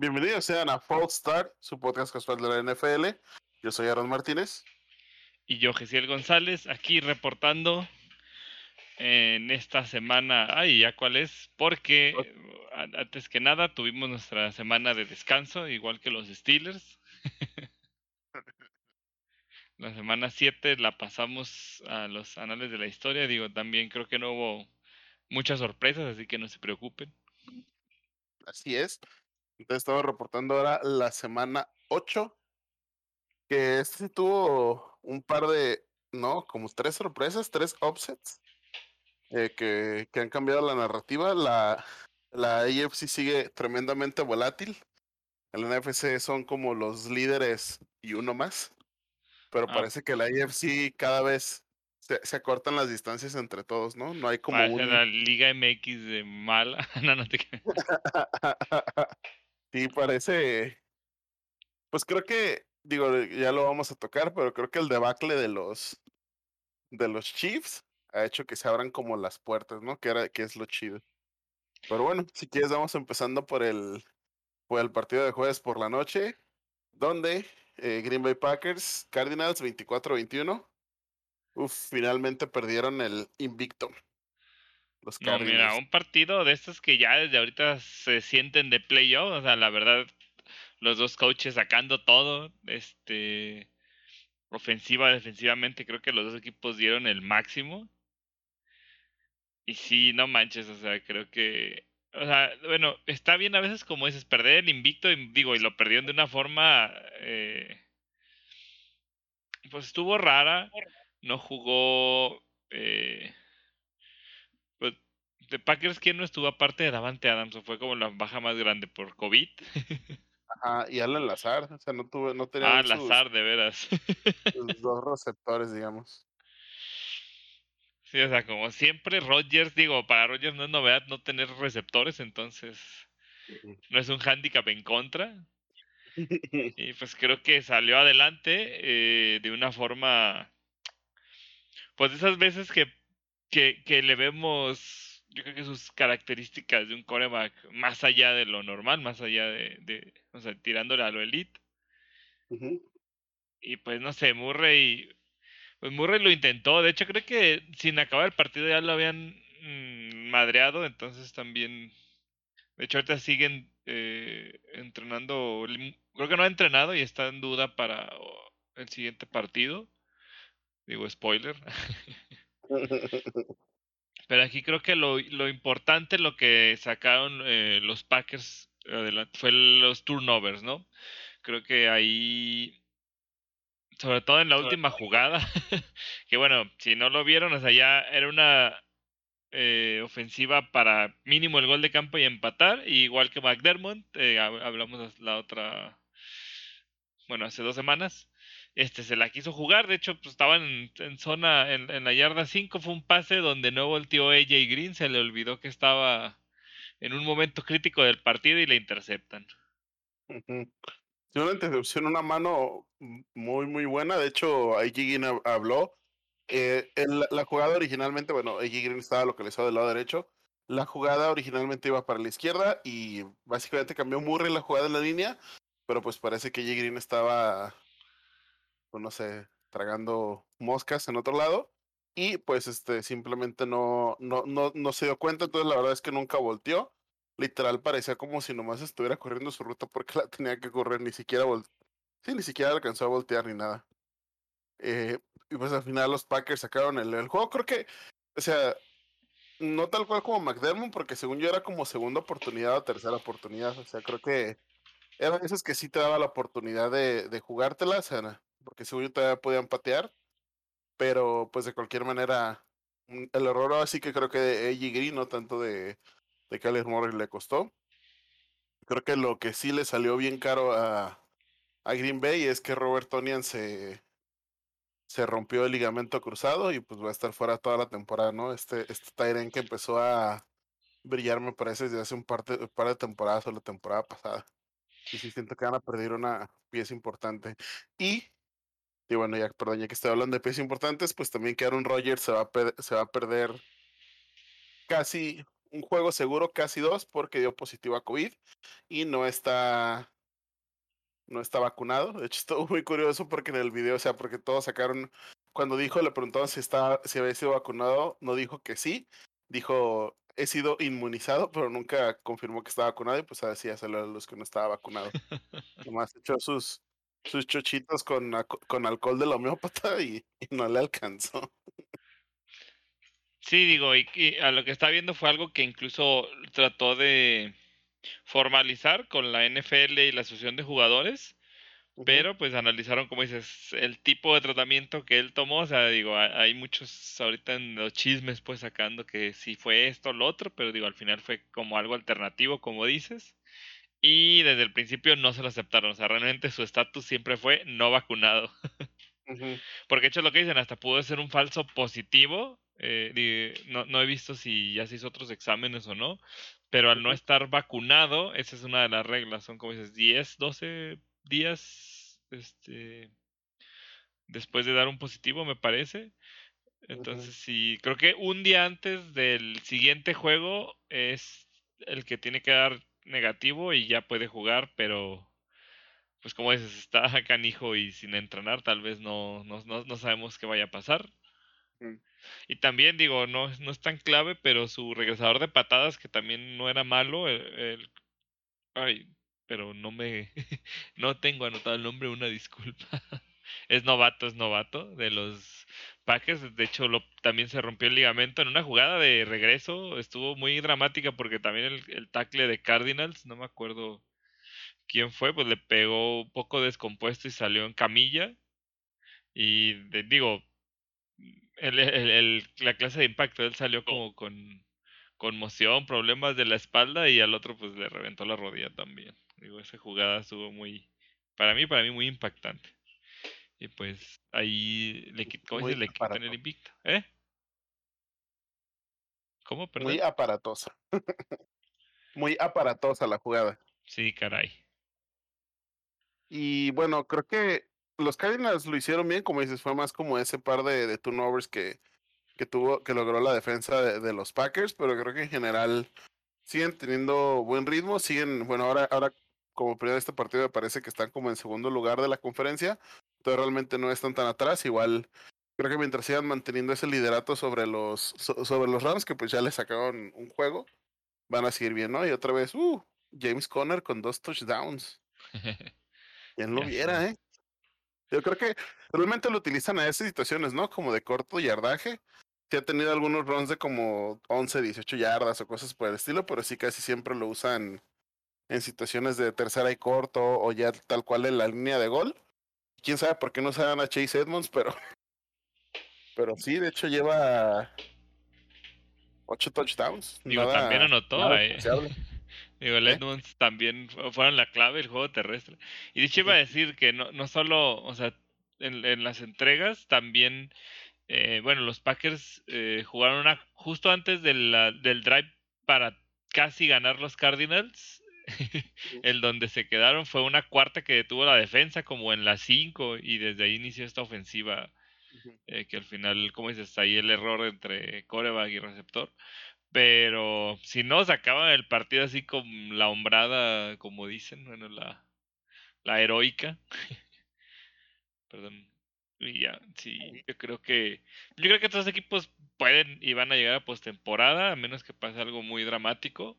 Bienvenidos sean a False Start, su podcast casual de la NFL. Yo soy Aaron Martínez. Y yo, Gesiel González, aquí reportando en esta semana. Ay, ¿ya cuál es? Porque antes que nada tuvimos nuestra semana de descanso, igual que los Steelers. la semana 7 la pasamos a los anales de la historia. Digo, también creo que no hubo muchas sorpresas, así que no se preocupen. Así es. Entonces estamos reportando ahora la semana 8, que este tuvo un par de, no, como tres sorpresas, tres offsets, eh, que, que, han cambiado la narrativa. La, la AFC sigue tremendamente volátil. El NFC son como los líderes y uno más. Pero ah. parece que la AFC cada vez se, se, acortan las distancias entre todos, ¿no? No hay como un... la Liga MX de mala. no, no te Sí, parece. Pues creo que, digo, ya lo vamos a tocar, pero creo que el debacle de los de los Chiefs ha hecho que se abran como las puertas, ¿no? Que era, que es lo chido. Pero bueno, si quieres, vamos empezando por el, por el partido de jueves por la noche, donde eh, Green Bay Packers, Cardinals 24-21. Uf, finalmente perdieron el invicto. Los no, mira, un partido de estos que ya desde ahorita se sienten de playoff, o sea, la verdad, los dos coaches sacando todo, este, ofensiva, defensivamente, creo que los dos equipos dieron el máximo. Y sí, no manches, o sea, creo que, o sea, bueno, está bien a veces como dices, perder el invicto, y, digo, y lo perdieron de una forma, eh, pues estuvo rara, no jugó, eh, de Packers, ¿quién no estuvo aparte de Davante Adams? ¿O fue como la baja más grande por COVID? Ajá, y Alan Lazar, o sea, no tuve, no tenía. Ah, Lazar, de veras. Sus dos receptores, digamos. Sí, o sea, como siempre, Rodgers, digo, para Rodgers no es novedad no tener receptores, entonces no es un handicap en contra. Y pues creo que salió adelante eh, de una forma, pues esas veces que, que, que le vemos yo creo que sus características de un coreback más allá de lo normal, más allá de, de o sea, tirándole a lo elite. Y pues no sé, Murray, pues Murray lo intentó, de hecho creo que sin acabar el partido ya lo habían mm, madreado, entonces también, de hecho ahorita siguen eh, entrenando, creo que no ha entrenado y está en duda para el siguiente partido. Digo, spoiler. Pero aquí creo que lo, lo importante, lo que sacaron eh, los Packers fue los turnovers, ¿no? Creo que ahí, sobre todo en la última jugada, que bueno, si no lo vieron, o sea, ya era una eh, ofensiva para mínimo el gol de campo y empatar, igual que McDermott, eh, hablamos la otra, bueno, hace dos semanas este se la quiso jugar, de hecho pues, estaban en, zona, en, la yarda 5 fue un pase donde no volteó AJ Green, se le olvidó que estaba en un momento crítico del partido y le interceptan. Tiene una intercepción, una mano muy muy buena, de hecho AJ Green habló, eh, la jugada originalmente, bueno, AJ Green estaba localizado del lado derecho, la jugada originalmente iba para la izquierda y básicamente cambió Murray la jugada en la línea, pero pues parece que AJ Green estaba pues no sé, tragando moscas en otro lado. Y pues este simplemente no, no, no, no se dio cuenta. Entonces la verdad es que nunca volteó. Literal parecía como si nomás estuviera corriendo su ruta porque la tenía que correr, ni siquiera Sí, ni siquiera alcanzó a voltear ni nada. Eh, y pues al final los Packers sacaron el, el, juego. Creo que, o sea, no tal cual como McDermott, porque según yo era como segunda oportunidad o tercera oportunidad. O sea, creo que eran esas que sí te daba la oportunidad de, de jugártela. O sea, porque según todavía podían patear, pero pues de cualquier manera, mm, el error así que creo que de AJ Green, no tanto de, de Kyler Murray le costó. Creo que lo que sí le salió bien caro a, a Green Bay es que Robert Tonian se, se rompió el ligamento cruzado y pues va a estar fuera toda la temporada, ¿no? Este, este Tyren que empezó a brillar, me parece, desde hace un par de, par de temporadas o la temporada pasada. Y sí siento que van a perder una pieza importante. Y y bueno, ya, perdón, ya que estoy hablando de piezas importantes, pues también que Aaron Rodgers se va a, se va a perder casi un juego seguro, casi dos, porque dio positivo a COVID y no está no está vacunado. De hecho, estuvo muy curioso porque en el video, o sea, porque todos sacaron, cuando dijo, le preguntaron si, estaba, si había sido vacunado, no dijo que sí, dijo, he sido inmunizado, pero nunca confirmó que estaba vacunado y pues decía a los que no estaba vacunado. Nomás echó sus, sus chochitos con, con alcohol de la homeópata y, no le alcanzó. Sí, digo, y, a lo que está viendo fue algo que incluso trató de formalizar con la NFL y la Asociación de Jugadores, pero pues analizaron, como dices, el tipo de tratamiento que él tomó, o sea, digo, hay muchos ahorita en los chismes pues sacando que si fue esto o lo otro, pero digo, al final fue como algo alternativo, como dices, y desde el principio no se lo aceptaron, o sea, realmente su estatus siempre fue no vacunado. Porque hecho lo que dicen, hasta pudo ser un falso positivo, eh, no, no he visto si ya se hizo otros exámenes o no, pero al no estar vacunado, esa es una de las reglas, son como dices, 10, 12 días este, después de dar un positivo, me parece. Entonces, sí, creo que un día antes del siguiente juego es el que tiene que dar negativo y ya puede jugar, pero pues como dices, está canijo y sin entrenar, tal vez no, no, no, sabemos qué vaya a pasar. Y también digo, no, no es tan clave, pero su regresador de patadas, que también no era malo, el, ay, pero no me, no tengo anotado el nombre, una disculpa. es novato, es novato de los Packers. De hecho, también se rompió el ligamento en una jugada de regreso. Estuvo muy dramática porque también el, el tackle de Cardinals, no me acuerdo quién fue, pues le pegó un poco descompuesto y salió en camilla. Y digo, la clase de impacto, él salió como con conmoción, problemas de la espalda y al otro pues le reventó la rodilla también. Digo, esa jugada estuvo muy, para mí, para mí muy impactante. Y pues ahí le, ¿cómo le quitan el invicto. ¿Eh? ¿Cómo? Perdón. Muy aparatosa. muy aparatosa la jugada. Sí, caray. Y bueno, creo que los Cardinals lo hicieron bien, como dices, fue más como ese par de, de turnovers que, que tuvo, que logró la defensa de, los Packers, pero creo que en general siguen teniendo buen ritmo, siguen, bueno, ahora, ahora como primero de este partido me parece que están como en segundo lugar de la conferencia, entonces realmente no están tan atrás, igual creo que mientras sigan manteniendo ese liderato sobre los, sobre los Rams, que pues ya les sacaron un juego, van a seguir bien, ¿no? Y otra vez, uh, James Conner con dos touchdowns. Quien lo viera, ¿eh? Yo creo que realmente lo utilizan a esas situaciones, ¿no? Como de corto yardaje. Sí ha tenido algunos runs de como 11, 18 yardas o cosas por el estilo, pero sí casi siempre lo usan en situaciones de tercera y corto o ya tal cual en la línea de gol. Quién sabe por qué no saben a Chase Edmonds, pero. Pero sí, de hecho lleva ocho touchdowns. Digo, también anotó. Eh. Digo, el ¿Eh? Edmonds también fueron la clave del juego terrestre. Y de hecho iba a decir que no, no solo, o sea, en, en las entregas también, eh, bueno, los Packers eh, jugaron una, justo antes del drive para casi ganar los Cardinals. El donde se quedaron fue una cuarta que detuvo la defensa como en las 5 y desde ahí inició esta ofensiva que al final, como dices, ahí el error entre coreback y receptor. Pero si no, se acaba el partido así con la hombrada, como dicen, bueno, la, la heroica. Perdón. Y ya, sí, yo creo que. Yo creo que estos equipos pueden y van a llegar a postemporada, a menos que pase algo muy dramático.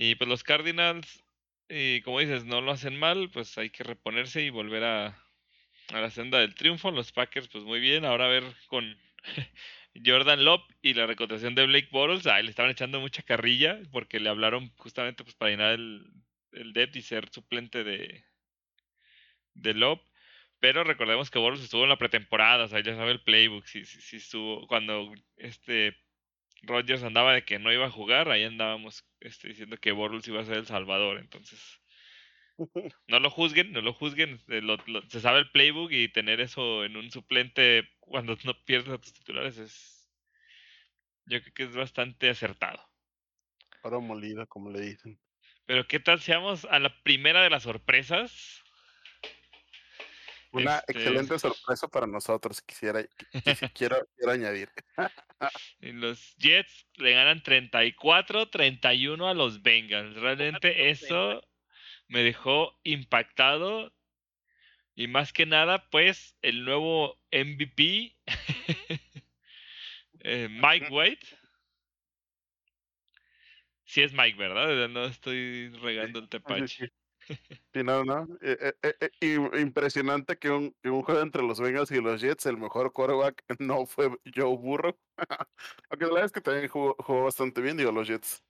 Y pues los Cardinals, y como dices, no lo hacen mal, pues hay que reponerse y volver a, a la senda del triunfo. Los Packers, pues muy bien. Ahora a ver con Jordan Love y la recontratación de Blake Bortles, ahí le estaban echando mucha carrilla porque le hablaron justamente pues para llenar el, el depth y ser suplente de, de Love. Pero recordemos que Bortles estuvo en la pretemporada, o sea, ya sabe el playbook, si, si, si estuvo, cuando este Rodgers andaba de que no iba a jugar, ahí andábamos este, diciendo que Bortles iba a ser el salvador, entonces no lo juzguen, no lo juzguen, eh, se sabe el playbook y tener eso en un suplente cuando no pierdes a tus titulares es. Yo creo que es bastante acertado. Oro molido, como le dicen. Pero ¿qué tal si vamos a la primera de las sorpresas? Una Este, excelente sorpresa para nosotros, quisiera, quisi- quiero, quiero añadir. y los Jets le ganan 34-31 a los Bengals. Realmente eso me dejó impactado. Y más que nada, pues, el nuevo MVP, eh, Mike White. Sí es Mike, ¿verdad? No estoy regando el Sí, sí, tepache. Sí. No, no. eh, eh, eh, im- impresionante que un, un juego entre los Bengals y los Jets, el mejor quarterback no fue Joe Burrow. Aunque la verdad es que también jugó, jugó bastante bien, digo, los Jets.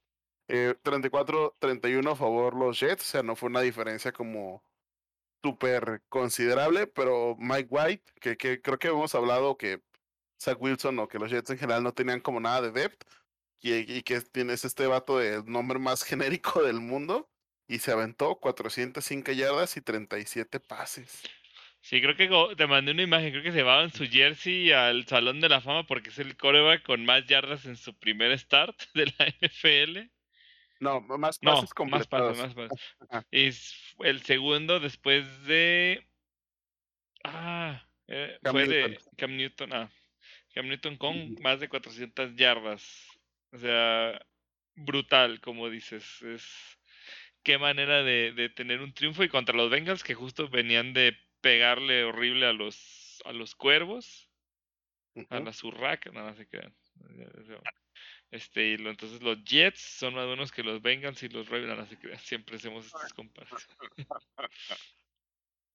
Eh, 34-31 a favor los Jets, o sea, no fue una diferencia como súper considerable, pero Mike White, que, que creo que hemos hablado que Zach Wilson o que los Jets en general no tenían como nada de depth, y, y que tienes este vato de nombre más genérico del mundo, y se aventó 405 yardas y 37 pases. Sí, creo que te mandé una imagen, creo que se llevaban su jersey al Salón de la Fama porque es el coreback con más yardas en su primer start de la NFL. No, más No, pases más pases, más pases. Ajá. Es el segundo después de... Ah, eh, fue de. Cam Newton. Ah, Cam Newton con más de 400 yardas. O sea, brutal, como dices. Es qué manera de, de tener un triunfo y contra los Bengals que justo venían de pegarle horrible a los a los cuervos, a las urracas, no, no se crean. Este, y lo- entonces los Jets son más buenos que los Bengals y los Ravens, no, no se crean. Siempre hacemos estas comparaciones.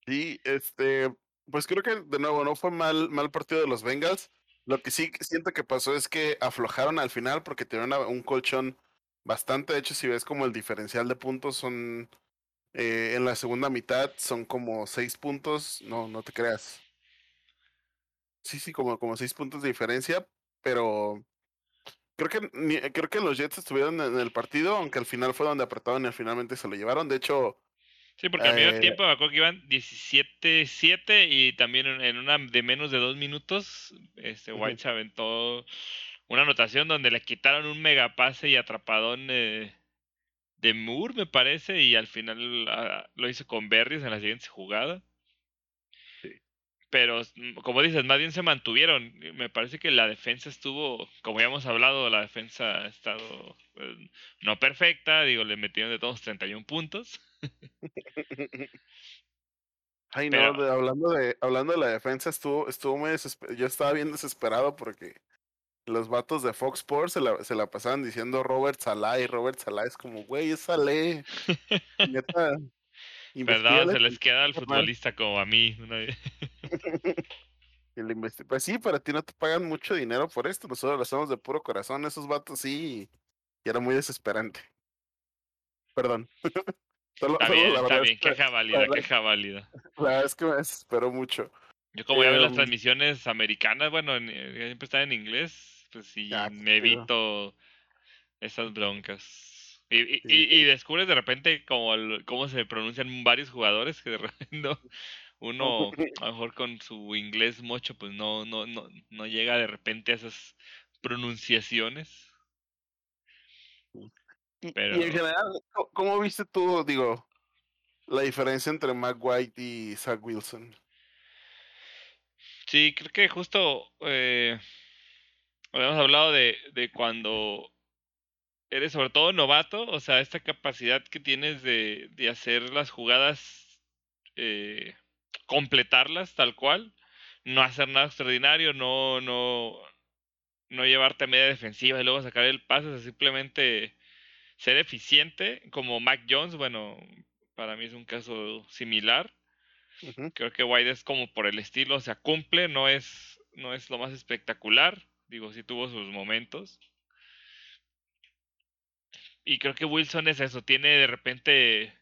Sí, este, pues creo que de nuevo no fue mal, mal partido de los Bengals. Lo que sí siento que pasó es que aflojaron al final porque tenían un colchón bastante. De hecho, si ves como el diferencial de puntos son eh, en la segunda mitad son como seis puntos. No, no te creas. Sí, sí, como, como seis puntos de diferencia, pero creo que ni- creo que los Jets estuvieron en el partido, aunque al final fue donde apretaron y finalmente se lo llevaron. De hecho, Sí, porque al medio eh, tiempo me acuerdo que iban 17-7 y también en, una de menos de dos minutos, este. White se aventó una anotación donde le quitaron un megapase y atrapadón eh, de Moore, me parece, y al final ah, lo hizo con Berries en la siguiente jugada. Sí. Pero, mm, como dices, más bien se mantuvieron. Me parece que la defensa estuvo, como ya hemos hablado, la defensa ha estado eh, no perfecta. Digo, le metieron de todos 31 puntos. Ay, Pero- no, de- hablando de hablando de la defensa, estuvo, estuvo muy desesperado. Yo estaba bien desesperado porque los vatos de Fox Sports se la, se la pasaban diciendo Robert Salah y Robert Salah es como, güey, es Saleh. Neta, Se les queda al futbolista como a mí. Pues sí, para ti no te pagan mucho dinero por esto. Nosotros lo hacemos de puro corazón. Esos vatos sí. Y era muy desesperante. Perdón. solo, Está bien, la está verdad bien. es que, Queja la válida, verdad- queja válida. la verdad es que me desesperó mucho. Yo como ya veo las Em, transmisiones americanas, bueno, en- eh, siempre están en inglés, pues sí, Ah, me evito esas broncas. Y, y, Sí. y- y descubres de repente como cómo se pronuncian varios jugadores que de repente no- uno a lo mejor con su inglés mucho pues no, no, no, no llega de repente a esas pronunciaciones. Y, en general, ¿cómo, viste tú, digo, la diferencia entre Mac White y Zach Wilson? Sí, creo que justo eh, habíamos hablado de, de cuando eres sobre todo novato, o sea, esta capacidad que tienes de, de hacer las jugadas, eh, completarlas tal cual, no hacer nada extraordinario, no, no, no llevarte a media defensiva y luego sacar el pase, o sea, simplemente ser eficiente, como Mac Jones, bueno, para mí es un caso similar. Creo que White es como por el estilo, o sea, cumple, no es, no es lo más espectacular. Digo, sí tuvo sus momentos. Y creo que Wilson es eso, tiene de repente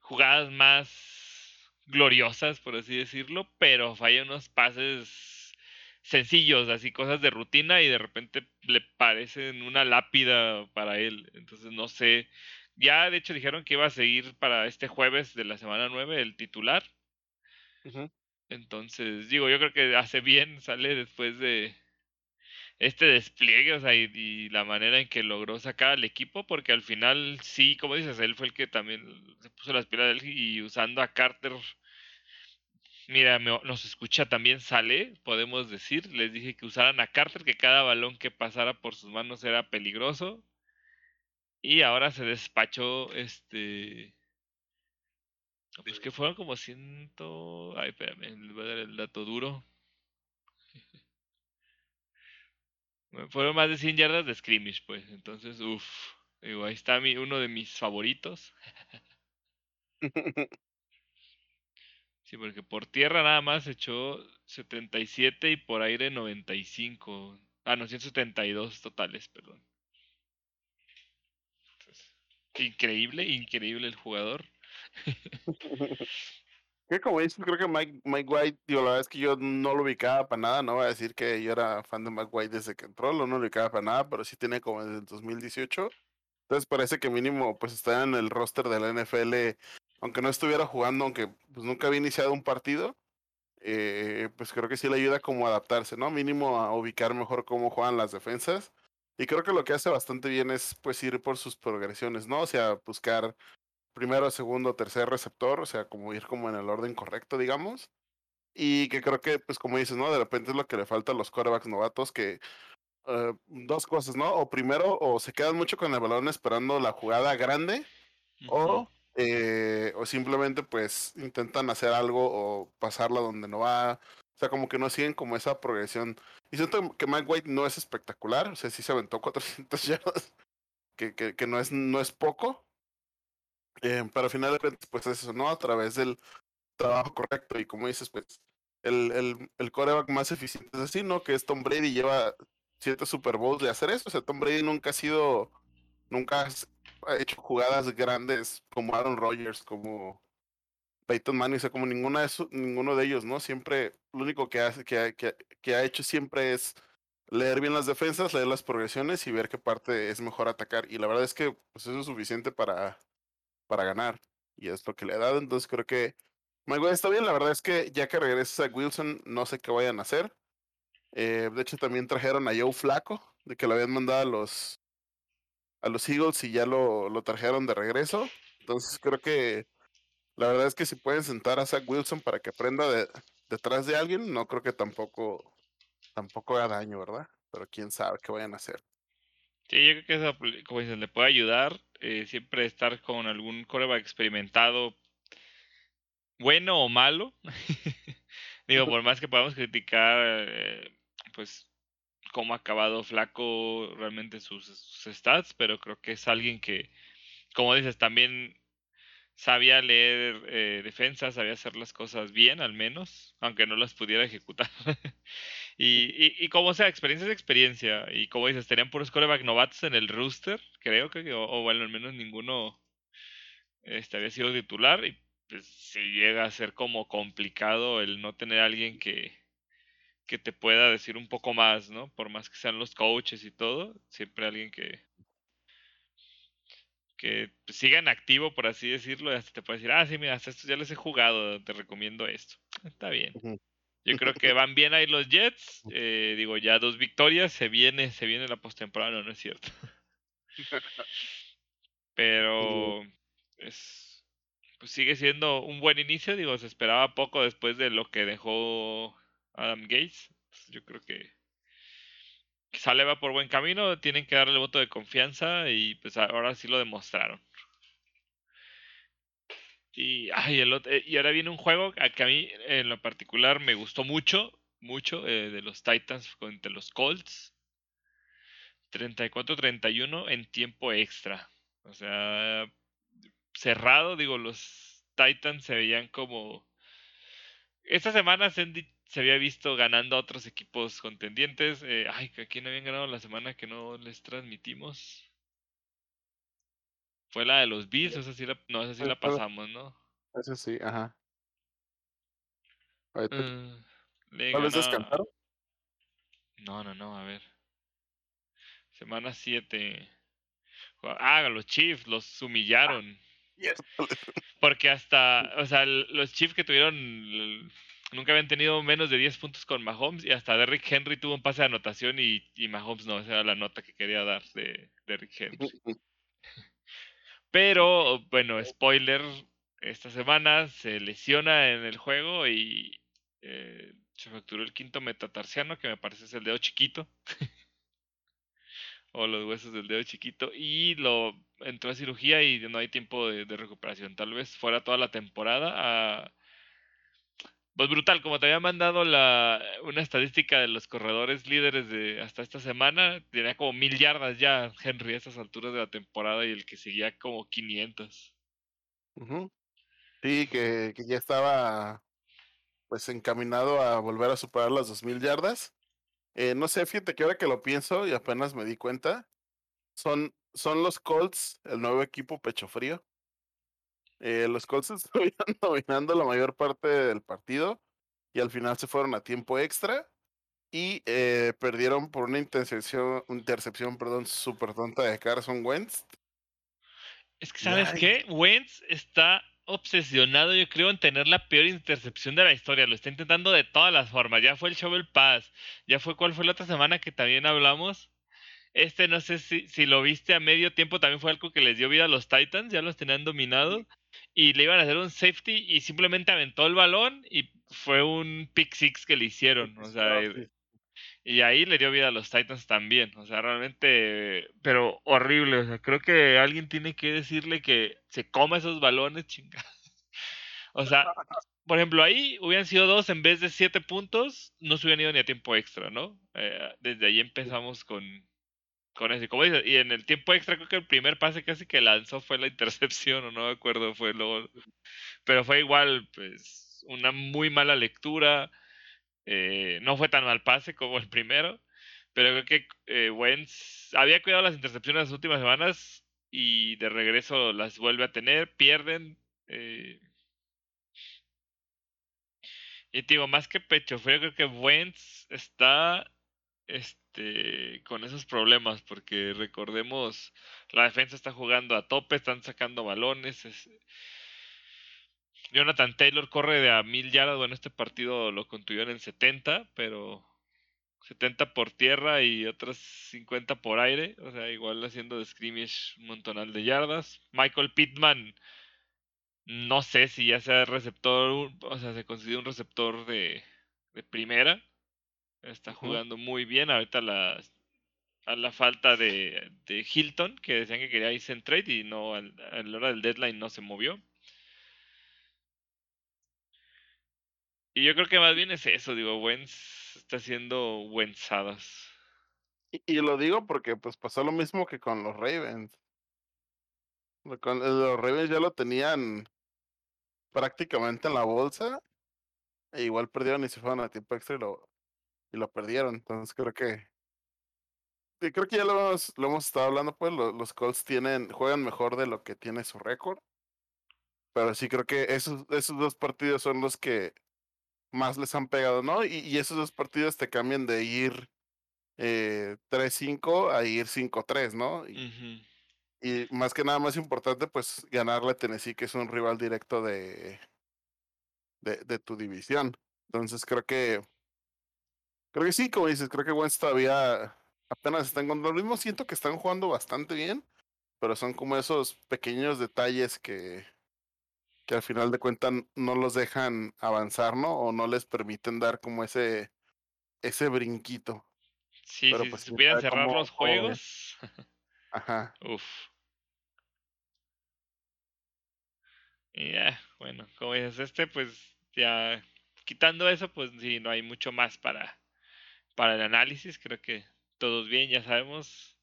jugadas más gloriosas, por así decirlo, pero falla unos pases sencillos, así cosas de rutina y de repente le parecen una lápida para él. Entonces no sé. Ya de hecho dijeron que iba a seguir para este jueves de la semana 9 el titular. Entonces, digo, yo creo que hace bien, sale después de este despliegue, o sea, y, la manera en que logró sacar al equipo, porque al final, sí, como dices, él fue el que también se puso las pilas de él y usando a Carter Mira, me- nos escucha también Sale, podemos decir. Les dije que usaran a Carter, que cada balón que pasara por sus manos era peligroso. Y ahora se despachó este. Pues que fueron como ciento. Ay, espérame, les voy a dar el dato duro. Fueron más de 100 yardas de scrimmage, pues. Entonces, uff. Digo, ahí está mi, uno de mis favoritos. Sí, porque por tierra nada más echó 77 y por aire 95. Ah, no, 172 totales, perdón. Entonces, increíble, increíble el jugador. Que como dices, creo que Mike, Mike White, digo, la verdad es que yo no lo ubicaba para nada, no voy a decir que yo era fan de Mike White desde que entró, no lo ubicaba para nada, pero sí tiene como desde el 2018. Entonces parece que mínimo pues está en el roster de la NFL, aunque no estuviera jugando, aunque pues nunca había iniciado un partido, eh, pues creo que sí le ayuda como a adaptarse, ¿no? Mínimo a ubicar mejor cómo juegan las defensas. Y creo que lo que hace bastante bien es pues ir por sus progresiones, ¿no? O sea, buscar primero, segundo, tercer receptor, o sea, como ir como en el orden correcto, digamos. Y que creo que, pues como dices, ¿no? De repente es lo que le falta a los quarterbacks novatos, que uh, dos cosas, ¿no? O primero, o se quedan mucho con el balón esperando la jugada grande, uh -huh. o, eh, o simplemente pues intentan hacer algo o pasarla donde no va. O sea, como que no siguen como esa progresión. Y siento que Mike White no es espectacular, o sea, sí se aventó 400 yardas, que, que, que no, es, no es poco, eh, pero al final de cuentas, pues es eso, ¿no? A través del trabajo correcto. Y como dices, pues, el, el, el coreback más eficiente es así, ¿no? Que es Tom Brady, lleva siete Super Bowls de hacer eso. O sea, Tom Brady nunca ha sido, nunca ha hecho jugadas grandes como Aaron Rodgers, como Peyton Manning, o sea, como ninguna de su, ninguno de ellos, ¿no? Siempre, lo único que, hace, que, que, que ha hecho siempre es leer bien las defensas, leer las progresiones y ver qué parte es mejor atacar. Y la verdad es que pues, eso es suficiente para, para ganar. Y es lo que le ha dado. Entonces creo que Mayweather está bien. La verdad es que ya que regresa a Wilson, no sé qué vayan a hacer. Eh, de hecho, también trajeron a Joe Flaco, de que lo habían mandado a los a los Eagles y ya lo, lo trajeron de regreso. Entonces creo que la verdad es que si pueden sentar a Zach Wilson para que aprenda de, detrás de alguien, no creo que tampoco tampoco haga daño, ¿verdad? Pero quién sabe qué vayan a hacer. Sí, yo creo que eso, como dices, le puede ayudar. Eh, siempre estar con algún coreback experimentado, bueno o malo. Digo, por más que podamos criticar, eh, pues, cómo ha acabado flaco realmente sus, sus, stats, pero creo que es alguien que, como dices, también sabía leer eh, defensas, sabía hacer las cosas bien, al menos, aunque no las pudiera ejecutar. Y, y, y, como sea, experiencia es experiencia. Y como dices, tenían puros coreback novatos en el rooster, creo que, o, bueno, al menos ninguno este, había sido titular. Y pues si llega a ser como complicado el no tener alguien que, que te pueda decir un poco más, ¿no? Por más que sean los coaches y todo, siempre alguien que que siga en activo, por así decirlo, y hasta te puede decir, ah, sí, mira, hasta esto ya les he jugado, te recomiendo esto. Está bien. Yo creo que van bien ahí los Jets. Eh, digo, ya dos victorias. Se viene, se viene la postemporada, no, no es cierto. Pero es, pues sigue siendo un buen inicio. Digo, se esperaba poco después de lo que dejó Adam Gates. Yo creo que sale va por buen camino. Tienen que darle el voto de confianza y pues ahora sí lo demostraron. Y, ay, el otro, y ahora viene un juego que a mí en lo particular me gustó mucho, mucho, eh, de los Titans contra los Colts. 34-31 en tiempo extra. O sea, cerrado, digo, los Titans se veían como... Esta semana se, se había visto ganando a otros equipos contendientes. Eh, ay, ¿a quién habían ganado la semana que no les transmitimos? Fue la de los Bills, esa sí la, no, esa sí la pasamos, ¿no? Esa sí, ajá. Uh, ¿Cuál veces cantaron? No, no, no, a ver. Semana 7. Ah, los Chiefs los humillaron. Yes. Porque hasta, o sea, los Chiefs que tuvieron, nunca habían tenido menos de 10 puntos con Mahomes y hasta Derrick Henry tuvo un pase de anotación y, y Mahomes no, esa era la nota que quería dar de Derrick Henry. Pero, bueno, spoiler, esta semana se lesiona en el juego y, Eh, se fracturó el quinto metatarsiano, que me parece es el dedo chiquito. o los huesos del dedo chiquito. Y lo entró a cirugía y no hay tiempo de, recuperación. Tal vez fuera toda la temporada. Pues brutal, como te había mandado la, una estadística de los corredores líderes de hasta esta semana, tenía como mil yardas ya Henry a estas alturas de la temporada y el que seguía como 500. Sí, que, que ya estaba pues encaminado a volver a superar las 2000 yardas. Eh, no sé, fíjate que ahora que lo pienso y apenas me di cuenta, son, son los Colts, el nuevo equipo pecho frío. Eh, los Colts estuvieron dominando la mayor parte del partido y al final se fueron a tiempo extra y eh, perdieron por una intercepción, intercepción perdón, súper tonta de Carson Wentz. Es que, ¿sabes qué? Wentz está obsesionado, yo creo, en tener la peor intercepción de la historia. Lo está intentando de todas las formas. Ya fue el Shovel Pass. Ya fue cuál fue la otra semana que también hablamos. Este no sé si, si lo viste a medio tiempo, también fue algo que les dio vida a los Titans, ya los tenían dominado. Y le iban a hacer un safety y simplemente aventó el balón y fue un pick six que le hicieron. O sea, y ahí le dio vida a los Titans también. O sea, realmente, pero horrible. O sea, creo que alguien tiene que decirle que se coma esos balones, chingados. O sea, por ejemplo, ahí hubieran sido dos en vez de siete puntos, no se hubieran ido ni a tiempo extra, ¿no? Eh, desde ahí empezamos con, con eso. Y como dices, y en el tiempo extra creo que el primer pase casi que lanzó fue la intercepción, o no me acuerdo, fue luego. Pero fue igual, pues, una muy mala lectura eh, no fue tan mal pase como el primero, pero creo que eh, Wentz había cuidado las intercepciones las últimas semanas y de regreso las vuelve a tener, pierden. Eh, y digo, más que pecho creo que Wentz está este, con esos problemas, porque recordemos, la defensa está jugando a tope, están sacando balones. Jonathan Taylor corre de a mil yardas. Bueno, este partido lo contuvieron en 70, pero 70 por tierra y otras 50 por aire. O sea, igual haciendo de scrimmage un montonal de yardas. Michael Pittman, no sé si ya sea receptor, o sea, se considera un receptor de, de primera. Está jugando muy bien. Ahorita la, a la falta de, de Hilton, que decían que quería irse en trade y no, a la hora del deadline no se movió. Y yo creo que más bien es eso, digo, Wentz está haciendo Wentzadas. Y, y, lo digo porque pues pasó lo mismo que con los Ravens. Con, los Ravens ya lo tenían prácticamente en la bolsa. E igual perdieron y se fueron a tiempo extra y lo, y lo perdieron. Entonces creo que. creo que ya lo hemos, lo hemos estado hablando, pues los, los Colts tienen, juegan mejor de lo que tiene su récord. Pero sí creo que esos, esos dos partidos son los que más les han pegado, ¿no? Y, esos dos partidos te cambian de ir eh, 3-5 a ir 5-3, ¿no? Y, más que nada más importante, pues ganarle a Tennessee, que es un rival directo de, de, de, tu división. Entonces creo que, creo que sí, como dices, creo que Wentz todavía apenas están con lo mismo. Siento que están jugando bastante bien, pero son como esos pequeños detalles que, que al final de cuentas no los dejan avanzar, ¿no? O no les permiten dar como ese, ese brinquito. Sí, Pero si pues, supieran cerrar los juegos. Ajá. Uf. Y ya, bueno, como dices, este, pues ya quitando eso, pues sí, no hay mucho más para, para el análisis. Creo que todos bien, ya sabemos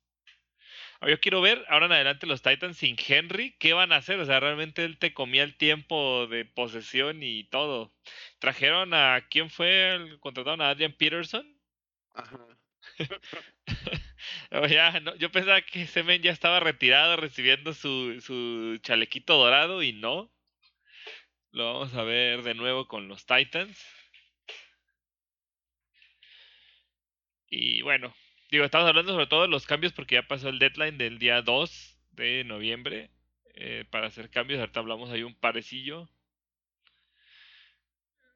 yo quiero ver ahora en adelante los Titans sin Henry, ¿qué van a hacer? O sea, realmente él te comía el tiempo de posesión y todo. Trajeron a, ¿quién fue? El, contrataron a Adrian Peterson. Ajá. ya, no, yo pensaba que ese men ya estaba retirado recibiendo su, su chalequito dorado y no. Lo vamos a ver de nuevo con los Titans. Y bueno, Digo, estamos hablando sobre todo de los cambios porque ya pasó el deadline del día 2 de noviembre eh, para hacer cambios. Ahorita hablamos ahí un parecillo.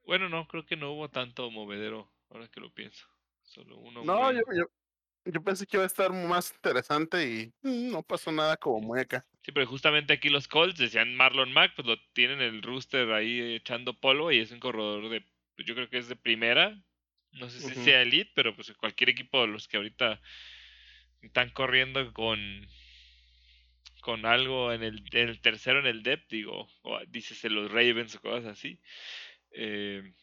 Bueno, no, creo que no hubo tanto movedero, ahora que lo pienso. Solo uno. No, yo, yo, pensé que iba a estar más interesante y no pasó nada como mueca. Sí, pero justamente aquí los Colts decían Marlon Mack, pues lo tienen el rooster ahí echando polvo y es un corredor de, pues yo creo que es de primera. No sé si Ujú. sea elite, pero pues cualquier equipo de los que ahorita están corriendo con con algo en el, en el tercero en el depth, digo, o dices en los Ravens o cosas así, eh,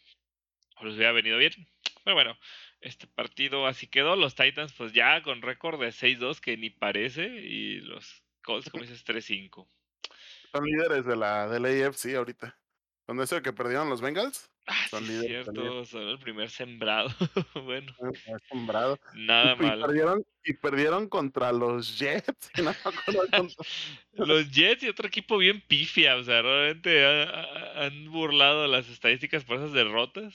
les hubiera venido bien. Pero bueno, este partido así quedó. Los Titans, pues ya con récord de 6-2, que ni parece, y los Colts, como dices, 3-5. Son líderes de la, de la AFC ahorita. Con eso de que perdieron los Bengals, Ah, son sí, líderes cierto, son el primer sembrado. bueno, Ah, asombrado. nada Y, y perdieron, y perdieron contra los Jets. no contra- Los Jets y otro equipo bien pifia, o sea, realmente ha- ha- han burlado las estadísticas por esas derrotas.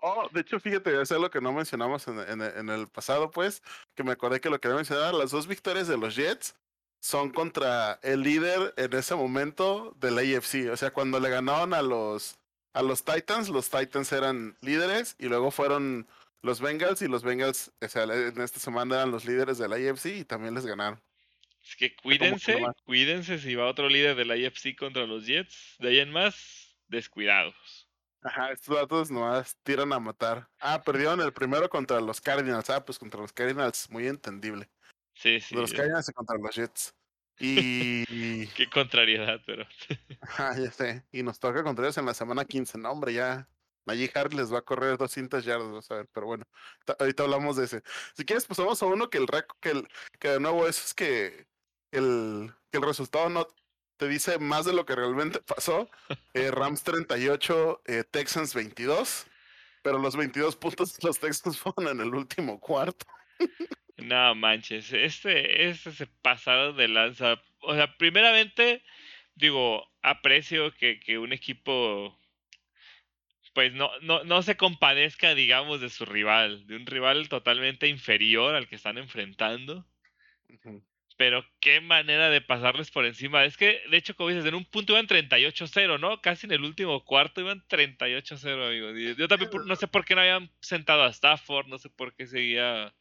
Oh, de hecho, fíjate, eso es lo que no mencionamos en, en- en el pasado, pues, que me acordé que lo quería mencionar. Las dos victorias de los Jets son contra el líder en ese momento de la AFC. O sea, cuando le ganaron a los, a los Titans, los Titans eran líderes y luego fueron los Bengals y los Bengals, o sea, en esta semana eran los líderes de la AFC y también les ganaron. Es que cuídense, cuídense si va otro líder de la IFC contra los Jets. De ahí en más, descuidados. Ajá, estos datos nomás tiran a matar. Ah, perdieron el primero contra los Cardinals. Ah, pues contra los Cardinals, muy entendible. Sí, sí. Los Cardinals y contra los Jets. Y. Qué contrariedad, pero. Ajá, ya sé. Y nos toca contra ellos en la semana 15. No, hombre, ya. Najee Harris les va a correr 200 yardas, vas a ver. Pero bueno, ta- ahorita hablamos de ese. Si quieres, pues vamos a uno que el que, el, que de nuevo es, es que el, que el resultado no te dice más de lo que realmente pasó. Eh, Rams 38, eh, Texans 22. Pero los 22 puntos los Texans fueron en el último cuarto. No manches. Este, este se pasaron de lanza. O sea, primeramente, digo, aprecio que, que un equipo. Pues no, no, no se compadezca, digamos, de su rival, de un rival totalmente inferior al que están enfrentando. Pero qué manera de pasarles por encima. Es que, de hecho, como dices, en un punto iban 38-0, ¿no? Casi en el último cuarto iban 38-0, amigos. Y yo también no sé por qué no habían sentado a Stafford, no sé por qué seguía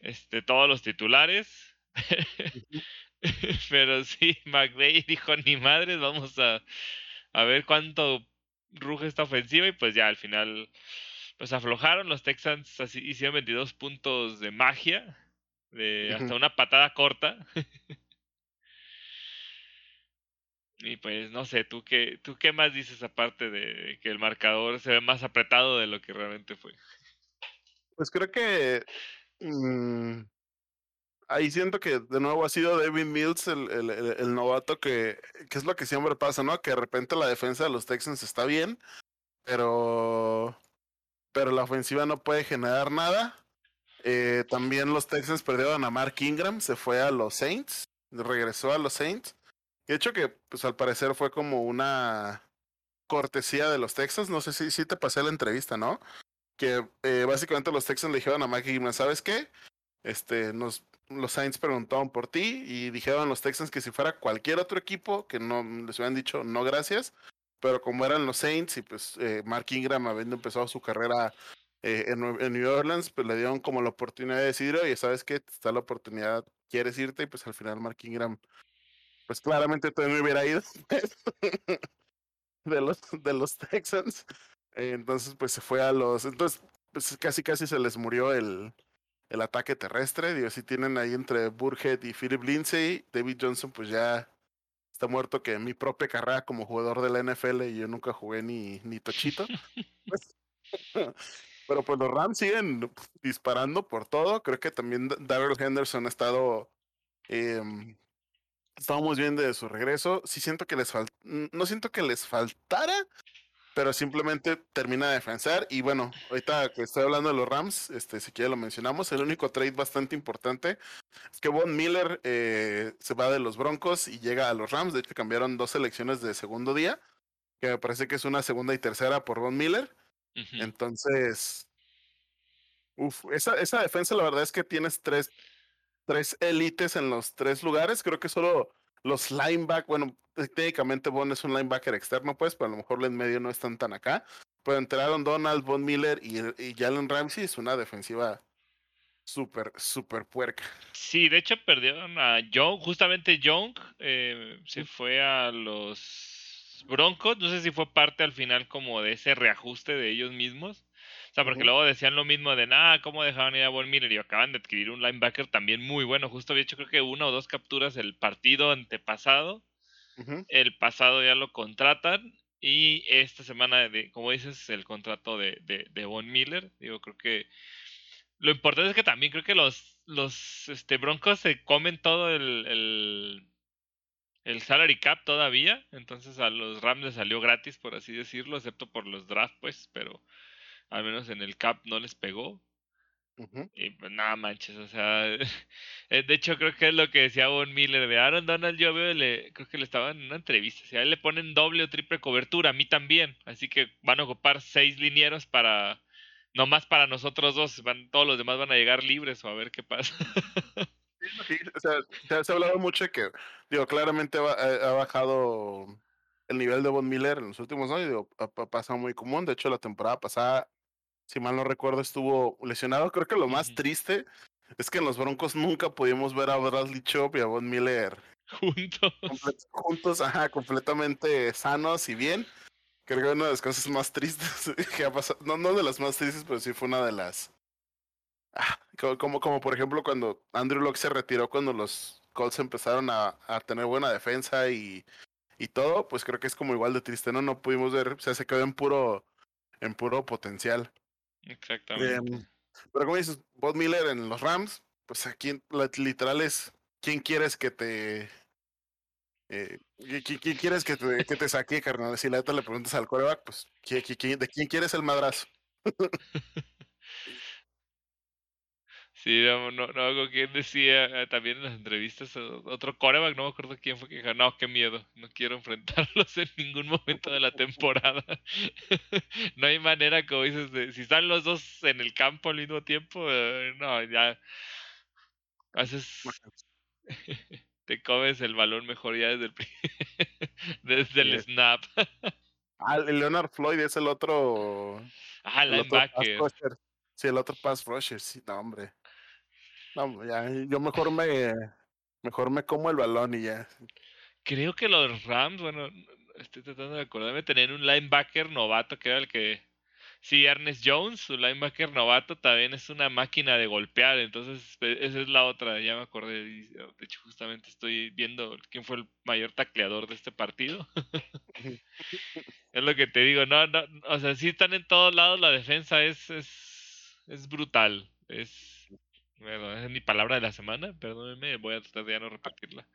este, todos los titulares. Pero sí, McVeigh dijo, ni madres, vamos a, a ver cuánto ruge esta ofensiva. Y pues ya al final, pues aflojaron. Los Texans así, hicieron 22 puntos de magia. De hasta una patada corta. y pues no sé, ¿tú qué, ¿tú qué más dices aparte de que el marcador se ve más apretado de lo que realmente fue? Pues creo que mm, ahí siento que de nuevo ha sido David Mills el, el- el- novato que, que es lo que siempre pasa, ¿no? Que de repente la defensa de los Texans está bien, pero, pero la ofensiva no puede generar nada. Eh, también los Texans perdieron a Mark Ingram, se fue a los Saints, regresó a los Saints. De hecho que pues al parecer fue como una cortesía de los Texans, no sé si, si te pasé la entrevista, ¿no? Que eh, básicamente los Texans le dijeron a Mike Gibson, ¿sabes qué? Este, nos, los Saints preguntaron por ti y dijeron los Texans que si fuera cualquier otro equipo, que no les hubieran dicho no gracias, pero como eran los Saints y pues eh, Mark Ingram habiendo empezado su carrera eh, en, en New Orleans, pues le dieron como la oportunidad de decir, oye, ¿sabes qué? Está la oportunidad, quieres irte y pues al final Mark Ingram, pues claramente todavía no hubiera ido de los, de los Texans. Eh, Entonces, pues se fue a los. Entonces, pues casi casi se les murió el, el ataque terrestre. Digo, si tienen ahí entre Burhead y Philip Lindsay, David Johnson, pues ya está muerto que mi propia carrera como jugador de la NFL y yo nunca jugué ni, ni tochito. Pues, pero pues los Rams siguen disparando por todo. Creo que también Darrell Henderson ha estado. em, estábamos bien de su regreso. Sí siento que les falta. No siento que les faltara, pero simplemente termina de defensar. Y bueno, ahorita que estoy hablando de los Rams, este, si quiere lo mencionamos. El único trade bastante importante es que Von Miller eh, se va de los Broncos y llega a los Rams. De hecho, cambiaron dos selecciones de segundo día, que me parece que es una segunda y tercera por Von Miller. Entonces, uf, esa, esa defensa la verdad es que tienes tres, tres élites en los tres lugares. Creo que solo los linebackers, bueno, técnicamente Von es un linebacker externo, pues, pero a lo mejor en medio no están tan acá. Pero entraron Donald, Von Miller y, y Jalen Ramsey, es una defensiva súper, súper puerca. Sí, de hecho perdieron a Young, justamente Young eh, se fue a los Broncos. No sé si fue parte al final como de ese reajuste de ellos mismos. Sea, porque luego decían lo mismo de, nada, ¿cómo dejaban ir a Von Miller? Y acaban de adquirir un linebacker también muy bueno. Justo había hecho creo que una o dos capturas el partido antepasado. Ujú. El pasado ya lo contratan. Y esta semana, de, como dices, el contrato de, de, de Von Miller. Digo, creo que lo importante es que también creo que los, los este, Broncos se comen todo el, el, el salary cap todavía. Entonces a los Rams les salió gratis, por así decirlo, excepto por los draft, pues, pero al menos en el cap no les pegó. Y pues nada manches, o sea, eh, de hecho creo que es lo que decía Von Miller de Aaron Donald, yo veo, le, creo que le estaba en una entrevista, si a él le ponen doble o triple cobertura, a mí también, así que van a ocupar seis linieros para, no más para nosotros dos, van, todos los demás van a llegar libres o a ver qué pasa. Sí, o sea, se, ha hablado mucho de que, digo, claramente va- ha, ha bajado el nivel de Von Miller en los últimos años, digo, ha, ha pasado muy común, de hecho la temporada pasada, si mal no recuerdo, estuvo lesionado, creo que lo más triste es que en los Broncos nunca pudimos ver a Bradley Chop y a Von Miller Juntos. comple- juntos, ajá, completamente sanos y bien. Creo que una de las cosas más tristes que ha pasado, no, no de las más tristes, pero sí fue una de las... Ah, co- como, como por ejemplo cuando Andrew Locke se retiró cuando los Colts empezaron a, a tener buena defensa y, y todo, pues creo que es como igual de triste, ¿no? No pudimos ver, o sea, se quedó en puro, en puro potencial. Exactamente. Em, pero como dices, Bob Miller en los Rams, pues aquí literal es, ¿quién quieres que te... Eh, ¿qui- qui- ¿Quién quieres que te, que te saque, carnal? Si la neta le preguntas al coreback, pues, ¿qui- qui- qui- ¿de quién quieres el madrazo? Sí, no, no, no, que decía eh, también en las entrevistas, otro coreback, no me acuerdo quién fue que dijo, no, qué miedo, no quiero enfrentarlos en ningún momento de la temporada. no hay manera, como dices, de, si están los dos en el campo al mismo tiempo, eh, no, ya haces, te comes el balón mejor ya desde el, desde el Sí. snap. Ah, el Leonard Floyd es el otro. Ah, El otro linebacker. rusher. Sí, el otro pass rusher. Sí, no, hombre. No, ya, yo mejor me. Mejor me como el balón y ya. Creo que los Rams, bueno, estoy tratando de acordarme, tener un linebacker novato que era el que... Sí, Ernest Jones, su linebacker novato, también es una máquina de golpear, entonces e- esa es la otra, ya me acordé. y, De hecho, justamente estoy viendo quién fue el mayor tacleador de este partido. Es lo que te digo, no, no, o sea, sí están en todos lados, la defensa es, es, es brutal, es... Bueno, esa es mi palabra de la semana, perdónenme, voy a tratar de ya no repetirla.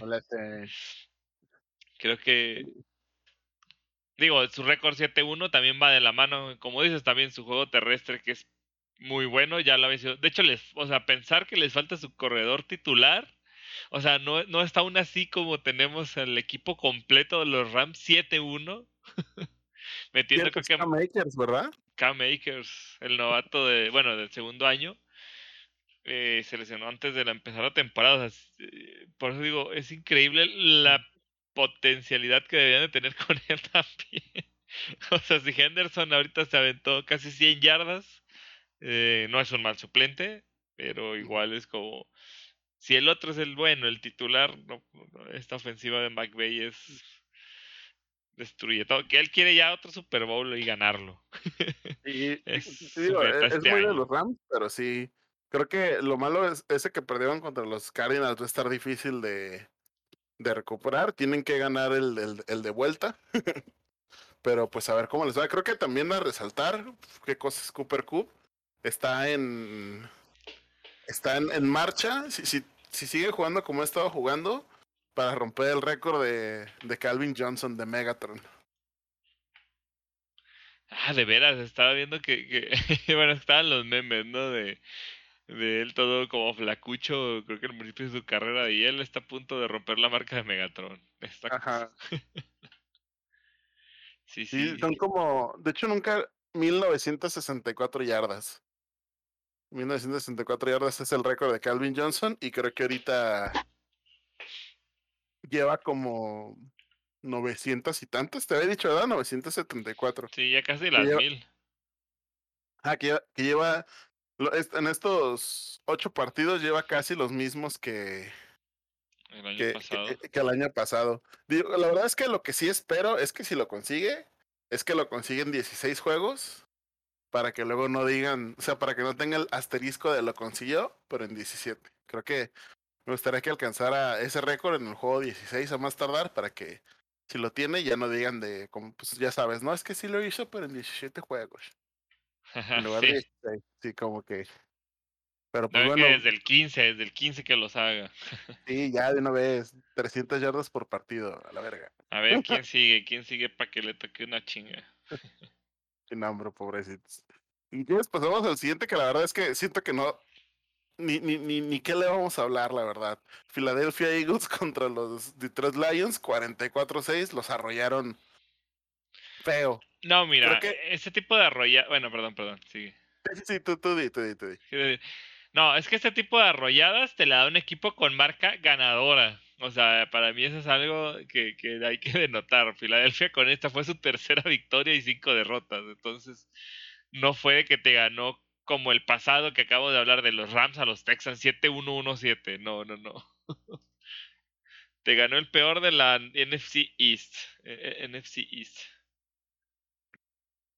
Hola, este, Creo que digo, su récord 7-1 también va de la mano, como dices, también su juego terrestre que es muy bueno, ya lo había sido. De hecho, les, o sea, pensar que les falta su corredor titular, o sea, no, no está aún así como tenemos el equipo completo de los Rams 7-1, metiendo creo que Cam Akers, ¿verdad? Cam Akers, el novato de, bueno, del segundo año, eh, se lesionó antes de la empezar la temporada. o sea, es- eh, por eso digo, es increíble la potencialidad que deberían de tener con él también. O sea, si Henderson ahorita se aventó casi 100 yardas, eh, no es un mal suplente, pero igual es como... Si el otro es el bueno, el titular, no, no, esta ofensiva de McVay es... Destruye todo. Que él quiere ya otro Super Bowl y ganarlo. Y- Es digo, meta es, es este muy de los Rams, pero sí. Creo que lo malo es ese que perdieron contra los Cardinals va a estar difícil de, de recuperar. Tienen que ganar el, el, de vuelta. pero pues a ver cómo les va. Creo que también a resaltar qué cosa es Cooper Cup. Está en. Está en, en marcha. Si, si, si sigue jugando como ha estado jugando. Para romper el récord de, de Calvin Johnson de Megatron. Ah, de veras, estaba viendo que, que bueno, estaban los memes, ¿no? De, de él todo como flacucho, creo que al principio de su carrera, y él está a punto de romper la marca de Megatron. Está- Ajá. Sí, Sí, sí. son como, de hecho nunca 1964 yardas. 1964 yardas es el récord de Calvin Johnson y creo que ahorita lleva como 900 y tantas, te había dicho, ¿verdad? 974. Sí, ya casi las lleva- mil. Ah, que lleva, que en estos ocho partidos lleva casi los mismos que, el año que, pasado. que- que el año pasado. Digo, la verdad es que lo que sí espero es que si lo consigue, es que lo consiguen 16 juegos para que luego no digan, o sea, para que no tenga el asterisco de lo consiguió, pero en 17. Creo que me gustaría que alcanzara ese récord en el juego 16 a más tardar para que si lo tiene ya no digan de, como, pues ya sabes, no, es que sí lo hizo, pero en 17 juegos. En lugar Sí, de 16. Sí, como que. Pero pues no, bueno, que desde el 15, desde el 15 que los haga. sí, ya de una vez, 300 yardas por partido, a la verga. A ver, ¿quién sigue? ¿Quién sigue para que le toque una chinga? Sin hambre, pobrecitos. Y entonces pasamos al siguiente, que la verdad es que siento que no. Ni, ni, ni, ni qué le vamos a hablar, la verdad. Philadelphia Eagles contra los Detroit Lions, 44-6, los arrollaron feo. No, mira, que- ese tipo de arrolla... Bueno, perdón, perdón, sigue. Sí, sí, tú, tú di, tú di, tú di. No, es que este tipo de arrolladas te la da un equipo con marca ganadora. O sea, para mí eso es algo que, que hay que denotar. Filadelfia con esta fue su tercera victoria y cinco derrotas. Entonces, no fue que te ganó como el pasado que acabo de hablar de los Rams a los Texans 7-1-1-7. No, no, no. te ganó el peor de la NFC East. eh, eh, NFC East.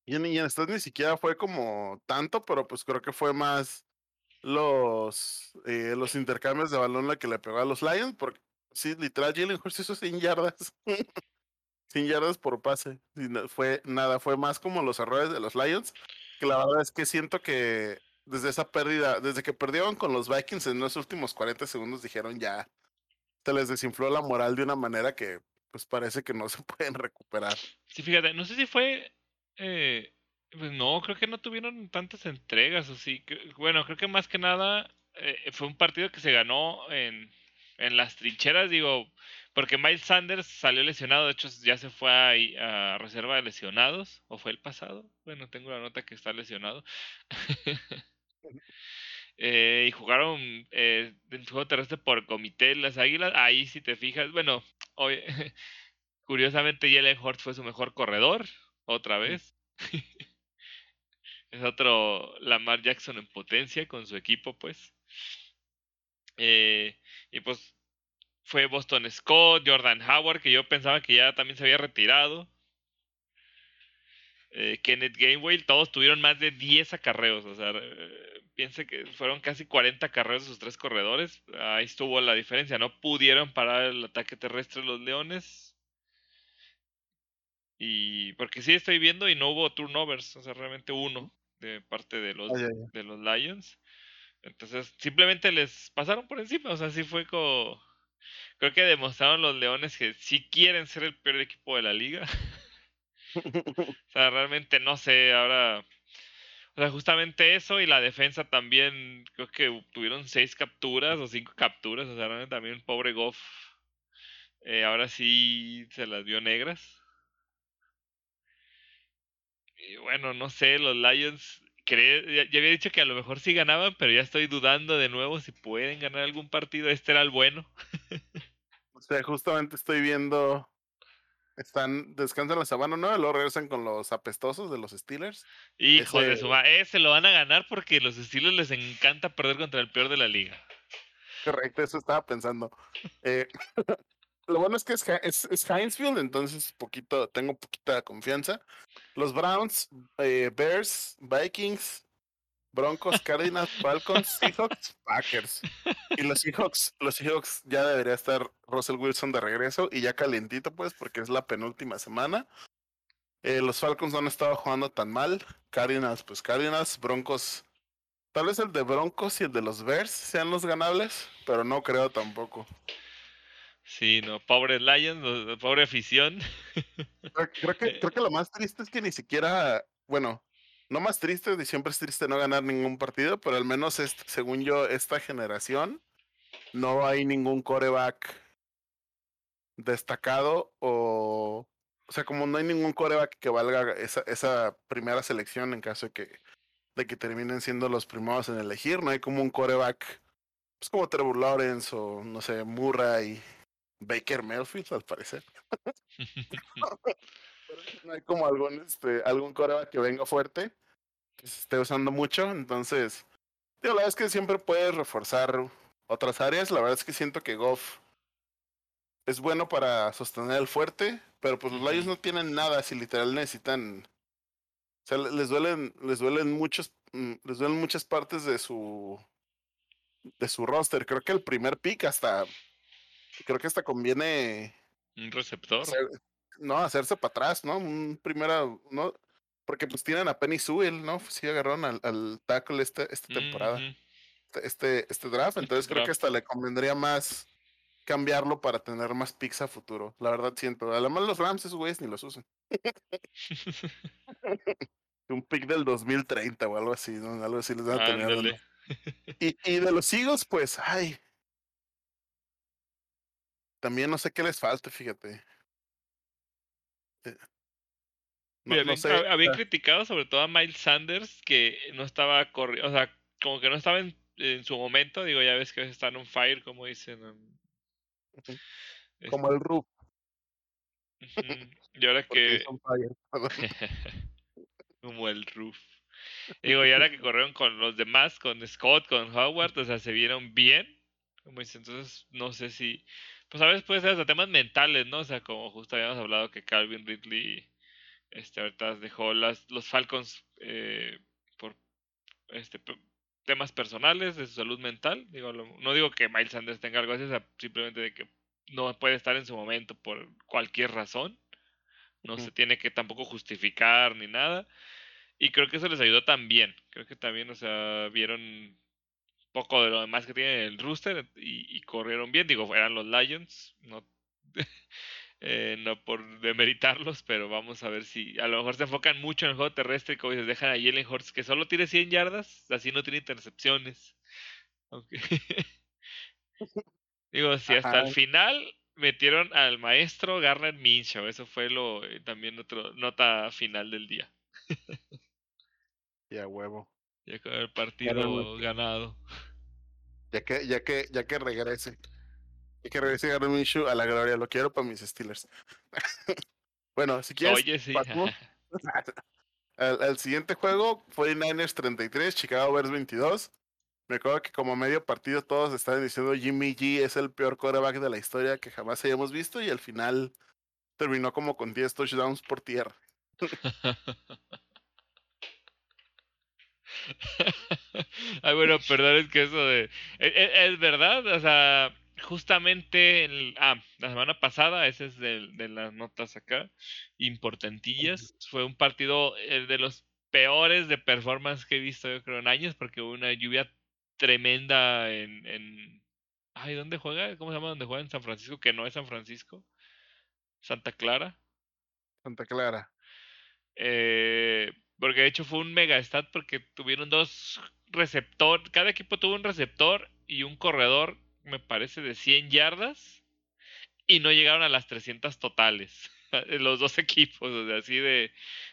Y en, y en ni siquiera fue como tanto, pero pues creo que fue más los, eh, los intercambios de balón la que le pegó a los Lions, porque sí, literal, Jalen Hurts hizo 100 yardas. 100 yardas por pase. No- fue nada, fue más como los errores de los Lions, que la verdad es que siento que desde esa pérdida, desde que perdieron con los Vikings en los últimos 40 segundos, dijeron ya, se les desinfló la moral de una manera que pues parece que no se pueden recuperar. Sí, fíjate, no sé si fue. Eh, pues no, creo que no tuvieron tantas entregas, o sí. Bueno, creo que más que nada eh, fue un partido que se ganó en, en las trincheras, digo, porque Miles Sanders salió lesionado, de hecho ya se fue a reserva de lesionados, o fue el pasado. Bueno, tengo la nota que está lesionado. Eh, y jugaron eh, el juego terrestre por comité las Águilas. Ahí, si te fijas, bueno, hoy, curiosamente Jalen Hurts fue su mejor corredor, otra vez. es otro Lamar Jackson en potencia con su equipo, pues. Eh, y pues fue Boston Scott, Jordan Howard, que yo pensaba que ya también se había retirado. Eh, Kenneth Gainwell, todos tuvieron más de 10 acarreos. O sea, eh, piense que fueron casi 40 acarreos de sus tres corredores. Ahí estuvo la diferencia. No pudieron parar el ataque terrestre de los Leones. Y porque sí estoy viendo y no hubo turnovers, o sea, realmente uno de parte de los, Ay, ay, ay. de los Lions. Entonces, simplemente les pasaron por encima. O sea, sí fue como. Creo que demostraron los Leones que sí quieren ser el peor equipo de la liga. O sea, realmente no sé, ahora. O sea, justamente eso y la defensa también, creo que tuvieron seis capturas o cinco capturas. O sea, realmente también pobre Goff. eh, ahora sí se las vio negras. Y bueno, no sé, los Lions. cre- ya, ya había dicho que a lo mejor sí ganaban, pero ya estoy dudando de nuevo si pueden ganar algún partido. Este era el bueno. O sea, justamente estoy viendo. Están, descansan la sabana, ¿no? Y luego regresan con los apestosos de los Steelers. Hijo de Ese- su madre. Ese lo van a ganar porque los Steelers les encanta perder contra el peor de la liga. Correcto, eso estaba pensando. Eh, lo bueno es que es, es, es Hinesfield, entonces poquito, tengo poquita confianza. Los Browns, eh, Bears, Vikings, Broncos, Cardinals, Falcons, Seahawks, Packers. Y los Seahawks, los Seahawks ya debería estar Russell Wilson de regreso y ya calientito, pues, porque es la penúltima semana. Eh, los Falcons no han estado jugando tan mal. Cardinals, pues Cardinals, Broncos. Tal vez el de Broncos y el de los Bears sean los ganables, pero no creo tampoco. Sí, no, pobres Lions, pobre afición. Creo, que, creo que lo más triste es que ni siquiera, bueno, no más triste, siempre es triste no ganar ningún partido, pero al menos este, según yo, esta generación, no hay ningún coreback destacado o, o sea, como no hay ningún coreback que valga esa, esa primera selección en caso de que, de que terminen siendo los primeros en elegir, no hay como un coreback, pues como Trevor Lawrence o, no sé, Murray, Baker Mayfield, al parecer. no hay como algún este algún coreback que venga fuerte que se esté usando mucho entonces digo, la verdad es que siempre puedes reforzar otras áreas la verdad es que siento que Goff es bueno para sostener el fuerte, pero pues los Lions no tienen nada si literal necesitan. O sea, le- les duelen, les duelen muchos, mm, les duelen muchas partes de su de su roster. Creo que el primer pick hasta, creo que hasta conviene Un receptor. hacer, no, hacerse para atrás, ¿no? Un primera, no, porque pues tienen a Penny Sewell, ¿no? Sí agarraron al, al tackle este, esta temporada, este, este, este draft, Este entonces creo que hasta le convendría más cambiarlo para tener más picks a futuro. La verdad siento. Además los Rams esos güeyes ni los usan. Un pick del 2030 o algo así, ¿no? Algo así les van a tener. Y, y de los Eagles, pues, ay. También no sé qué les falte, fíjate. Eh, No, sé. hab- habían ah, criticado sobre todo a Miles Sanders que no estaba corriendo, o sea, como que no estaba en, en su momento. Digo, ya ves que están on fire, como dicen. um, ujú, es- Como el Roof, ujú, Y ahora que. como el roof. Digo, y ahora que corrieron con los demás, con Scott, con Howard, o sea, se vieron bien. Como dice, entonces no sé si. Pues a veces puede ser hasta temas mentales, ¿no? O sea, como justo habíamos hablado que Calvin Ridley este, ahorita dejó las, los Falcons eh, por este, temas personales de su salud mental. Digo, lo- no digo que Miles Sanders tenga algo así, o sea, simplemente de que no puede estar en su momento por cualquier razón. No se tiene que tampoco justificar ni nada. Y creo que eso les ayudó también. Creo que también, o sea, vieron poco de lo demás que tiene el rooster y, y corrieron bien. Digo, eran los Lions, no, eh, no por demeritarlos, pero vamos a ver si a lo mejor se enfocan mucho en el juego terrestre y como dices, dejan a Jalen Hurts que solo tire 100 yardas, así no tiene intercepciones. Aunque, digo, si hasta el final metieron al maestro Garner Minshew, eso fue lo eh, también otro nota final del día. ya huevo. Ya con el partido ganado. Ya que, ya que, ya que regrese. Ya que regrese Minshew a la gloria. Lo quiero para mis Steelers. Bueno, si quieres, Oye, sí. pasemos al, al siguiente juego. 49ers 33, Chicago Bears 22. Me acuerdo que como medio partido todos estaban diciendo Jimmy G es el peor quarterback de la historia que jamás hayamos visto y al final terminó como con 10 touchdowns por tierra. Ay, bueno, perdón, es que eso de... Es, es- es verdad, o sea, justamente, el, ah, la semana pasada, ese es de, de las notas acá, importantillas, fue un partido eh, de los peores de performance que he visto yo creo en años, porque hubo una lluvia tremenda en... en ay, ¿dónde juega? ¿Cómo se llama? ¿Dónde juega? En San Francisco, que no es San Francisco. Santa Clara. Santa Clara. Eh, porque de hecho fue un mega stat porque tuvieron dos receptor, cada equipo tuvo un receptor y un corredor, me parece, de 100 yardas y no llegaron a las 300 totales. Los dos equipos, o sea, así de,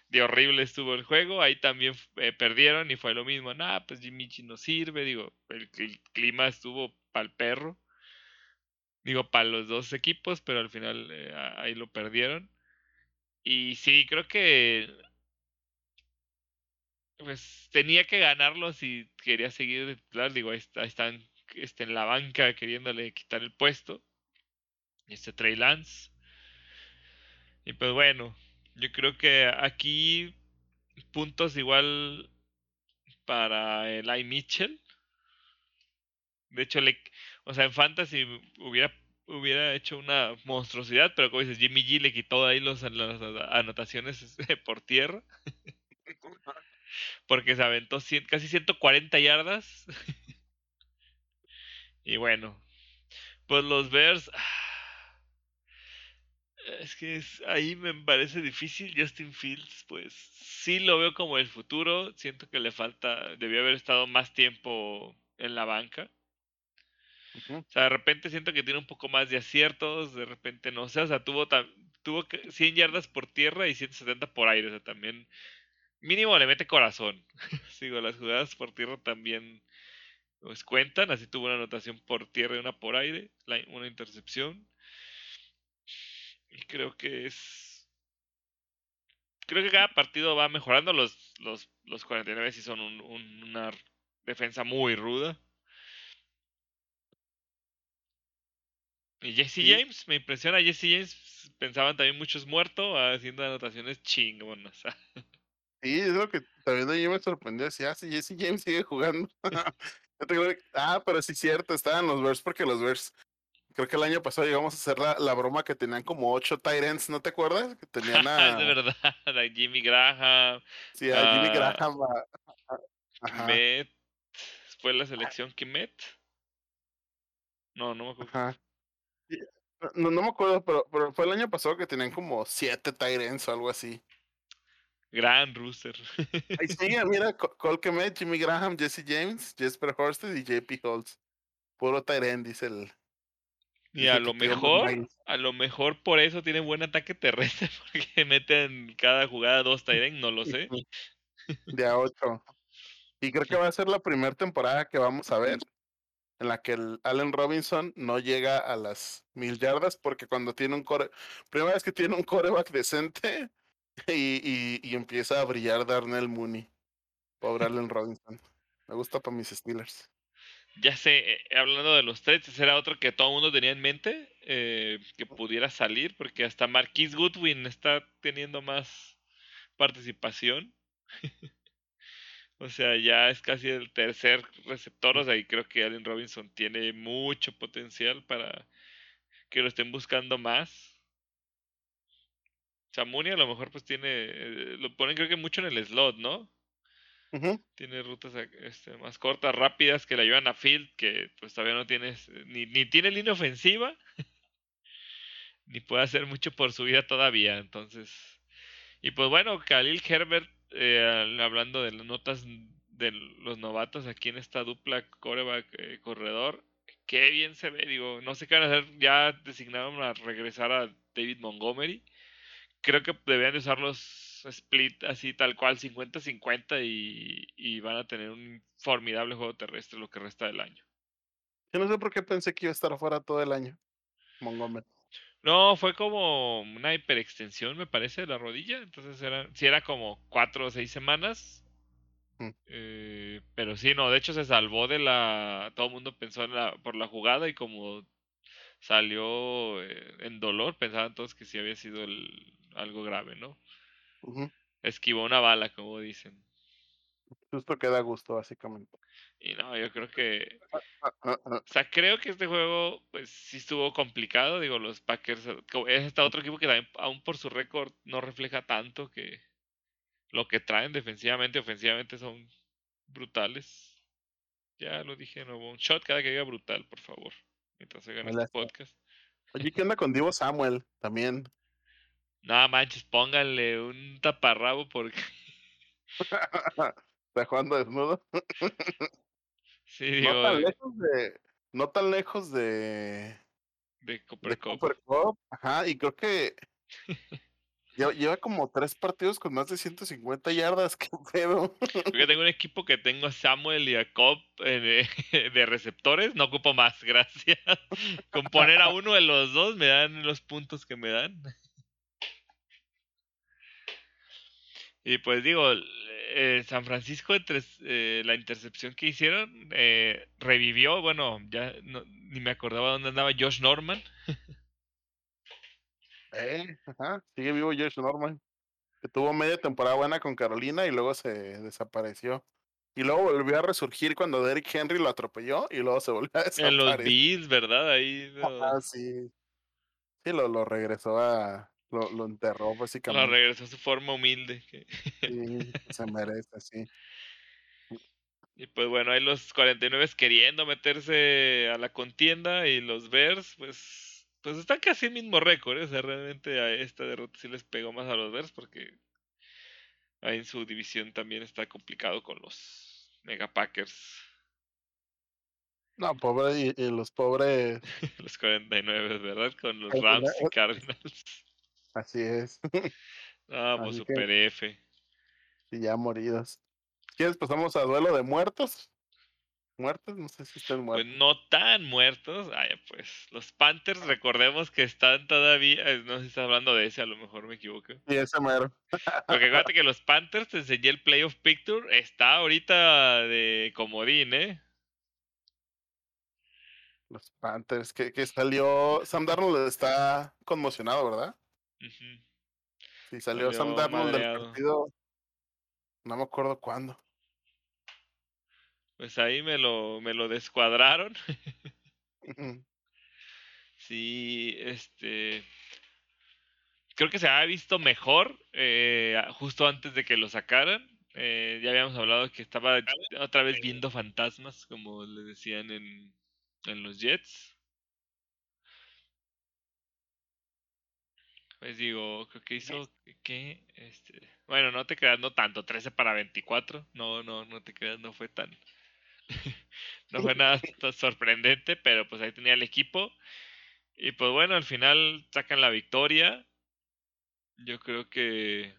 de horrible estuvo el juego. Ahí también eh, perdieron y fue lo mismo. Nah, pues G no sirve. Digo, el, el clima estuvo para el perro. Digo, para los dos equipos, pero al final eh, ahí lo perdieron. Y sí, creo que pues tenía que ganarlo si quería seguir de titular. Digo, ahí, está- están este, en la banca queriéndole quitar el puesto. Este Trey Lance. Y pues bueno, yo creo que aquí puntos igual para el Mitchell. De hecho, le, o sea, en Fantasy hubiera, hubiera hecho una monstruosidad, pero como dices, Jimmy G le quitó ahí los, las anotaciones por tierra. Porque se aventó cien- casi 140 yardas. y bueno, Pues los Bears. ah, Es que es- ahí me parece difícil. Justin Fields, pues sí lo veo como el futuro. Siento que le falta. Debió haber estado más tiempo en la banca. O sea, de repente siento que tiene un poco más de aciertos. De repente no sé. O sea, tuvo, tuvo que- 100 yardas por tierra y 170 por aire. O sea, también. Mínimo le mete corazón. Sigo, las jugadas por tierra también pues, cuentan. Así tuvo una anotación por tierra y una por aire. la- una intercepción. Y creo que es. Creo que cada partido va mejorando. Los, los, los 49 sí son un- un- una defensa muy ruda. Y Jesse Sí. James, me impresiona Jesse James. Pensaban también muchos muertos haciendo anotaciones chingonas. Sí, es lo que también a mí me sorprendió. Decía, ah, sí, Jesse James sigue jugando. Que- ah, pero sí, cierto, estaban los Bears porque los Bears. Creo que el año pasado llegamos a hacer la, la broma que tenían como ocho Tyrants, ¿no te acuerdas? Que tenían es de a, verdad. A Jimmy Graham, sí, a Jimmy a Graham, a- a- Kimet. ¿Fue la selección Kimet? No, no me acuerdo. ajá. No, no me acuerdo, pero, pero fue el año pasado que tenían como siete Tyrants o algo así. Gran Rooster. Ahí sigue, mira, Co- Cole Kmet, Jimmy Graham, Jesse James, Jesper Horsted y JP Holtz. Puro Tyrant, dice el. Y a lo mejor, a lo mejor por eso tiene buen ataque terrestre, porque meten cada jugada dos Tyrant, no lo sé. De a 8. Y creo que va a ser la primera temporada que vamos a ver en la que el Allen Robinson no llega a las mil yardas porque cuando tiene un core, primera vez que tiene un coreback decente y, y, y empieza a brillar Darnell Mooney. Pobre Allen Robinson. Me gusta para mis Steelers. Ya sé, eh, hablando de los trades, ese era otro que todo el mundo tenía en mente, eh, que pudiera salir, porque hasta Marquise Goodwin está teniendo más participación. o sea, ya es casi el tercer receptor, o sea, y creo que Allen Robinson tiene mucho potencial para que lo estén buscando más. Samuni a lo mejor pues tiene, eh, lo ponen creo que mucho en el slot, ¿no? Tiene rutas este, más cortas, rápidas, que la llevan a field, que pues todavía no tienes, ni, ni tiene línea ofensiva, ni puede hacer mucho por su vida todavía. Entonces, y pues bueno, Khalil Herbert, eh, hablando de las notas de los novatos aquí en esta dupla coreback eh, corredor, qué bien se ve, digo, no sé qué van a hacer, ya designaron a regresar a David Montgomery. Creo que deberían de usar los split así tal cual 50-50 y, y van a tener un formidable juego terrestre lo que resta del año. Yo no sé por qué pensé que iba a estar fuera todo el año. Montgomery. No, fue como una hiperextensión, me parece, de la rodilla. Entonces era, sí era como cuatro o seis semanas. Mm. eh, pero sí, no, de hecho se salvó de la... Todo el mundo pensó en la, por la jugada y como salió eh, en dolor, pensaban todos que sí había sido el- algo grave, ¿no? Esquivó una bala, como dicen. Justo que da gusto, básicamente. Y no, yo creo que... Ah, ah, ah. O sea, creo que este juego, pues sí estuvo complicado. Digo, los Packers, eh, es este otro equipo que también, aún por su récord, no refleja tanto que lo que traen defensivamente, ofensivamente son brutales. Ya lo dije de nuevo, un shot cada que diga brutal, por favor. Mientras oigan este Gracias. podcast. Oye, ¿qué onda con Divo Samuel? También. Nada manches, pónganle un taparrabo porque Está jugando desnudo. sí, digo, No tan de, lejos de. No tan lejos de. de Cooper de Cup. Cooper Cup. Ajá, y creo que. Lleva, como tres partidos con más de 150 yardas. ¿Qué pedo? Yo tengo un equipo que tengo a Samuel y a Cobb eh, de, de receptores, no ocupo más, gracias. Con poner a uno de los dos me dan los puntos que me dan. Y pues digo, eh, San Francisco, entre, eh, la intercepción que hicieron, eh, revivió, bueno, ya no- ni me acordaba dónde andaba Josh Norman. Eh, ajá, sigue vivo Josh Norman. Que tuvo media temporada buena con Carolina y luego se desapareció. Y luego volvió a resurgir cuando Derrick Henry lo atropelló y luego se volvió a En los desaparecer. Bills, ¿verdad? Ahí lo, Ajá, sí. Sí, lo, lo regresó a. Lo, lo enterró, lo básicamente. regresó a su forma humilde. Sí, se merece, sí. Y pues bueno, hay los 49 queriendo meterse a la contienda y los Bears, pues, pues están casi el mismo récord. ¿eh? O sea, realmente a esta derrota sí les pegó más a los Bears porque ahí en su división también está complicado con los Mega Packers, No, pobre, y, y los pobres, los 49, ¿verdad? Con los Rams y final- Cardinals. Así es. Ah, pues Así que- super F. y ya moridos. ¿Quieres pasamos a duelo de muertos? ¿Muertos? No sé si están Pues muertos. no tan muertos. Ay, pues los Panthers, recordemos que están todavía. eh, No sé si estás hablando de ese, a lo mejor me equivoco. Y ese mero. Porque acuérdate que los Panthers, te enseñé el playoff picture, está ahorita de comodín, ¿eh? Los Panthers, que, que salió. Sam Darnold está conmocionado, ¿verdad? Sí, salió, Sam Darnold del partido. No me acuerdo cuándo. Pues ahí me lo, me lo descuadraron. Sí, este. Creo que se había visto mejor eh, justo antes de que lo sacaran. Eh, ya habíamos hablado que estaba otra vez viendo fantasmas, como le decían en, en los Jets. Pues digo, creo que hizo que, este, bueno, no te creas, no tanto, 13 para 24. No, no, no te creas, no fue tan, no fue nada tan sorprendente, pero pues ahí tenía el equipo. Y pues bueno, al final sacan la victoria. Yo creo que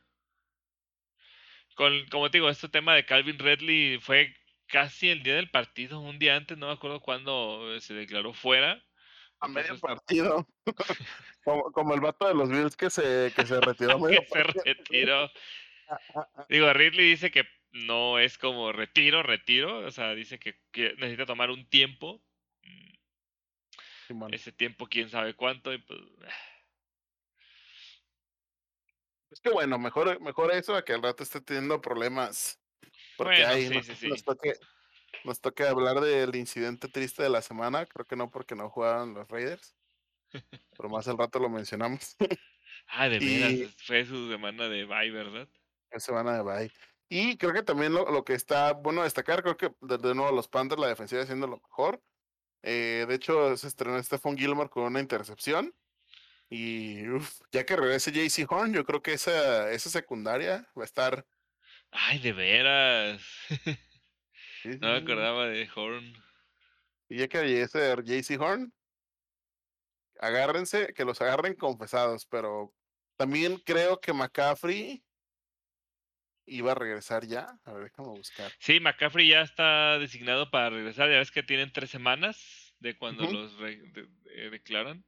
con, como te digo, este tema de Calvin Redley fue casi el día del partido, un día antes, no me acuerdo cuándo eh, se declaró fuera. A medio partido. como, como el vato de los Bills que se, que se retiró medio que se retiró. Digo, Ridley dice que no es como retiro, retiro. O sea, dice que, que necesita tomar un tiempo. Ese tiempo, quién sabe cuánto. Y pues, Es que bueno, mejor, mejor eso a que al rato esté teniendo problemas. Porque Bueno, ahí sí, nos, sí, sí. nos toque, nos toque hablar del incidente triste de la semana. Creo que no porque no jugaron los Raiders. Pero más al rato lo mencionamos. ah, de Y- veras, es- fue su semana de bye, ¿verdad? en semana de bye. Y creo que también lo, lo que está bueno destacar, creo que de, de nuevo los Panthers, la defensiva haciendo lo mejor. Eh, de hecho, se estrenó Stephon Gilmore con una intercepción. Y uf, ya que regrese JC Horn, yo creo que esa, esa secundaria va a estar. Ay, de veras. sí, no me acordaba de Horn. Y ya que regrese JC Horn, agárrense, que los agarren confesados. Pero también creo que McCaffrey iba a regresar ya. A ver, déjame buscar. Sí, McCaffrey ya está designado para regresar. Ya ves que tienen tres semanas de cuando los re- de- eh, declaran.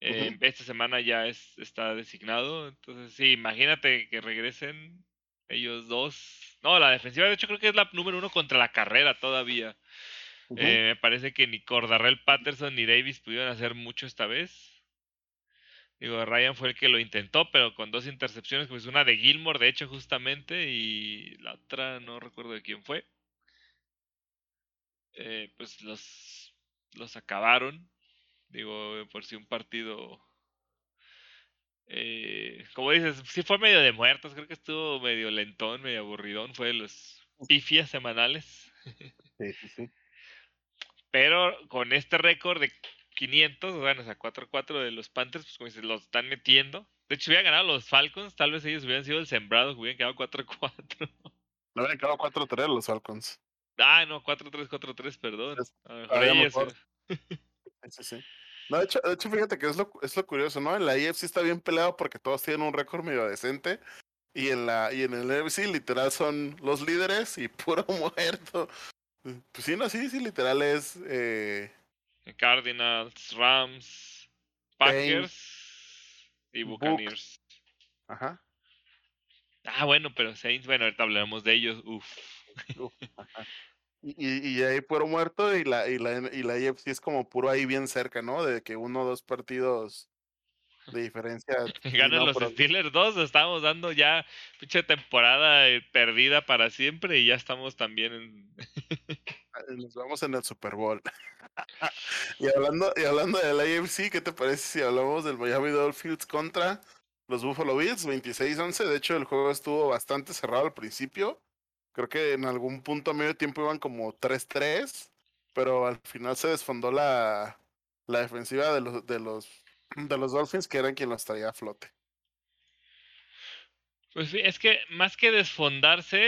Eh, Esta semana ya es, está designado. Entonces, sí, imagínate que regresen ellos dos. No, la defensiva, de hecho, creo que es la número uno contra la carrera todavía. Eh, me parece que ni Cordarrell Patterson ni Davis pudieron hacer mucho esta vez. Digo, Ryan fue el que lo intentó, pero con dos intercepciones, pues una de Gilmore, de hecho, justamente, y la otra no recuerdo de quién fue. Eh, pues los, los acabaron. Digo, por si un partido. Eh, como dices, sí fue medio de muertos, creo que estuvo medio lentón, medio aburridón, fue de los pifias semanales. Sí, sí, sí. Pero con este récord de 500, bueno, o sea, 4-4 de los Panthers, pues como dices, los están metiendo. De hecho, si hubieran ganado los Falcons, tal vez ellos hubieran sido el sembrado, hubieran quedado 4-4. No habían quedado 4-3 los Falcons. ah, no, 4-3, 4-3, perdón. Es A lo mejor sí, sí. No, de hecho, de hecho, fíjate que es lo, es lo curioso, ¿no? En la IFC está bien peleado porque todos tienen un récord medio decente. Y en la, y en el NFC literal son los líderes y puro muerto. Pues sí, no, sí, sí, literal es eh, Cardinals, Rams, Packers y. Buccaneers. ajá. Ah, bueno, pero Saints, bueno, ahorita hablaremos de ellos. Uf. uf. Y, y, ahí puro muerto y la, y la y la IFC es como puro ahí bien cerca, ¿no? De que uno o dos partidos de diferencia. Ganan no, los pero- Steelers 2, estamos dando ya pinche temporada eh, perdida para siempre y ya estamos también en... Nos vamos en el Super Bowl. y hablando, y hablando de la AFC, ¿qué te parece si hablamos del Miami Dolphins contra los Buffalo Bills? 26-11. De hecho, el juego estuvo bastante cerrado al principio. Creo que en algún punto a medio tiempo iban como 3-3. Pero al final se desfondó la, la defensiva de los, de los de los Dolphins, que eran quien los traía a flote. Pues sí, es que más que desfondarse,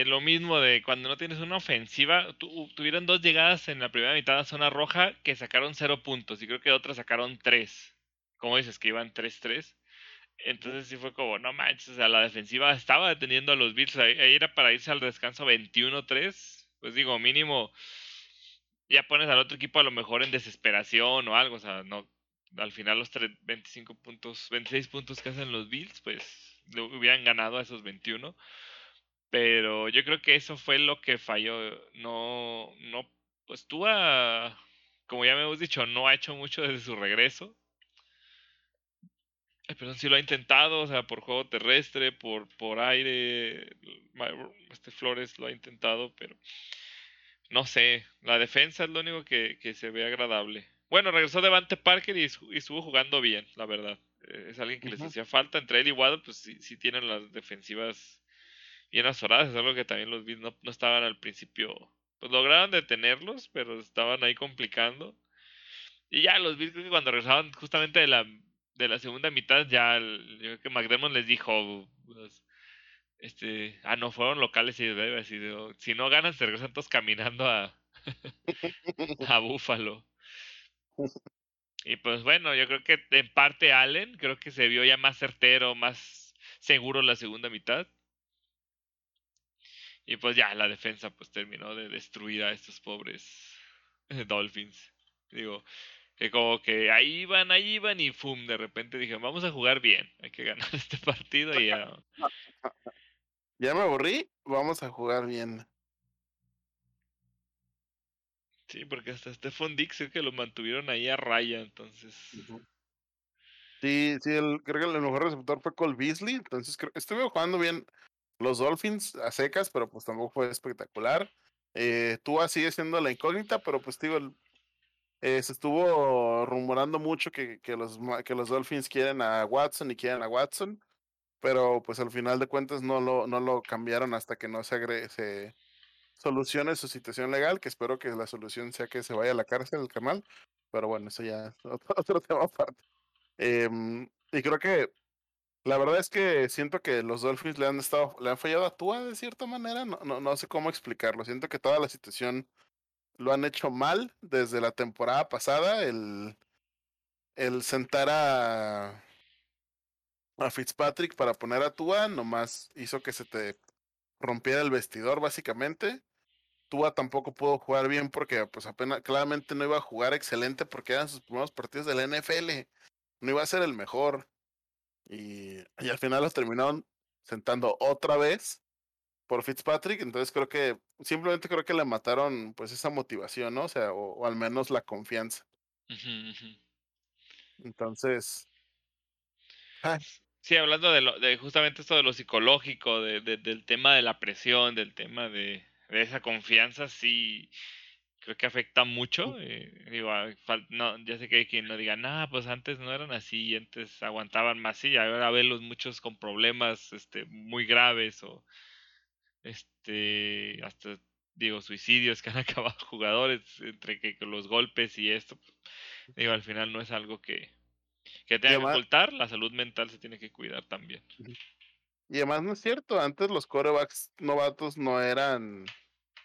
eh, lo mismo de cuando no tienes una ofensiva, tu- tuvieron dos llegadas en la primera mitad a zona roja que sacaron cero puntos y creo que otras sacaron tres. Como dices, que iban 3-3. Entonces sí fue como, no manches, o sea, la defensiva estaba deteniendo a los Bills, ahí, era para irse al descanso 21-3. Pues digo, mínimo, ya pones al otro equipo a lo mejor en desesperación o algo, o sea, no, al final los tre- 25 puntos, 26 puntos que hacen los Bills, pues lo hubieran ganado a esos 21. Pero yo creo que eso fue lo que falló. No, no, pues tú como ya me hemos dicho, no ha hecho mucho desde su regreso. Pero sí lo ha intentado, o sea, por juego terrestre, por, por aire. Este Flores lo ha intentado, pero no sé. La defensa es lo único que, que se ve agradable. Bueno, regresó Devante Parker y, estuvo jugando bien, la verdad. Eh, es alguien que les hacía falta. Entre él y Waddle, pues sí, sí, tienen las defensivas bien azoradas. Es algo que también los Bills no, no estaban al principio. Pues lograron detenerlos, pero estaban ahí complicando. Y ya los Bills cuando regresaban justamente de la, de la segunda mitad, ya yo creo que McDermott les dijo, pues, este, ah, no, fueron locales y así, si no ganan, se regresan todos caminando a, a. Y pues bueno, yo creo que en parte Allen creo que se vio ya más certero, más seguro la segunda mitad. Y pues ya la defensa pues terminó de destruir a estos pobres Dolphins. Digo, que como que ahí iban, ahí iban y fum, de repente dije, vamos a jugar bien, hay que ganar este partido y ya. Ya me aburrí, vamos a jugar bien. Sí, porque hasta Stephon Dix creo que lo mantuvieron ahí a raya, entonces. Sí, sí, el, creo que el mejor receptor fue Cole Beasley, entonces creo, estuve jugando bien los Dolphins a secas, pero pues tampoco fue espectacular. Eh, Tua sigue siendo la incógnita, pero pues digo, eh, se estuvo rumorando mucho que, que, los, que los Dolphins quieren a Watson y quieren a Watson, pero pues al final de cuentas no lo, no lo cambiaron hasta que no se, agre se solucione su situación legal, que espero que la solución sea que se vaya a la cárcel el canal, pero bueno, eso ya es otro, tema aparte. Em, y creo que la verdad es que siento que los Dolphins le han estado, le han fallado a Tua de cierta manera, no, no, no sé cómo explicarlo, siento que toda la situación lo han hecho mal desde la temporada pasada, el, el sentar a, Fitzpatrick para poner a Tua nomás hizo que se te rompiera el vestidor básicamente. Tua tampoco pudo jugar bien porque pues apenas claramente no iba a jugar excelente porque eran sus primeros partidos de la NFL. No iba a ser el mejor. Y, y al final los terminaron sentando otra vez por Fitzpatrick. Entonces creo que simplemente creo que le mataron pues esa motivación, ¿no? O sea, o, al menos la confianza. Entonces. Ah. Sí, hablando de, lo, de justamente esto de lo psicológico, de, del tema de la presión, del tema de, de esa confianza sí creo que afecta mucho. Eh, digo, no, ya sé que hay quien no diga, nada, pues antes no eran así, antes aguantaban más, sí, ahora verlos muchos con problemas este, muy graves o este hasta digo suicidios que han acabado jugadores entre que los golpes y esto digo al final no es algo que que tenga que ocultar la salud mental se tiene que cuidar también y además no es cierto, antes los corebacks novatos no eran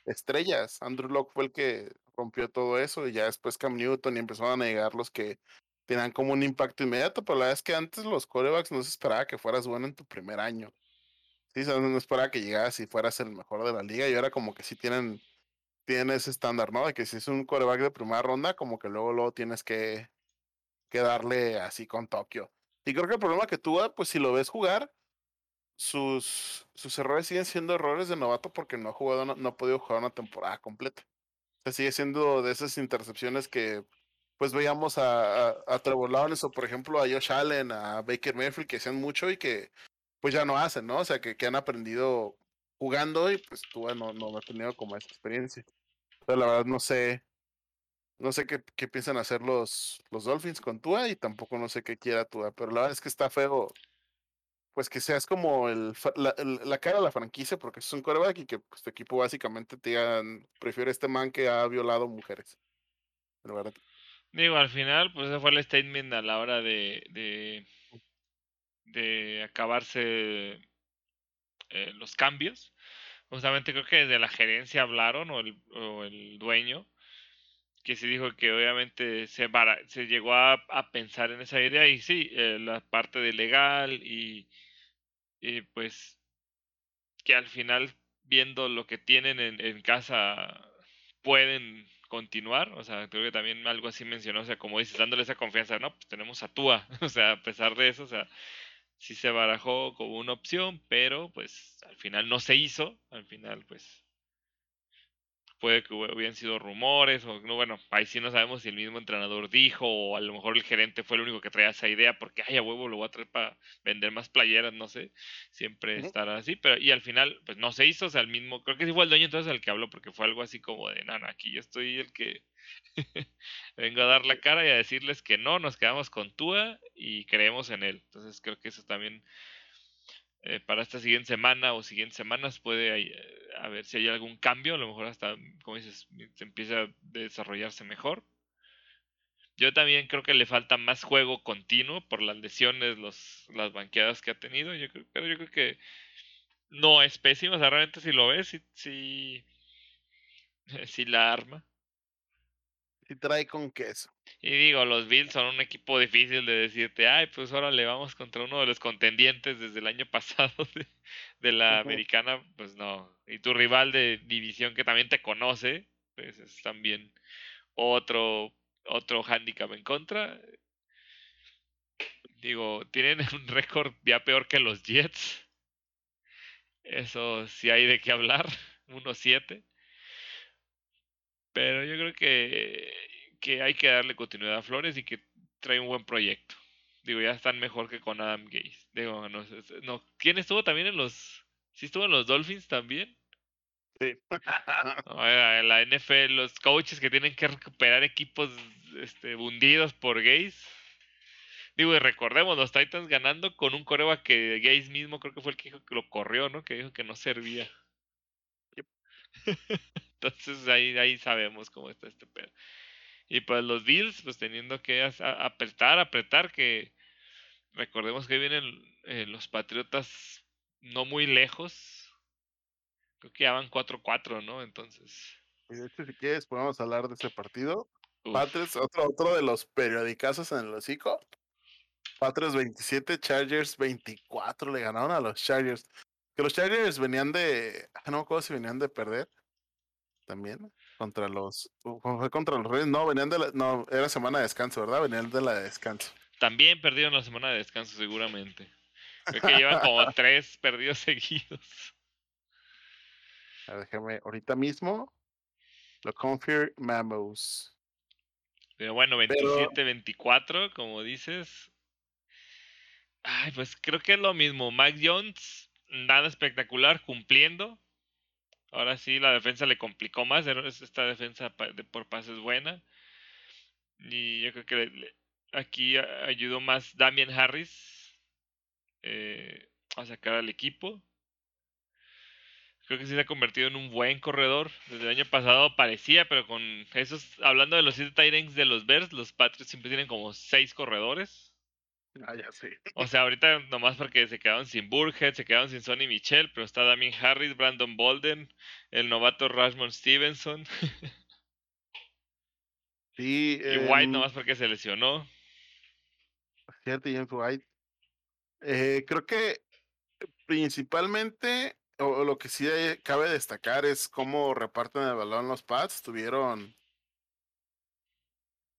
estrellas. Andrew Locke fue el que rompió todo eso y ya después Cam Newton y empezaron a negar los que tenían como un impacto inmediato, pero la verdad es que antes los corebacks no se esperaba que fueras bueno en tu primer año. Sí, no esperaba que llegaras y fueras el mejor de la liga y ahora como que sí tienen, tienen ese estándar, ¿no? De que si es un coreback de primera ronda, como que luego, luego tienes que, que darle así con Tokio. Y creo que el problema que tuvo, pues si lo ves jugar, sus, sus errores siguen siendo errores de novato porque no ha jugado, no, ha podido jugar una temporada completa. O sea, sigue siendo de esas intercepciones que pues veíamos a, a, Trevor Lawrence o por ejemplo a Josh Allen, a Baker Mayfield que hacían mucho y que pues ya no hacen, ¿no? O sea, que, que han aprendido jugando y pues tú no, no ha tenido como esa experiencia. Pero la verdad no sé, no sé qué, qué piensan hacer los, los Dolphins con Tua y tampoco no sé qué quiera Tua, pero la verdad es que está feo pues que seas como el, la, cara de la franquicia porque es un coreback y que pues, tu equipo básicamente te digan, prefiere este man que ha violado mujeres. Pero. Digo, al final, pues ese fue el statement a la hora de, de, de acabarse eh, los cambios. Justamente creo que desde la gerencia hablaron o el, o el dueño que se dijo que obviamente se, se llegó a, a, pensar en esa idea y sí, eh, la parte de legal y, y, pues que al final viendo lo que tienen en, en, casa pueden continuar, o sea, creo que también algo así mencionó, o sea, como dices, dándole esa confianza, no, pues tenemos a Tua, o sea, a pesar de eso, o sea, sí se barajó como una opción, pero pues al final no se hizo, al final pues puede que hubieran sido rumores, o no, bueno, ahí sí no sabemos si el mismo entrenador dijo, o a lo mejor el gerente fue el único que traía esa idea, porque ay, a huevo lo voy a traer para vender más playeras, no sé, siempre estará así, pero y al final, pues no se hizo, o sea, el mismo, creo que sí fue el dueño entonces el que habló, porque fue algo así como de, nana, aquí yo estoy el que vengo a dar la cara y a decirles que no, nos quedamos con Tua y creemos en él, entonces creo que eso también eh, para esta siguiente semana o siguientes semanas puede eh, a ver si hay algún cambio, a lo mejor hasta, como dices, se empieza a desarrollarse mejor. Yo también creo que le falta más juego continuo por las lesiones, los, las banqueadas que ha tenido. Yo creo, pero yo creo que no es pésimo. O sea, realmente si lo ves, si, si la arma. Y trae con queso. Y digo, los Bills son un equipo difícil de decirte, ay, pues ahora le vamos contra uno de los contendientes desde el año pasado de, la americana, pues no. Y tu rival de división que también te conoce, pues es también otro, otro handicap en contra. Digo, tienen un récord ya peor que los Jets. Eso sí hay de qué hablar, 1-7. Pero yo creo que, que hay que darle continuidad a Flores y que trae un buen proyecto. Digo, ya están mejor que con Adam Gaze. Digo, no, no, ¿quién estuvo también en los... ¿Sí estuvo en los Dolphins también? Sí. en la NFL, los coaches que tienen que recuperar equipos este, hundidos por Gaze. Digo, y recordemos, los Titans ganando con un coreba que Gaze mismo creo que fue el que dijo que lo corrió, ¿no? Que dijo que no servía. Entonces ahí, ahí sabemos cómo está este pedo. Y pues los Bills, pues teniendo que apretar, apretar, que recordemos que vienen eh, los Patriotas no muy lejos. Creo que ya van 4-4, ¿no? Entonces. Y de hecho, si quieres, podemos hablar de ese partido. Patriots, otro, otro de los periodicazos en el hocico. Patriots 27, Chargers 24, le ganaron a los Chargers. Que los Chargers venían de. Ah, no me acuerdo si venían de perder también contra los fue contra los Reyes, no, venían de la, no, era semana de descanso, ¿verdad? Venían de la de descanso. También perdieron la semana de descanso seguramente. Creo que llevan como tres perdidos seguidos. A ver, déjame, ahorita mismo lo confirmamos. Pero bueno, 27-24, como dices. Ay, pues creo que es lo mismo. Mac Jones, nada espectacular, cumpliendo. Ahora sí, la defensa le complicó más. Esta defensa por pases buena. Y yo creo que aquí ayudó más Damian Harris eh, a sacar al equipo. Creo que sí se ha convertido en un buen corredor. Desde el año pasado parecía, pero con esos, hablando de los siete Tyrants de los Bears, los Patriots siempre tienen como seis corredores. Ah, ya sé. O sea, ahorita nomás porque se quedaron sin Burhead, se quedaron sin Sonny Michel, pero está Damien Harris, Brandon Bolden, el novato Rashmond Stevenson. Sí, y White nomás porque se lesionó. Cierto, James White. Eh, creo que principalmente, o, lo que sí cabe destacar es cómo reparten el balón los pads. Tuvieron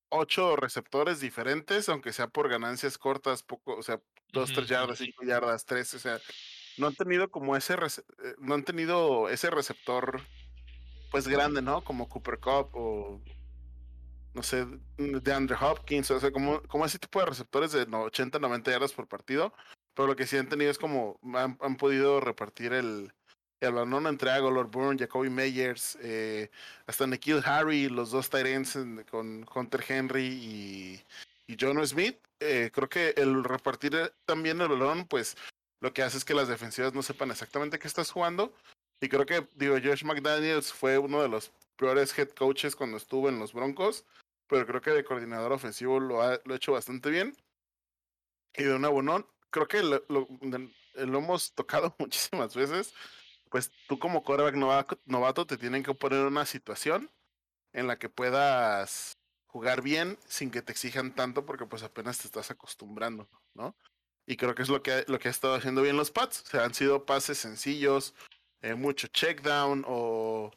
ocho receptores diferentes, aunque sea por ganancias cortas, poco, o sea, dos, tres yardas, cinco yardas, tres, o sea, no han tenido como ese, eh, no han tenido ese receptor, pues grande, ¿no? Como Cooper Cup o, no sé, de Andrew Hopkins, o sea, como, como ese tipo de receptores de 80, 90 yardas por partido, pero lo que sí han tenido es como, han podido repartir el, el balón entre Agolor Bourne, Jacoby Meyers, eh, hasta Nikhil Harry, los dos Tyrants con Hunter Henry y, y John Smith. Eh, creo que el repartir también el balón, pues lo que hace es que las defensivas no sepan exactamente qué estás jugando. Y creo que, digo, Josh McDaniels fue uno de los peores head coaches cuando estuvo en los Broncos, pero creo que de coordinador ofensivo lo ha, lo ha hecho bastante bien. Y de una bonón, creo que lo, lo, lo hemos tocado muchísimas veces pues tú como quarterback novato te tienen que poner una situación en la que puedas jugar bien sin que te exijan tanto porque pues apenas te estás acostumbrando, ¿no? Y creo que es lo que, lo que ha estado haciendo bien los Pats. O sea, han sido pases sencillos, eh, mucho check down o,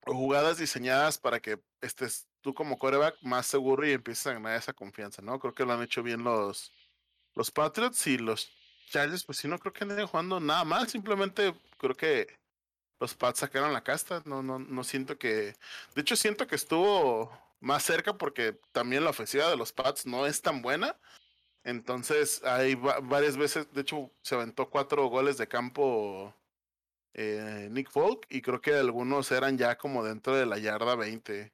jugadas diseñadas para que estés tú como quarterback más seguro y empieces a ganar esa confianza, ¿no? Creo que lo han hecho bien los, los Patriots y los Chargers, pues sí, no creo que anden jugando nada mal. Simplemente creo que los Pats sacaron la casta. No, no, no siento que. De hecho, siento que estuvo más cerca porque también la ofensiva de los Pats no es tan buena. Entonces, hay varias veces, de hecho, se aventó cuatro goles de campo eh, Nick Folk y creo que algunos eran ya como dentro de la yarda 20.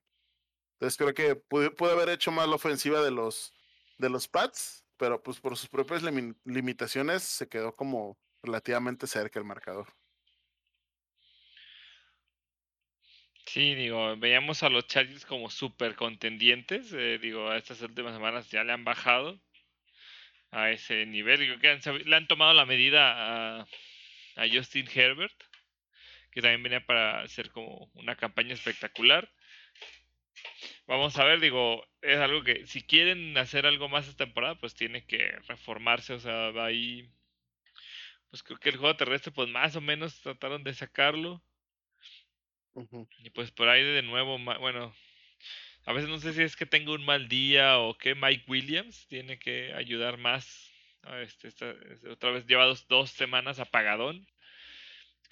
Entonces creo que pude, haber hecho más la ofensiva de los, de los Pats, pero pues por sus propias limitaciones se quedó como relativamente cerca el marcador. Sí, digo, veíamos a los Chargers como súper contendientes. Eh, digo, a estas últimas semanas ya le han bajado a ese nivel. Digo, que le han tomado la medida a, a, Justin Herbert, que también venía para hacer como una campaña espectacular. Vamos a ver, digo, es algo que si quieren hacer algo más esta temporada, pues tiene que reformarse. O sea, va ahí. Pues creo que el juego terrestre, pues más o menos trataron de sacarlo y pues por ahí de nuevo, bueno, a veces no sé si es que tengo un mal día o que Mike Williams tiene que ayudar más. Este, otra vez lleva dos, semanas apagadón.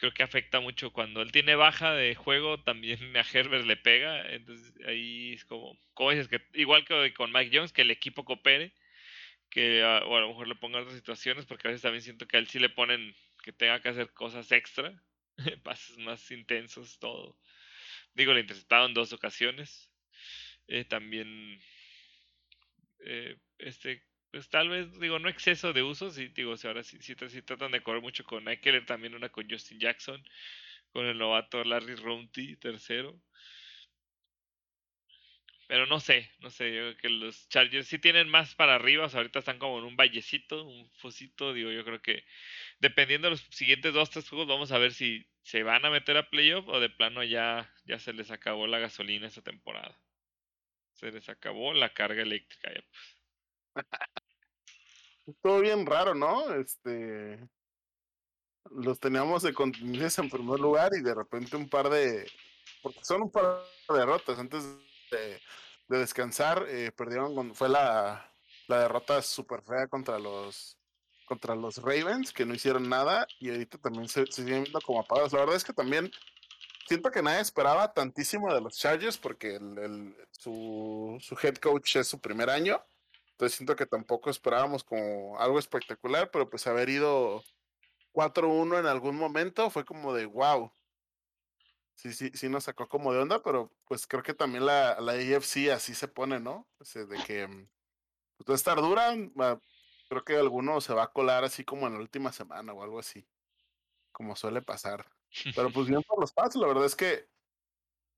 Creo que afecta mucho cuando él tiene baja de juego, también a Herbert le pega. Entonces ahí es como, que igual que con Mike Jones, que el equipo coopere, que a, o a lo mejor le pongan otras situaciones, porque a veces también siento que a él sí le ponen que tenga que hacer cosas extra pases más intensos, todo. Digo, le interceptado en dos ocasiones. Eh, también, eh, este, pues tal vez, digo, no exceso de uso, sí, digo, si ahora sí, sí, tratan de correr mucho con Eckler, también una con Justin Jackson, con el novato Larry Rounty, tercero. Pero no sé, no sé, yo creo que los Chargers sí tienen más para arriba, o sea, ahorita están como en un vallecito, un fosito, digo, yo creo que dependiendo de los siguientes dos, tres juegos, vamos a ver si se van a meter a playoff o de plano ya, ya se les acabó la gasolina esta temporada. Se les acabó la carga eléctrica ya pues. Todo bien raro, ¿no? Este los teníamos de contingencia en primer lugar y de repente un par de porque son un par de derrotas antes de, descansar eh, perdieron fue la, la derrota super fea contra los contra los Ravens, que no hicieron nada, y ahorita también se, siguen viendo como apagados. La verdad es que también siento que nadie esperaba tantísimo de los Chargers, porque el, su, su head coach es su primer año. Entonces siento que tampoco esperábamos como algo espectacular, pero pues haber ido 4-1 en algún momento fue como de wow. Sí, sí, sí nos sacó como de onda, pero pues creo que también la, la AFC así se pone, ¿no? de que pues, va a estar dura, creo que alguno se va a colar así como en la última semana o algo así, como suele pasar. Pero pues bien por los pasos, la verdad es que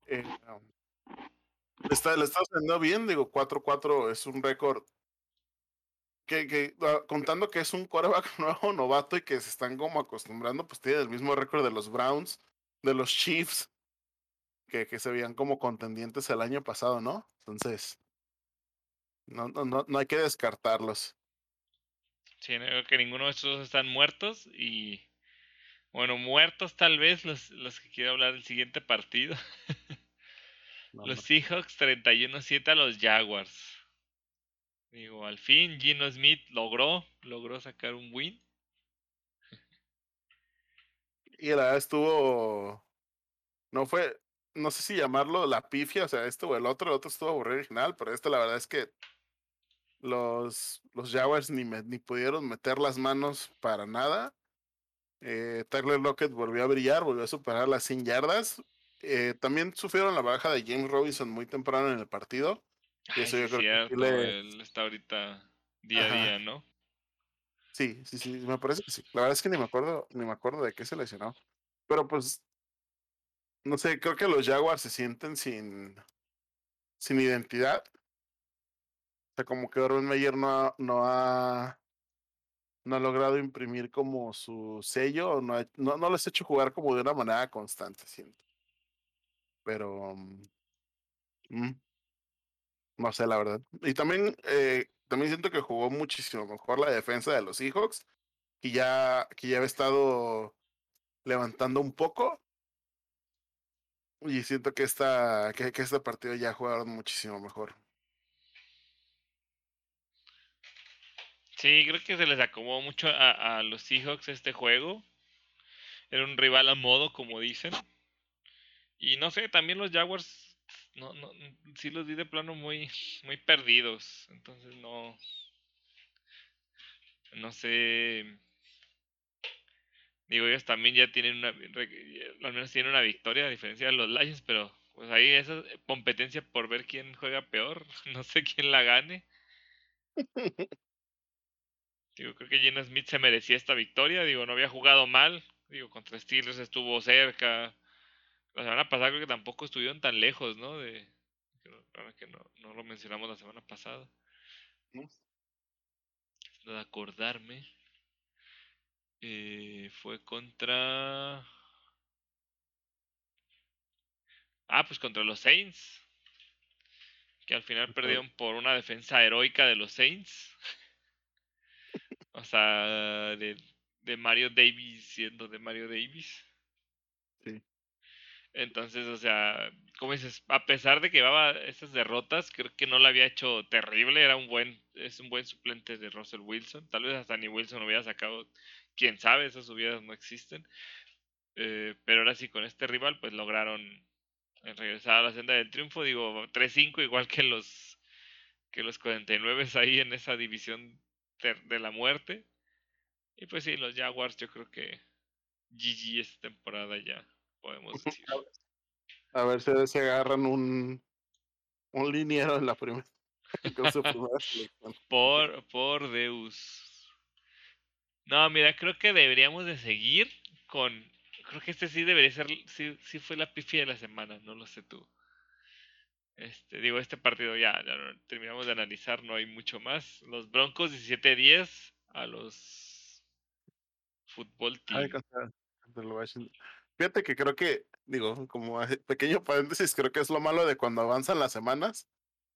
eh, está, le está haciendo bien, digo, 4-4 es un récord que, que ah, contando que es un quarterback nuevo, novato y que se están como acostumbrando, pues tiene el mismo récord de los Browns, de los Chiefs, que, que se veían como contendientes el año pasado, ¿no? Entonces, no, no, no hay que descartarlos. Sí, creo que ninguno de estos dos están muertos y bueno, muertos tal vez los, los que quiero hablar del siguiente partido. los Seahawks 31-7 a los Jaguars. Digo, al fin Gino Smith logró, logró sacar un win. Y la verdad estuvo, no fue, no sé si llamarlo la pifia, o sea, este o el otro, el otro estuvo original, pero este la verdad es que los, los Jaguars ni, ni pudieron meter las manos para nada. Eh, Tyler Lockett volvió a brillar, volvió a superar las 100 yardas. Eh, también sufrieron la baja de James Robinson muy temprano en el partido. Eso yo creo que él está ahorita día a día, ¿no? Sí, sí, sí, me parece que sí. La verdad es que ni me acuerdo, ni me acuerdo de qué se lesionó. Pero pues, no sé, creo que los Jaguars se sienten sin, sin identidad. O sea, como que Urban Meyer no ha, no ha, no ha logrado imprimir como su sello, no, no, no les ha hecho jugar como de una manera constante, siento. Pero, mm, no sé, la verdad. Y también, eh, también siento que jugó muchísimo mejor la defensa de los Seahawks, que ya, que ya había estado levantando un poco. Y siento que, esta, que, que este partido ya jugaron muchísimo mejor. Sí, creo que se les acomodó mucho a, los Seahawks este juego. era un rival a modo, como dicen. Y no sé, también los Jaguars, no, no, sí los vi de plano muy, muy perdidos. Entonces no, no sé. Digo, ellos también ya tienen una, al menos tienen una victoria a diferencia de los Lions, pero pues ahí esa competencia por ver quién juega peor, no sé quién la gane. Digo, creo que Gina Smith se merecía esta victoria. Digo, no había jugado mal. Digo, contra Steelers estuvo cerca. La semana pasada creo que tampoco estuvieron tan lejos, ¿no? De, que no, no lo mencionamos la semana pasada. De acordarme. Eh, fue contra. Ah, pues contra los Saints. Que al final perdieron por una defensa heroica de los Saints. O sea, de, de Mario Davis siendo de Mario Davis. Entonces, o sea, como dices, a pesar de que llevaba esas derrotas, creo que no la había hecho terrible, era un buen, es un buen suplente de Russell Wilson. Tal vez hasta ni Wilson hubiera sacado, quién sabe, esas subidas no existen. Eh, pero ahora sí, con este rival, pues lograron regresar a la senda del triunfo. Digo, 3-5, igual que los que los 49 ahí en esa división de la muerte. Y pues sí, los Jaguars yo creo que GG esta temporada ya, podemos decir. A ver si se agarran un, un liniero en la primera. por, por Deus. No, mira, creo que deberíamos de seguir con... Creo que este sí debería ser... Sí, sí fue la pifia de la semana, no lo sé tú. Este, digo, este partido ya, ya terminamos de analizar, no hay mucho más. Los Broncos 17-10 a los Fútbol Team. Fíjate que creo que, digo, como pequeño paréntesis, creo que es lo malo de cuando avanzan las semanas,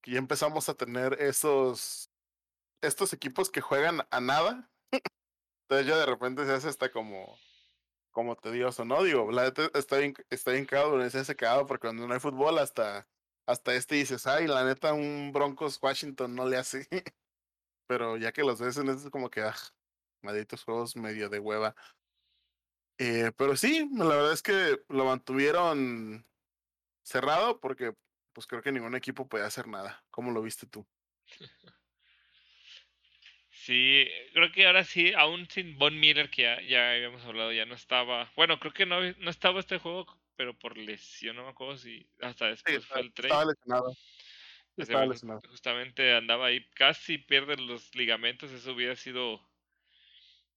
que ya empezamos a tener esos, estos equipos que juegan a nada. Entonces ya de repente se hace hasta como, como tedioso, ¿no? Digo, la está bien, está bien cagado, ese cagado, porque cuando no hay fútbol hasta hasta este dices, ay, la neta, un Broncos Washington no le hace. Pero ya que los ves en es como que, ah, malditos juegos medio de hueva. Eh, pero sí, la verdad es que lo mantuvieron cerrado porque pues creo que ningún equipo podía hacer nada. ¿Cómo lo viste tú? Sí, creo que ahora sí, aún sin Von Miller, que ya, ya habíamos hablado, ya no estaba. Bueno, creo que no, no estaba este juego pero por lesión, no me acuerdo si hasta después fue el tren. Estaba lesionado. Estaba lesionado. Justamente andaba ahí, casi pierde los ligamentos, eso hubiera sido...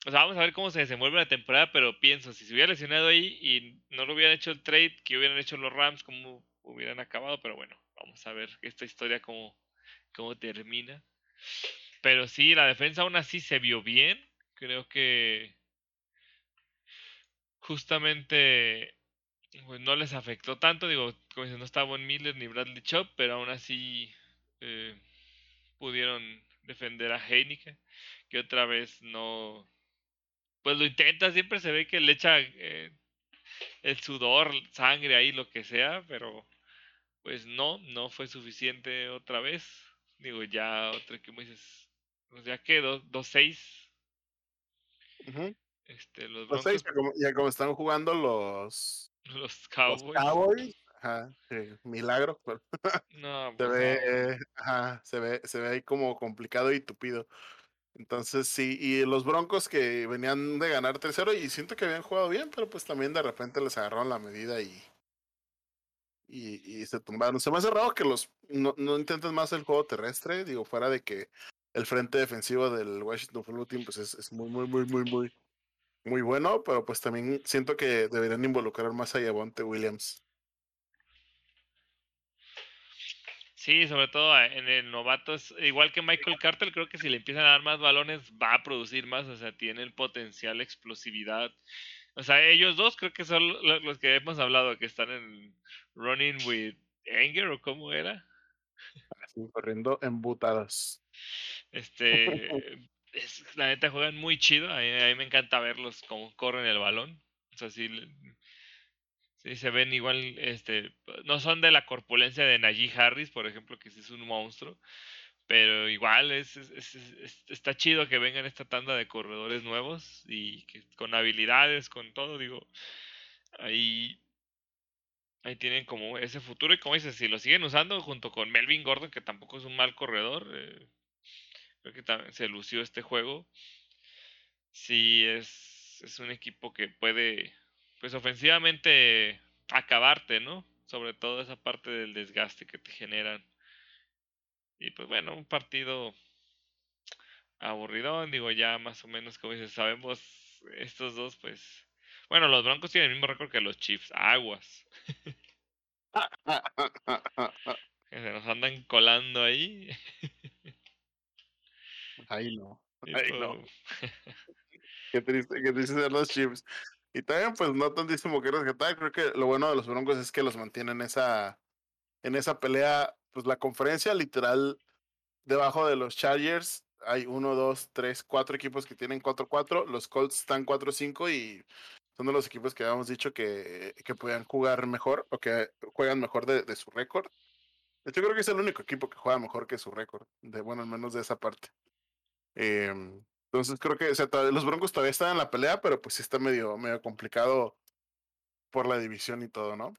O sea, vamos a ver cómo se desenvuelve la temporada, pero pienso, si se hubiera lesionado ahí y no lo hubieran hecho el trade, que hubieran hecho los Rams, cómo hubieran acabado, pero bueno, vamos a ver esta historia cómo, cómo termina. Pero sí, la defensa aún así se vio bien. Creo que justamente pues no les afectó tanto. Digo, como no estaba Von Miller ni Bradley Chop, pero aún así eh, pudieron defender a Heineken, que otra vez no. Pues lo intenta, siempre se ve que le echa eh, el sudor, sangre ahí, lo que sea, pero pues no, no fue suficiente otra vez. Digo, ya otra que me dices, pues ya que 2-6. Este, los, los seis, ya como están jugando los Los Cowboys. Los Cowboys. Ajá, milagro. no, se pues ve, ajá, se ve, se ve ahí como complicado y tupido. Entonces sí, y los Broncos que venían de ganar 3-0 y siento que habían jugado bien, pero pues también de repente les agarraron la medida y, y, se tumbaron. Se me hace raro que los no, intenten más el juego terrestre, digo, fuera de que el frente defensivo del Washington Football Team pues es, es muy, muy, muy, muy, muy, muy bueno, pero pues también siento que deberían involucrar más a Yavonte Williams. Sí, sobre todo en el novatos, igual que Michael Carter, creo que si le empiezan a dar más balones va a producir más, o sea, tiene el potencial, explosividad. O sea, ellos dos creo que son los que hemos hablado, que están en Running with Anger o cómo era. Así, corriendo embutadas. Este, es, la neta juegan muy chido. A mí, me encanta verlos como corren el balón. O sea, sí, sí, se ven igual, este, no son de la corpulencia de Najee Harris, por ejemplo, que sí es un monstruo, Pero igual es, está chido que vengan esta tanda de corredores nuevos y que con habilidades, con todo, digo, ahí, ahí tienen como ese futuro y como dices, si lo siguen usando junto con Melvin Gordon, que tampoco es un mal corredor, eh, creo que también se lució este juego, sí es, es un equipo que puede, pues ofensivamente, acabarte, ¿no? Sobre todo esa parte del desgaste que te generan y pues bueno, un partido aburridón, digo ya más o menos como dices, sabemos estos dos pues... Bueno, los Broncos tienen el mismo récord que los Chiefs, aguas. que se nos andan colando ahí. Ahí no. Ahí no. qué triste, qué triste ser los Chiefs. Y también, pues, no tantísimo que tal. Creo que lo bueno de los Broncos es que los mantienen esa, en esa pelea pues la conferencia literal debajo de los Chargers hay uno, dos, tres, cuatro equipos que tienen 4-4. Los Colts están 4-5 y son de los equipos que habíamos dicho que, que podían jugar mejor o que juegan mejor de, su récord. Yo creo que es el único equipo que juega mejor que su récord, de bueno, al menos de esa parte. Em, entonces creo que los Broncos todavía están en la pelea, pero pues sí está medio, medio complicado por la división y todo, ¿no?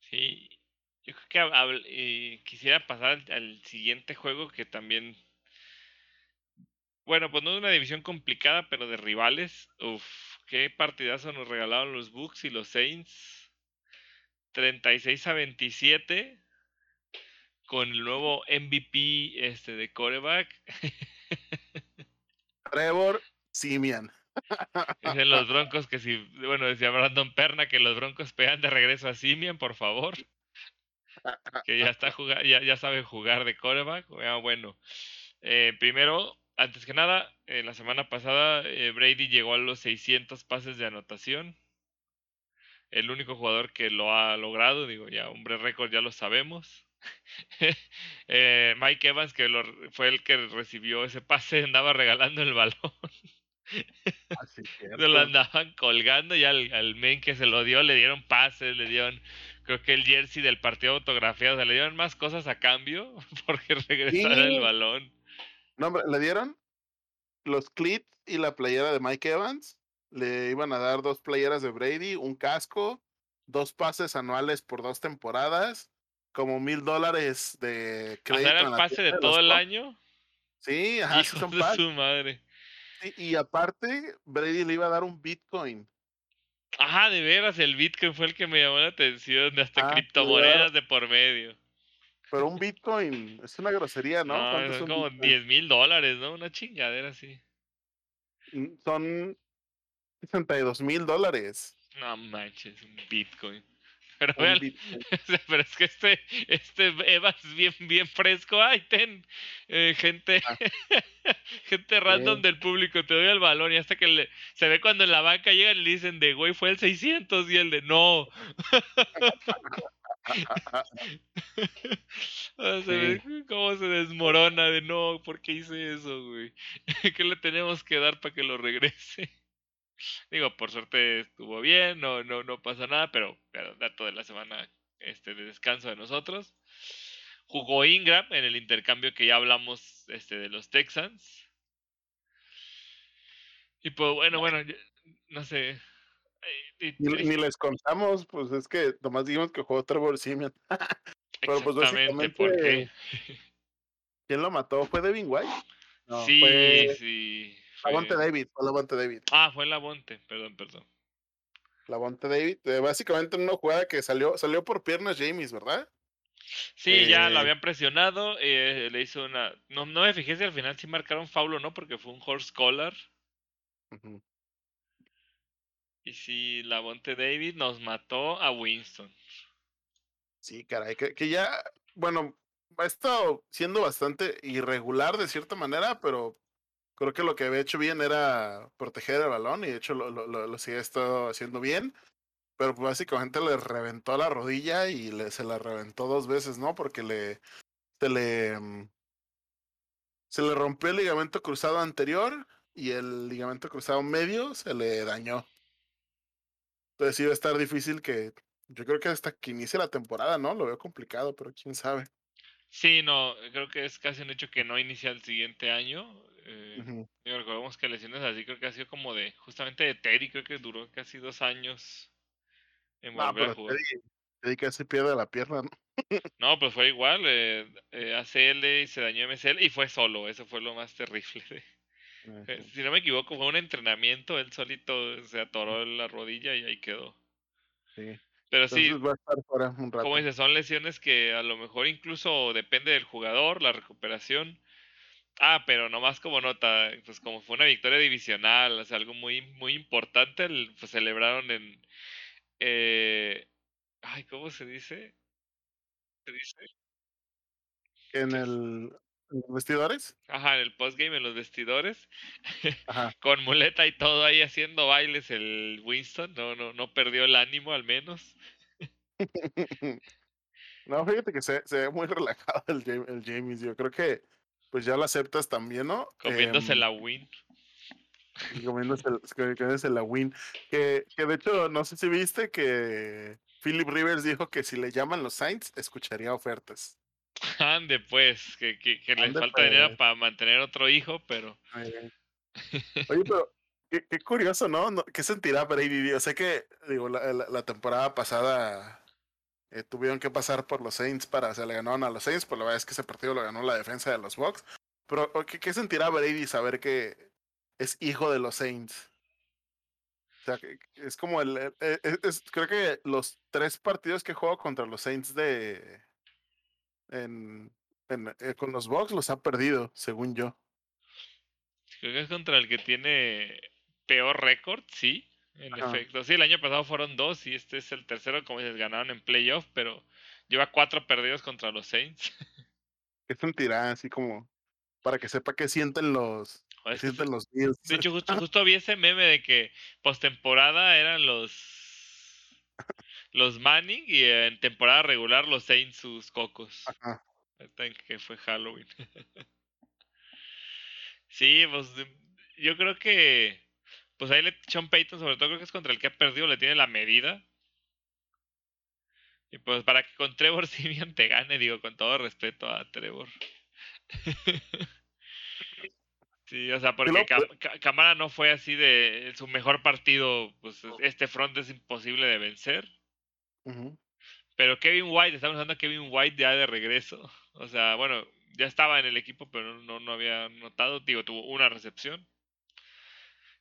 Sí, yo creo que eh, quisiera pasar al, siguiente juego que también... Bueno, pues no es una división complicada, pero de rivales. Uf, qué partidazo nos regalaron los Bucks y los Saints. 36 a 27 con el nuevo MVP este de coreback. Trevor Simian. Dicen los Broncos que si, bueno, decía Brandon Perna que los Broncos pegan de regreso a Simian, por favor que ya está jugando, ya, ya sabe jugar de coreback. Ah, bueno, eh, primero, antes que nada, eh, la semana pasada eh, Brady llegó a los 600 pases de anotación. El único jugador que lo ha logrado, digo, ya hombre récord ya lo sabemos. Mike Evans, que fue el que recibió ese pase, andaba regalando el balón. Así ah, se lo andaban colgando y al, al men que se lo dio le dieron pases, le dieron creo que el jersey del partido autografiado, o le dieron más cosas a cambio porque regresara el balón. No, le dieron los clips y la playera de Mike Evans. Le iban a dar dos playeras de Brady, un casco, dos pases anuales por dos temporadas, como mil dólares de crédito. ¿Era el pase de, todo el año? Sí, ajá, son de su madre. y aparte, Brady le iba a dar un Bitcoin. Ajá, de veras, el Bitcoin fue el que me llamó la atención, de hasta ah, criptomonedas de por medio. Pero un Bitcoin es una grosería, ¿no? no son como 10 mil dólares, ¿no? Una chingadera así. Mm, son 62 mil dólares. No manches, un Bitcoin. Pero vean, pero es que este, este Eva es bien, bien fresco. Ay, ten, eh, gente, ah. gente random del público, te doy el balón. Y hasta que le, se ve cuando en la banca llegan y le dicen de, güey, fue el 600 y el de, no. se ve cómo se desmorona de, no, ¿por qué hice eso, güey? ¿Qué le tenemos que dar para que lo regrese? Digo, por suerte estuvo bien, no, no, no pasa nada, pero, pero dato de la semana este, de descanso de nosotros. Jugó Ingram en el intercambio que ya hablamos este, de los Texans. Y pues bueno, bueno, no sé. Ni, les contamos, pues es que nomás dijimos que jugó Trevor Simeon. Pero pues básicamente, ¿quién lo mató? ¿Fue Devin White? sí, sí. Lavonte David, fue Lavonte David. Ah, fue Lavonte, perdón, perdón. Lavonte David, eh, básicamente en una jugada que salió, salió por piernas James, ¿verdad? Sí, ya lo eh, habían presionado, eh, le hizo una... No, no me fijé si al final sí marcaron foul o no, porque fue un horse collar. Y sí, Lavonte David nos mató a Winston. Sí, caray, que, que ya, bueno, ha estado siendo bastante irregular de cierta manera, pero creo que lo que había hecho bien era proteger el balón y de hecho lo, lo, lo, sigue estado haciendo bien. Pero pues, básicamente le reventó la rodilla y le, se la reventó dos veces, ¿no? Porque le se le mm, se le rompió el ligamento cruzado anterior y el ligamento cruzado medio se le dañó. Entonces iba a estar difícil que yo creo que hasta que inicie la temporada, ¿no? Lo veo complicado, pero quién sabe. Sí, no, creo que es casi un hecho que no inicia el siguiente año. Eh, digo, recordemos que lesiones así creo que ha sido como de, justamente de Terry, creo que duró casi dos años en No, volver a pero jugar. Teddy, Teddy casi pierde la pierna, ¿no? No, pues fue igual, eh, eh, ACL y se dañó MCL y fue solo, eso fue lo más terrible. de- eh, si no me equivoco, fue un entrenamiento, él solito se atoró la rodilla y ahí quedó. Sí. Pero sí, va a estar fuera un como rato. dices, son lesiones que a lo mejor incluso depende del jugador, la recuperación. Ah, pero nomás como nota, pues como fue una victoria divisional, o sea, algo muy, muy importante, pues celebraron en, eh, ay, ¿cómo se dice? Se dice En que es- el en los vestidores. ajá, en el postgame, en los vestidores, Ajá. con muleta y todo ahí haciendo bailes el Winston, no, no, no perdió el ánimo al menos, No, fíjate que se, se ve muy relajado el, el James. Yo creo que pues ya lo aceptas también, ¿no? comiéndose Em, la win. comiéndose, la win. Que, que de hecho, no sé si viste que Philip Rivers dijo que si le llaman los Saints, escucharía ofertas. Ande pues, que, que, que le Ande, falta dinero pues. para mantener otro hijo, pero Oye, pero qué, qué curioso, ¿no? ¿Qué sentirá Brady? Yo sé que, digo, la, la- la temporada pasada eh, tuvieron que pasar por los Saints para, se le ganaron a los Saints, pero la verdad es que ese partido lo ganó la defensa de los Bucks. Pero, ¿qué, sentirá Brady saber que es hijo de los Saints? O sea, que- es como el, e- e- creo que los tres partidos que juego contra los Saints de, en- eh, con los Bucks los ha perdido, según yo. creo que es contra el que tiene peor récord, sí, en Ajá. efecto. Sí, el año pasado fueron dos y este es el tercero, como dices, ganaron en playoff, pero lleva cuatro perdidos contra los Saints. ¿Qué sentirá? Así como para que sepa qué sienten los, qué sienten los Bills. de hecho, justo, justo vi ese meme de que postemporada eran los los Manning y en temporada regular los Saints sus cocos. Ajá. Ahorita en que fue Halloween. sí, pues yo creo que pues ahí le, Sean Payton sobre todo creo que es contra el que ha perdido, le tiene la medida. Y pues para que con Trevor Simeon te gane, digo, con todo respeto a Trevor. sí, o sea, porque Cam- Camara no fue así de su mejor partido, pues este front es imposible de vencer. Pero Kevin White, estamos hablando de Kevin White ya de regreso. O sea, bueno, ya estaba en el equipo, pero no, no había notado. Digo, tuvo una recepción.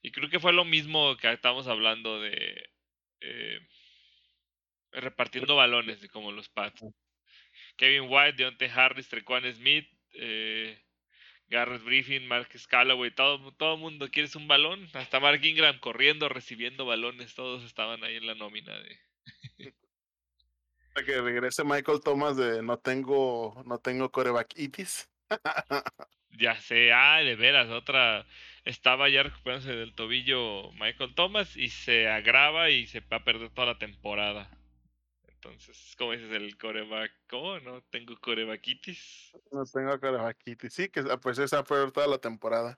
Y creo que fue lo mismo que estábamos hablando de eh, repartiendo balones, como los Pats. Kevin White, Deontay Harris, Trequan Smith, eh, Garrett Griffin, Marcus Callaway, todo todo mundo quiere un balón. Hasta Mark Ingram corriendo, recibiendo balones. Todos estaban ahí en la nómina de, Para que regrese Michael Thomas de no tengo, no tengo coreback itis. Ya sé, ah, de veras, otra. Estaba ya recuperándose del tobillo Michael Thomas y se agrava y se va a perder toda la temporada. Entonces, ¿cómo dices el coreback? ¿Cómo? No tengo corebackitis. No tengo coreback itis. Sí, que ah, pues esa fue toda la temporada.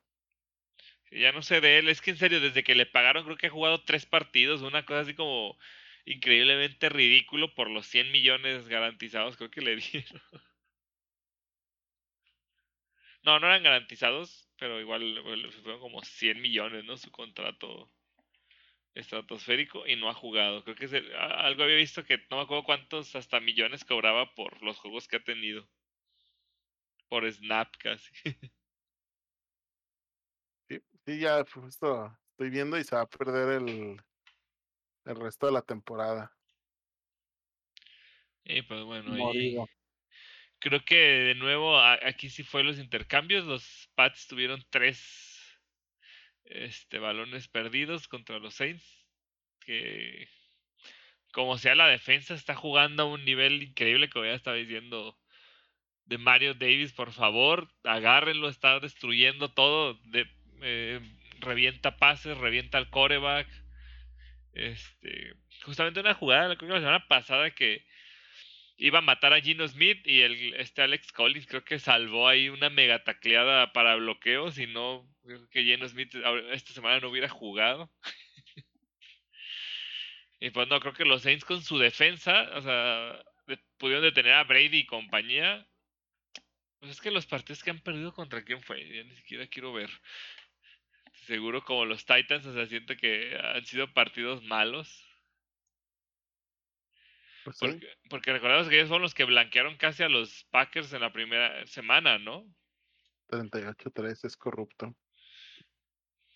Ya no sé de él, es que en serio, desde que le pagaron, creo que ha jugado tres partidos, una cosa así como increíblemente ridículo por los 100 millones garantizados, creo que le dieron. No, no eran garantizados, pero igual bueno, fueron como 100 millones, ¿no? Su contrato estratosférico y no ha jugado. Creo que es el- algo había visto que no me acuerdo cuántos hasta millones cobraba por los juegos que ha tenido. Por snap casi. Sí, sí, ya justo estoy viendo y se va a perder el, el resto de la temporada. Y pues bueno, ahí. Creo que de nuevo aquí sí fue los intercambios. Los Pats tuvieron tres este, balones perdidos contra los Saints. Que como sea la defensa está jugando a un nivel increíble como ya estaba diciendo de Mario Davis, por favor, agárrenlo, está destruyendo todo, de, eh, revienta pases, revienta al coreback. Este, justamente una jugada, creo que la semana pasada que iba a matar a Gino Smith y el este Alex Collins creo que salvó ahí una mega tacleada para bloqueo, si no creo que Gino Smith esta semana no hubiera jugado. y pues no, creo que los Saints con su defensa, o sea, pudieron detener a Brady y compañía Pues es que los partidos que han perdido contra quién fue, ya ni siquiera quiero ver. Seguro como los Titans, o sea, siento que han sido partidos malos. Pues sí. Porque, porque recordamos que ellos fueron los que blanquearon casi a los Packers en la primera semana, ¿no? 38-3 es corrupto.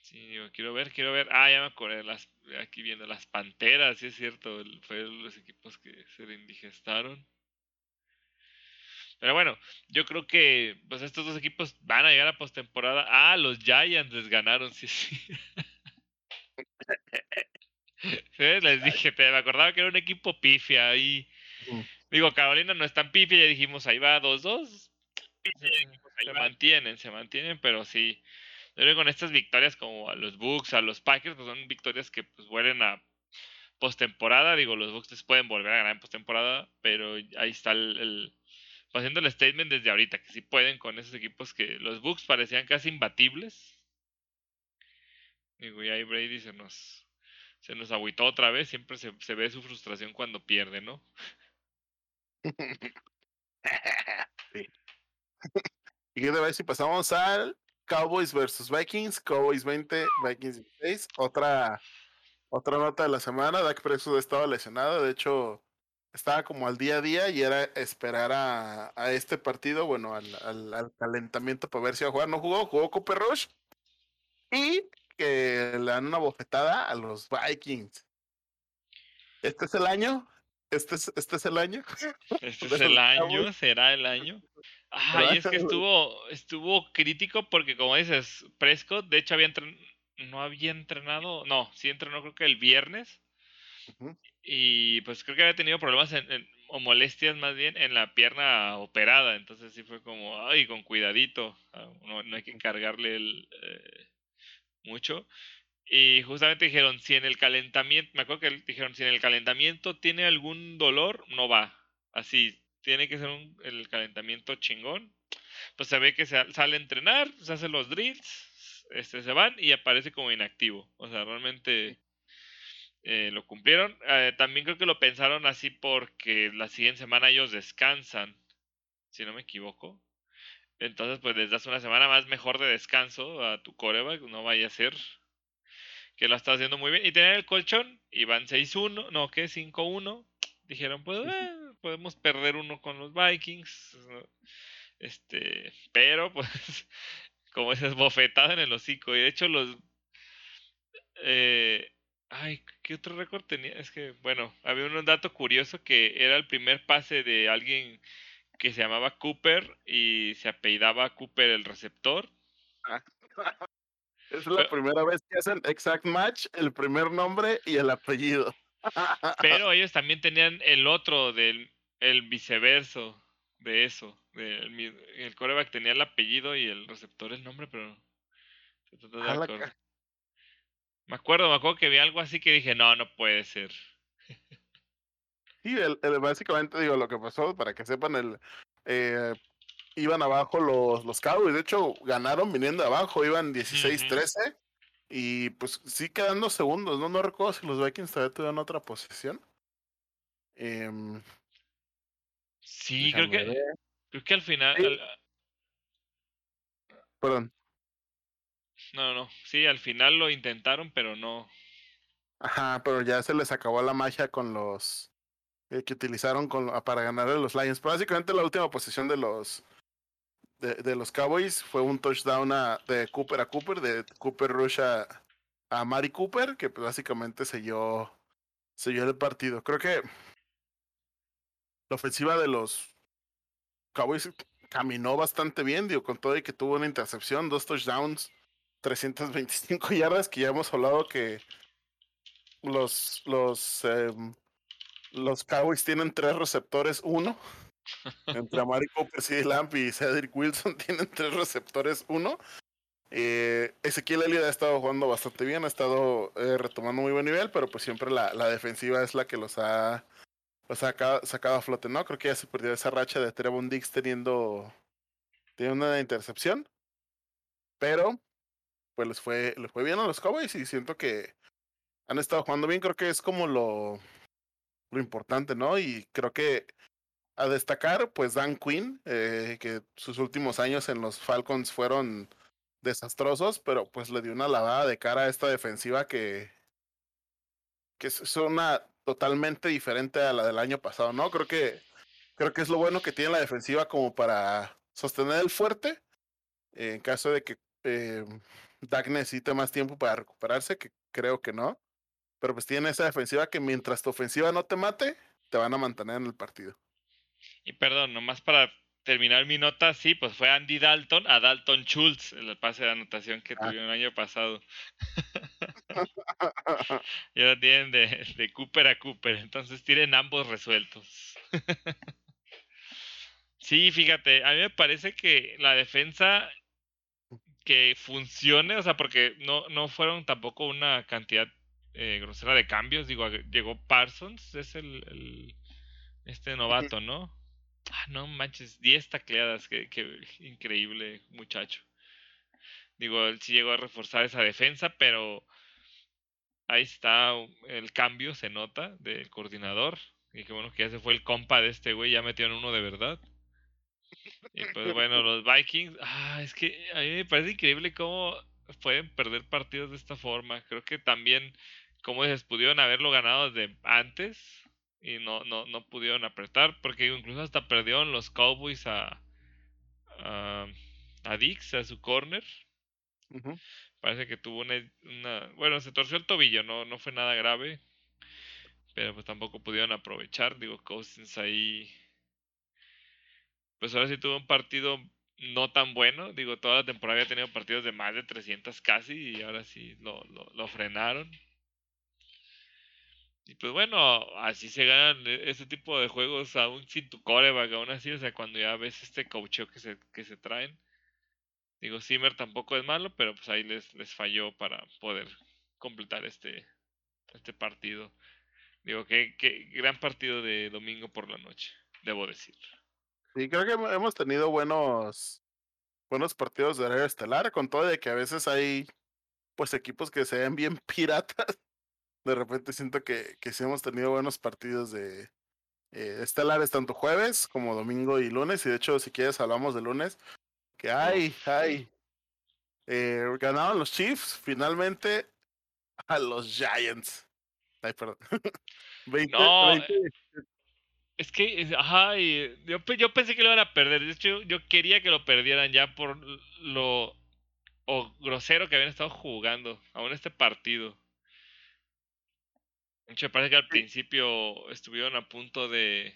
Sí, digo, quiero ver, quiero ver. Ah, ya me acordé, las, aquí viendo las Panteras, sí es cierto, el- fue los equipos que se le indigestaron. Pero bueno, yo creo que pues estos dos equipos van a llegar a postemporada. Ah, los Giants les ganaron, sí, sí. Sí, Les dije, pero me acordaba que era un equipo pifia ahí. Mm. Digo, Carolina no es tan pifia, ya dijimos, ahí va 2-2. Se, se mantienen, se mantienen, pero sí. Yo creo que con estas victorias como a los Bucks, a los Packers, pues son victorias que pues vuelven a postemporada. Digo, los Bucks les pueden volver a ganar en postemporada, pero ahí está el, el- pues, haciendo el statement desde ahorita, que sí pueden con esos equipos que los Bucks parecían casi imbatibles. Digo, y ahí Brady se nos, se nos agüitó otra vez. Siempre se, se ve su frustración cuando pierde, ¿no? Sí. y qué te si pasamos al Cowboys versus Vikings, Cowboys 20, Vikings 16. Otra, otra nota de la semana, Dak Prescott estaba lesionado, de hecho estaba como al día a día y era esperar a, a este partido, bueno, al, al, al calentamiento para ver si iba a jugar. No jugó, jugó Cooper Rush y que le dan una bofetada a los Vikings. Este es el año, este es, este es el año. Este es el año, será el año. Ah, y es que estuvo, estuvo crítico porque como dices, Prescott, de hecho había entren- no había entrenado, no, sí entrenó creo que el viernes y pues creo que había tenido problemas en, en- o molestias más bien en la pierna operada, entonces sí fue como, ay, con cuidadito, ah, no, no hay que cargarle el, eh, mucho. Y justamente dijeron, si en el calentamiento, me acuerdo que dijeron, si en el calentamiento tiene algún dolor, no va. Así, tiene que ser un- el calentamiento chingón. Pues se ve que se, sale a entrenar, se hace los drills, este, se van y aparece como inactivo. O sea, realmente eh, lo cumplieron. Eh, también creo que lo pensaron así porque la siguiente semana ellos descansan, si no me equivoco. Entonces, pues les das una semana más mejor de descanso a tu coreback, no vaya a ser que lo está haciendo muy bien. Y tenían el colchón, y van 6-1, no, ¿qué? 5-1. Dijeron, pues eh, podemos perder uno con los Vikings. Este, pero pues, como esas bofetada en el hocico. Y de hecho, los. Eh, ay, ¿qué otro récord tenía? Es que, bueno, había un dato curioso que era el primer pase de alguien que se llamaba Cooper y se apellidaba Cooper el receptor. Es la Pero- primera vez que hacen exact match, el primer nombre y el apellido. Pero ellos también tenían el otro del el viceverso de eso. del el coreback tenía el apellido y el receptor el nombre, pero se trata de A la acordar. ca- me acuerdo, me acuerdo que vi algo así que dije, no, no puede ser. Sí, el, el- básicamente digo lo que pasó, para que sepan, el eh, iban abajo los, los Cowboys, de hecho ganaron viniendo de abajo, iban 16-13 y pues sí quedando segundos, no, no recuerdo si los Vikings todavía tuvieron otra posición. Em, Sí, creo que, ver. creo que al final, Sí. al- Perdón, no, no, sí, al final lo intentaron, pero no. ajá, pero ya se les acabó la magia con los eh, que utilizaron con, para ganar a los Lions. Pero básicamente la última posición de los de, los Cowboys fue un touchdown a- de Cooper a Cooper, de Cooper Rush a, a Mari Cooper, que pues básicamente selló, selló el partido. Creo que la ofensiva de los Cowboys caminó bastante bien, digo, con todo y que tuvo una intercepción, dos touchdowns, 325 yardas, que ya hemos hablado que los, los, em, los Cowboys tienen tres receptores, uno. Entre Amari Cooper, CD Lamp y Cedric Wilson tienen tres receptores, uno. Eh, Ezequiel Elliott ha estado jugando bastante bien, ha estado eh, retomando muy buen nivel, pero pues siempre la, la defensiva es la que los ha, los ha sacado, sacado a flote, ¿no? Creo que ya se perdió esa racha de Trevon Diggs teniendo, teniendo una intercepción. Pero, pues les fue, les fue bien a los Cowboys y siento que han estado jugando bien. Creo que es como lo, lo importante, ¿no? Y creo que a destacar, pues Dan Quinn, eh, que sus últimos años en los Falcons fueron desastrosos, pero pues le dio una lavada de cara a esta defensiva que, que es una totalmente diferente a la del año pasado, ¿no? Creo que, creo que es lo bueno que tiene la defensiva como para sostener el fuerte en caso de que eh, Dak necesite más tiempo para recuperarse, que creo que no. Pero pues tiene esa defensiva que mientras tu ofensiva no te mate, te van a mantener en el partido. Y perdón, nomás para terminar mi nota, sí, pues fue Andy Dalton a Dalton Schultz, el pase de anotación que ah. tuvieron el año pasado. y ahora tienen de, de, Cooper a Cooper, entonces tienen ambos resueltos. sí, fíjate, a mí me parece que la defensa que funcione, o sea, porque no, no fueron tampoco una cantidad eh, grosera de cambios, digo, llegó Parsons, es el, el este novato, ¿no? Ah, no manches, 10 tacleadas, qué, increíble muchacho. Digo, él sí llegó a reforzar esa defensa, pero ahí está el cambio, se nota, del coordinador. Y qué bueno que ya se fue el compa de este güey, ya metió en uno de verdad. Y pues bueno, los Vikings, ah, es que a mí me parece increíble cómo pueden perder partidos de esta forma. Creo que también, como dices, pudieron haberlo ganado desde antes y no, no, no pudieron apretar, porque incluso hasta perdieron los Cowboys a, a, Dix, a su corner. Parece que tuvo una, Bueno, se torció el tobillo, no, no fue nada grave. Pero pues tampoco pudieron aprovechar. Digo, Cousins ahí. Pues ahora sí tuvo un partido no tan bueno. Digo, toda la temporada había tenido partidos de más de 300 casi. Y ahora sí lo, lo, lo frenaron. Y pues bueno, así se ganan e, ese tipo de juegos aún sin tu coreback, aún así, o sea, cuando ya ves este coacheo que se, que se traen. Digo, Zimmer tampoco es malo, pero pues ahí les, les falló para poder completar este, este partido. Digo, qué, qué gran partido de domingo por la noche, debo decir. Sí, creo que hemos tenido buenos, buenos partidos de horario estelar, con todo de que a veces hay pues equipos que se ven bien piratas de repente siento que, que sí hemos tenido buenos partidos de eh, estelares tanto jueves como domingo y lunes. Y de hecho, si quieres, hablamos de lunes. Que hay, hay. Eh, ganaron los Chiefs finalmente a los Giants. Ay, perdón. 20, no, Es que, ajá, yo, yo pensé que lo iban a perder. De hecho, yo quería que lo perdieran ya por lo o grosero que habían estado jugando aún este partido. Me parece que al principio estuvieron a punto de.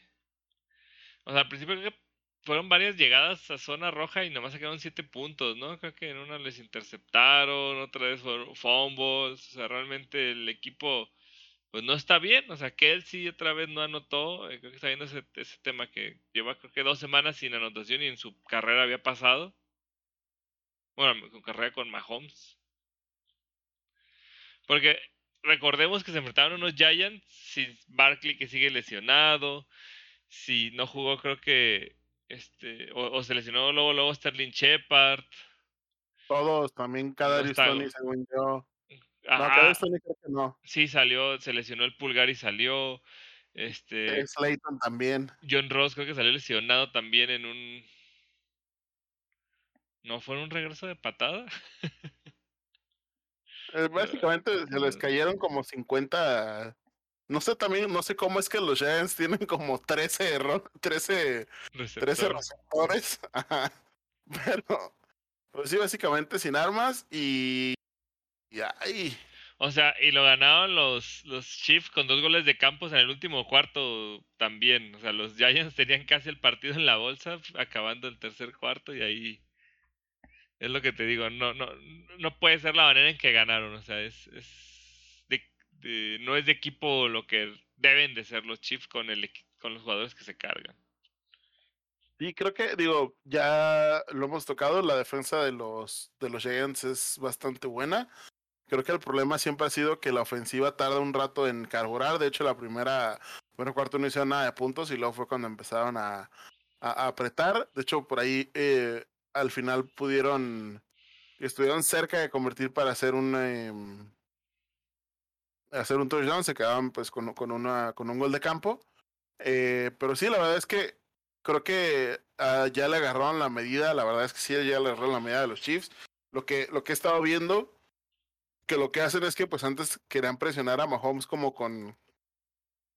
O sea, al principio creo que fueron varias llegadas a zona roja y nomás sacaron siete puntos, ¿no? Creo que en una les interceptaron, otra vez fueron fumbles. O sea, realmente el equipo pues no está bien. O sea, Kelsey otra vez no anotó. Eh, creo que está viendo ese, ese tema que lleva creo que dos semanas sin anotación y en su carrera había pasado. Bueno, con carrera con Mahomes. Porque recordemos que se enfrentaron unos Giants sin Barkley que sigue lesionado. Si no jugó, creo que este o, se lesionó luego luego Sterling Shepard. Todos, también cada no según yo. No, cada creo que no. Sí, salió, se lesionó el pulgar y salió. Este. Slayton también. John Ross creo que salió lesionado también en un. ¿No fue un regreso de patada? Eh, básicamente se les cayeron como 50. No sé también, no sé cómo es que los Giants tienen como 13, 13, 13 receptores. Pero, pues sí, básicamente sin armas y. Y ahí. O sea, y lo ganaron los, los Chiefs con dos goles de campos en el último cuarto también. O sea, los Giants tenían casi el partido en la bolsa, acabando el tercer cuarto y ahí es lo que te digo, no, no, no puede ser la manera en que ganaron, o sea, es, es de, no es de equipo lo que deben de ser los Chiefs con el con los jugadores que se cargan. Y creo que, digo, ya lo hemos tocado, la defensa de los, de los Giants es bastante buena. Creo que el problema siempre ha sido que la ofensiva tarda un rato en carburar. De hecho, la primera, bueno, cuarto no hicieron nada de puntos y luego fue cuando empezaron a, a, apretar. De hecho, por ahí eh, al final pudieron, estuvieron cerca de convertir para hacer un, em, hacer un touchdown, se quedaban pues con, con, una, con un gol de campo. Eh, pero sí, la verdad es que creo que uh, ya le agarraron la medida, la verdad es que sí, ya le agarraron la medida de los Chiefs. Lo que, lo que he estado viendo, que lo que hacen es que pues antes querían presionar a Mahomes como con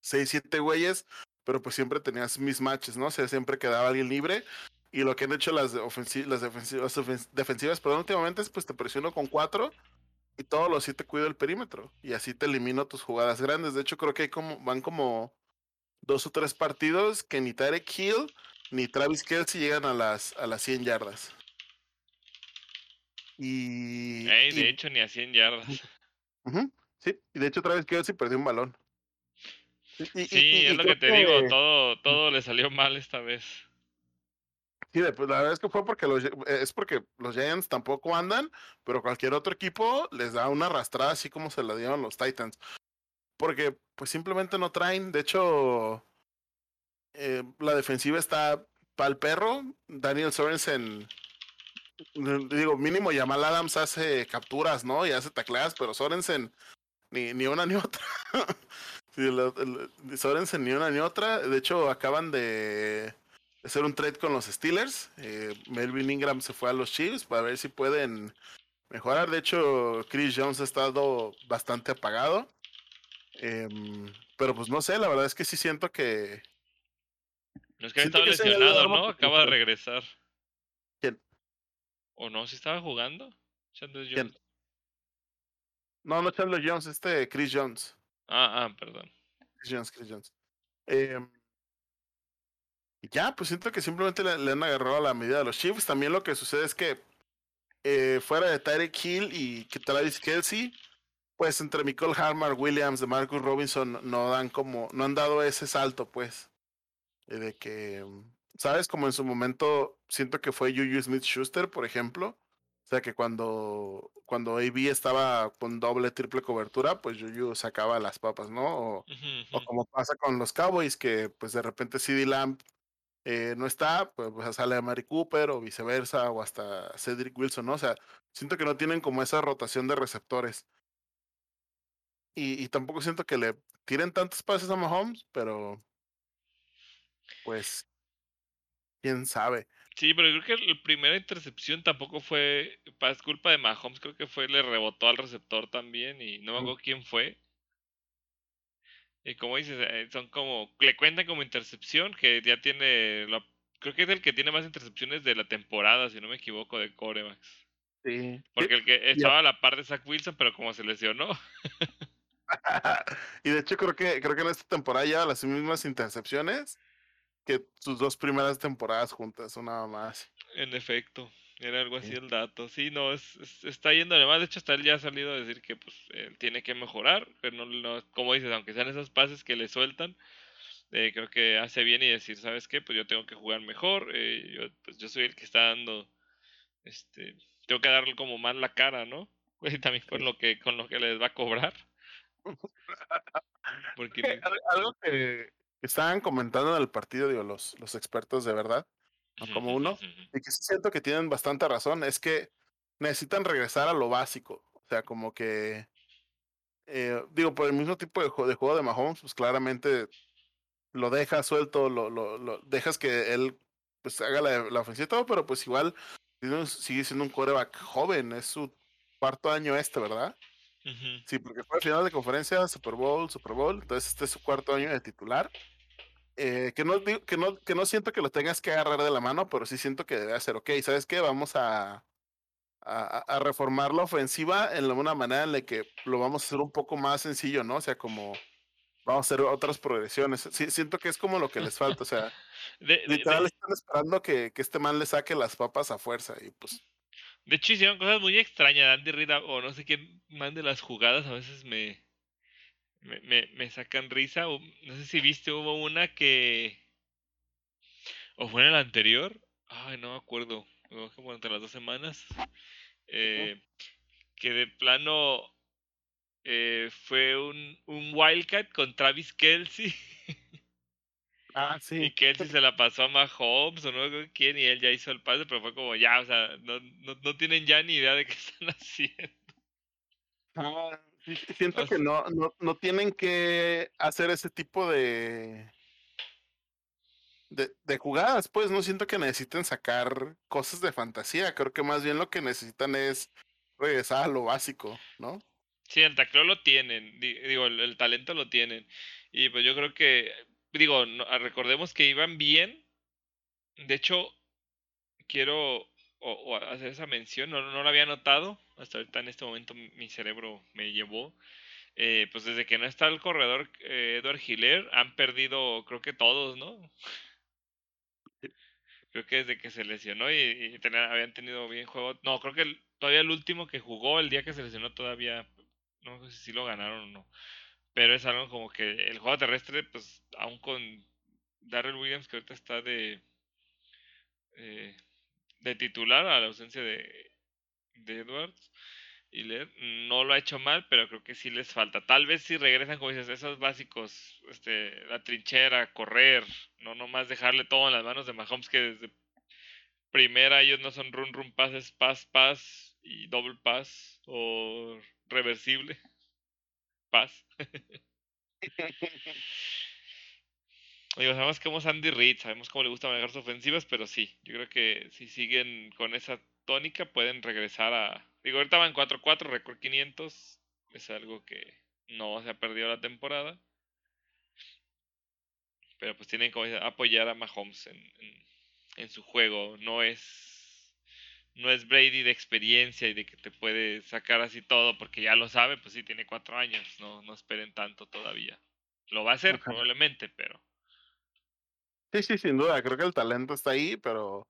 6, 7 güeyes, pero pues siempre tenías mismatches, ¿no? O sea, siempre quedaba alguien libre. Y lo que han hecho las, ofensi las defensivas, defensivas, perdón, últimamente es pues te presiono con cuatro y todos los siete cuido el perímetro. Y así te elimino tus jugadas grandes. De hecho, creo que hay como, van como dos o tres partidos que ni Tarek Hill ni Travis Kelsey llegan a las, a las 100 yardas. Y. Hey, de hecho, ni a 100 yardas. Uh -huh, sí, y de hecho, Travis Kelsey perdió un balón. Y, sí, y, es lo que te que... digo, todo, todo le salió mal esta vez. Sí, pues la verdad es que fue porque los, es porque los Giants tampoco andan, pero cualquier otro equipo les da una arrastrada así como se la dieron los Titans. Porque pues simplemente no traen, de hecho, eh, la defensiva está pa'l perro. Daniel Sorensen, digo, mínimo Jamal Adams hace capturas, ¿no? Y hace tacleadas, pero Sorensen ni, ni una ni otra. Sorensen ni una ni otra. De hecho, acaban de hacer un trade con los Steelers. Eh, Melvin Ingram se fue a los Chiefs para ver si pueden mejorar. De hecho, Chris Jones ha estado bastante apagado. Eh, pero pues no sé, la verdad es que sí siento que. No es que ha estado lesionado, ¿no? Acaba de regresar. ¿Quién? ¿O no? ¿Si estaba jugando? Chandler Jones. ¿Quién? No, no Chandler Jones, este Chris Jones. Ah, ah, perdón. Chris Jones, Chris Jones. Eh, ya, pues siento que simplemente le, le, han agarrado a la medida de los Chiefs. También lo que sucede es que eh, fuera de Tyreek Hill y Travis Kelsey, pues entre Nicole Harmar, Williams, de Marcus Robinson no dan como, no han dado ese salto, pues. De que, ¿sabes? Como en su momento siento que fue Juju Smith Schuster, por ejemplo. O sea que cuando, cuando AB estaba con doble, triple cobertura, pues Juju sacaba las papas, ¿no? O, uh -huh. o como pasa con los Cowboys, que pues de repente CD Lamb eh, no está, pues, pues sale a Mary Cooper o viceversa, o hasta Cedric Wilson, ¿no? O sea, siento que no tienen como esa rotación de receptores. Y, y tampoco siento que le tiren tantos pases a Mahomes, pero pues quién sabe. Sí, pero creo que la primera intercepción tampoco fue es culpa de Mahomes, creo que fue le rebotó al receptor también y no me acuerdo quién fue. Y como dices, eh, son como, le cuentan como intercepción, que ya tiene, la, creo que es el que tiene más intercepciones de la temporada, si no me equivoco, de corebacks. Sí. Porque el que estaba a la par de Zach Wilson, pero como se lesionó. y de hecho creo que, creo que en esta temporada ya las mismas intercepciones que sus dos primeras temporadas juntas, nada más. En efecto. Era algo así sí. el dato. Sí, no, es, es, está yendo además. De hecho, hasta él ya ha salido a decir que pues él tiene que mejorar. Pero no, no, como dices, aunque sean esos pases que le sueltan, eh, creo que hace bien y decir, ¿sabes qué? Pues yo tengo que jugar mejor. Eh, yo, pues yo soy el que está dando. Este, tengo que darle como más la cara, ¿no? Y también con lo que, con lo que les va a cobrar. Porque... Algo que estaban comentando en el partido, digo, los, los expertos de verdad no como uno, y que sí siento que tienen bastante razón, es que necesitan regresar a lo básico, o sea, como que, eh, digo, por el mismo tipo de, juego de, juego de Mahomes, pues claramente lo dejas suelto, lo, lo, lo dejas que él pues haga la, la ofensiva y todo, pero pues igual sigue siendo un coreback joven, es su cuarto año este, ¿verdad? Uh -huh. Sí, porque fue al final de conferencia, Super Bowl, Super Bowl, entonces este es su cuarto año de titular. Eh, que, no, que, no, que no siento que lo tengas que agarrar de la mano, pero sí siento que debe ser, ok, ¿sabes qué? Vamos a, a, a, reformar la ofensiva en una manera en la que lo vamos a hacer un poco más sencillo, ¿no? O sea, como vamos a hacer otras progresiones. Sí, siento que es como lo que les falta, o sea, de, literal de, están esperando que, que, este man le saque las papas a fuerza y pues... De hecho, hicieron cosas muy extrañas, Andy Reid o no sé quién mande las jugadas, a veces me, me, me, me, sacan risa. No sé si viste, hubo una que. O fue en el anterior. Ay, no me acuerdo. Como entre las dos semanas. Eh, que de plano. Eh, fue un, un Wildcat con Travis Kelsey. Ah, sí. Y Kelsey se la pasó a Mahomes o no sé quién y él ya hizo el pase, pero fue como ya, o sea, no, no, no tienen ya ni idea de qué están haciendo. Ah, siento que no, no, no tienen que hacer ese tipo de de, de jugadas, pues no siento que necesiten sacar cosas de fantasía. Creo que más bien lo que necesitan es regresar a lo básico, ¿no? Sí, el tacleo lo tienen, di- digo, el, el talento lo tienen. Y pues yo creo que, digo, no- ah, recordemos que iban bien. De hecho, quiero o- o hacer esa mención, no, no lo había notado. Hasta ahorita en este momento mi cerebro me llevó. Eh, pues desde que no está el corredor eh, Edward Hiller, han perdido, creo que todos, ¿no? Creo que desde que se lesionó y, y habían tenido bien juego. No, creo que todavía el último que jugó el día que se lesionó todavía, no sé si lo ganaron o no. Pero es algo como que el juego terrestre, pues aún con Darrell Williams, que ahorita está de, eh, de titular a la ausencia de, de Edwards y Led, no lo ha hecho mal, pero creo que sí les falta. Tal vez si regresan, como dices, esos básicos, este, la trinchera, correr, no nomás dejarle todo en las manos de Mahomes, que desde primera ellos no son run run pases, pass pass y double pass o reversible pass. Digo, sabemos cómo es Andy Reid, sabemos cómo le gusta manejar sus ofensivas, pero sí, yo creo que si siguen con esa tónica pueden regresar a... Digo, ahorita van 4-4, récord 500, es algo que no se ha perdido la temporada, pero pues tienen que apoyar a Mahomes en, en, en su juego, no es... No es Brady de experiencia y de que te puede sacar así todo porque ya lo sabe, pues sí, tiene cuatro años, no, no esperen tanto todavía. Lo va a hacer Ajá. probablemente, pero Sí, sí, sin duda. Creo que el talento está ahí, pero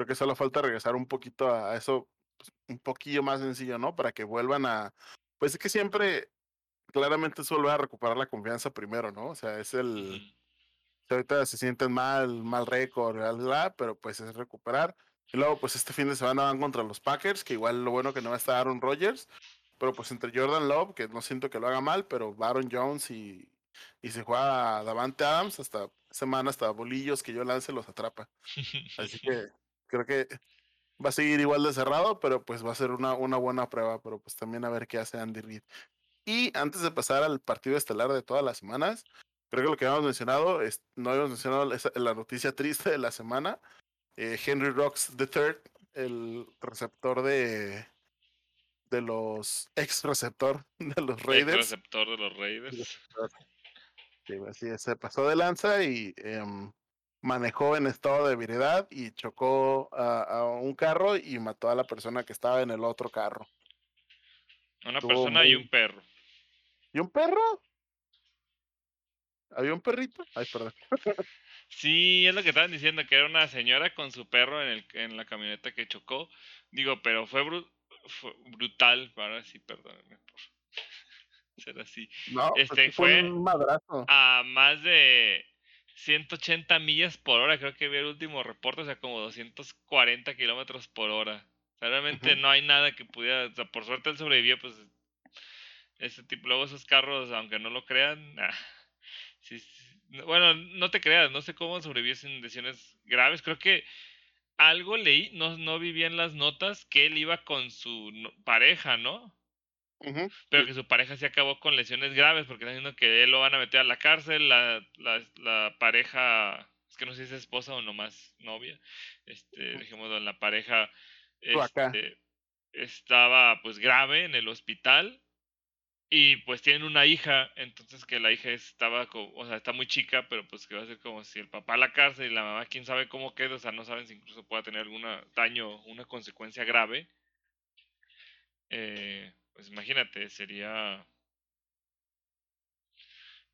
creo que solo falta regresar un poquito a eso, pues, un poquillo más sencillo, ¿no? Para que vuelvan a. Pues es que siempre, claramente, es volver a recuperar la confianza primero, ¿no? O sea, es el. ahorita se sienten mal, mal récord, bla, bla, pero pues es recuperar. Y luego, pues este fin de semana van contra los Packers, que igual lo bueno que no va a estar Aaron Rodgers, pero pues entre Jordan Love, que no siento que lo haga mal, pero Aaron Jones y, y se juega Davante Adams, hasta semana, hasta bolillos que yo lance los atrapa. Así que creo que va a seguir igual de cerrado, pero pues va a ser una, una buena prueba, pero pues también a ver qué hace Andy Reid. Y antes de pasar al partido estelar de todas las semanas, creo que lo que habíamos mencionado, es, no habíamos mencionado esa- la noticia triste de la semana. eh, Henry Rocks III, el receptor de, de los ex receptor de los Ex Raiders. receptor de los Raiders. Sí, así es, se pasó de lanza y em, manejó en estado de ebriedad y chocó a, a un carro y mató a la persona que estaba en el otro carro. Una Estuvo persona y un perro. ¿Y un perro? ¿Había un perrito? Ay, perdón. Sí, es lo que estaban diciendo, que era una señora con su perro en, el, en la camioneta que chocó. Digo, pero fue, bru- fue brutal. Ahora sí, perdónenme por ser así. No, pues Este, fue- un madrazo. A más de 180 millas por hora, creo que vi el último reporte, o sea, como 240 kilómetros por hora. O sea, realmente no hay nada que pudiera, o sea, por suerte él sobrevivió, pues ese tipo, luego esos carros, aunque no lo crean, ah, sí, sí, no- bueno, no te creas, no sé cómo sobrevivió sin lesiones graves, creo que algo leí, no, no vi bien las notas, que él iba con su pareja, ¿no? Pero sí. que su pareja se acabó con lesiones graves porque están diciendo que él lo van a meter a la cárcel, la, la, la pareja, es que no sé si es esposa o nomás novia, este, dejémoslo en la pareja, este, estaba pues grave en el hospital y pues tienen una hija, entonces que la hija estaba, co- o sea, está muy chica, pero pues que va a ser como si el papá a la cárcel y la mamá quién sabe cómo queda, o sea, no saben si incluso pueda tener algún daño, una consecuencia grave. Eh, pues imagínate, sería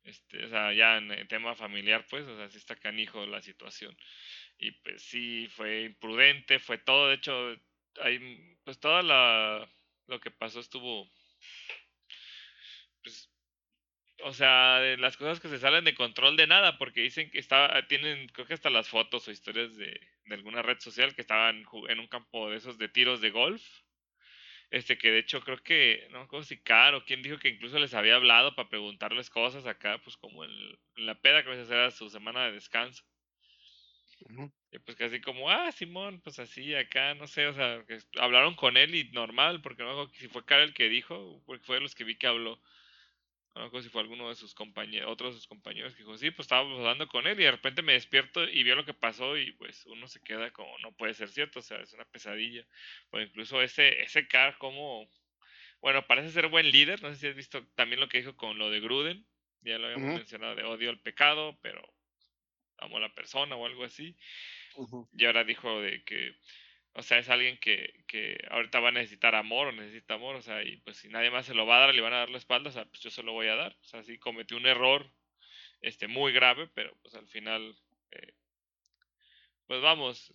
este, o sea, ya en el tema familiar, pues, o sea, sí está canijo la situación. Y pues sí, fue imprudente, fue todo, de hecho, hay, pues toda la, lo que pasó estuvo, pues, o sea, de las cosas que se salen de control de nada, porque dicen que estaba, tienen, creo que hasta las fotos o historias de, de alguna red social que estaban en un campo de esos de tiros de golf. Este que de hecho creo que, no me acuerdo si Caro, quien dijo que incluso les había hablado para preguntarles cosas acá, pues como en, en la peda que a veces era su semana de descanso. Y pues casi como, ah, Simón, pues así acá, no sé, o sea, que hablaron con él y normal, porque no si fue Caro el que dijo, porque fue de los que vi que habló. No recuerdo si fue alguno de sus compañeros, otros de sus compañeros que dijo, sí, pues estábamos hablando con él y de repente me despierto y veo lo que pasó y pues uno se queda como, no puede ser cierto, o sea, es una pesadilla. O incluso ese, ese car como, bueno, parece ser buen líder, no sé si has visto también lo que dijo con lo de Gruden, ya lo habíamos mencionado, de odio al pecado, pero amo a la persona o algo así. Y ahora dijo de que o sea, es alguien que, que ahorita va a necesitar amor necesita amor, o sea, y pues si nadie más se lo va a dar, le van a dar la espalda, o sea, pues yo se lo voy a dar. O sea, sí cometió un error este, muy grave, pero pues al final, eh, pues vamos,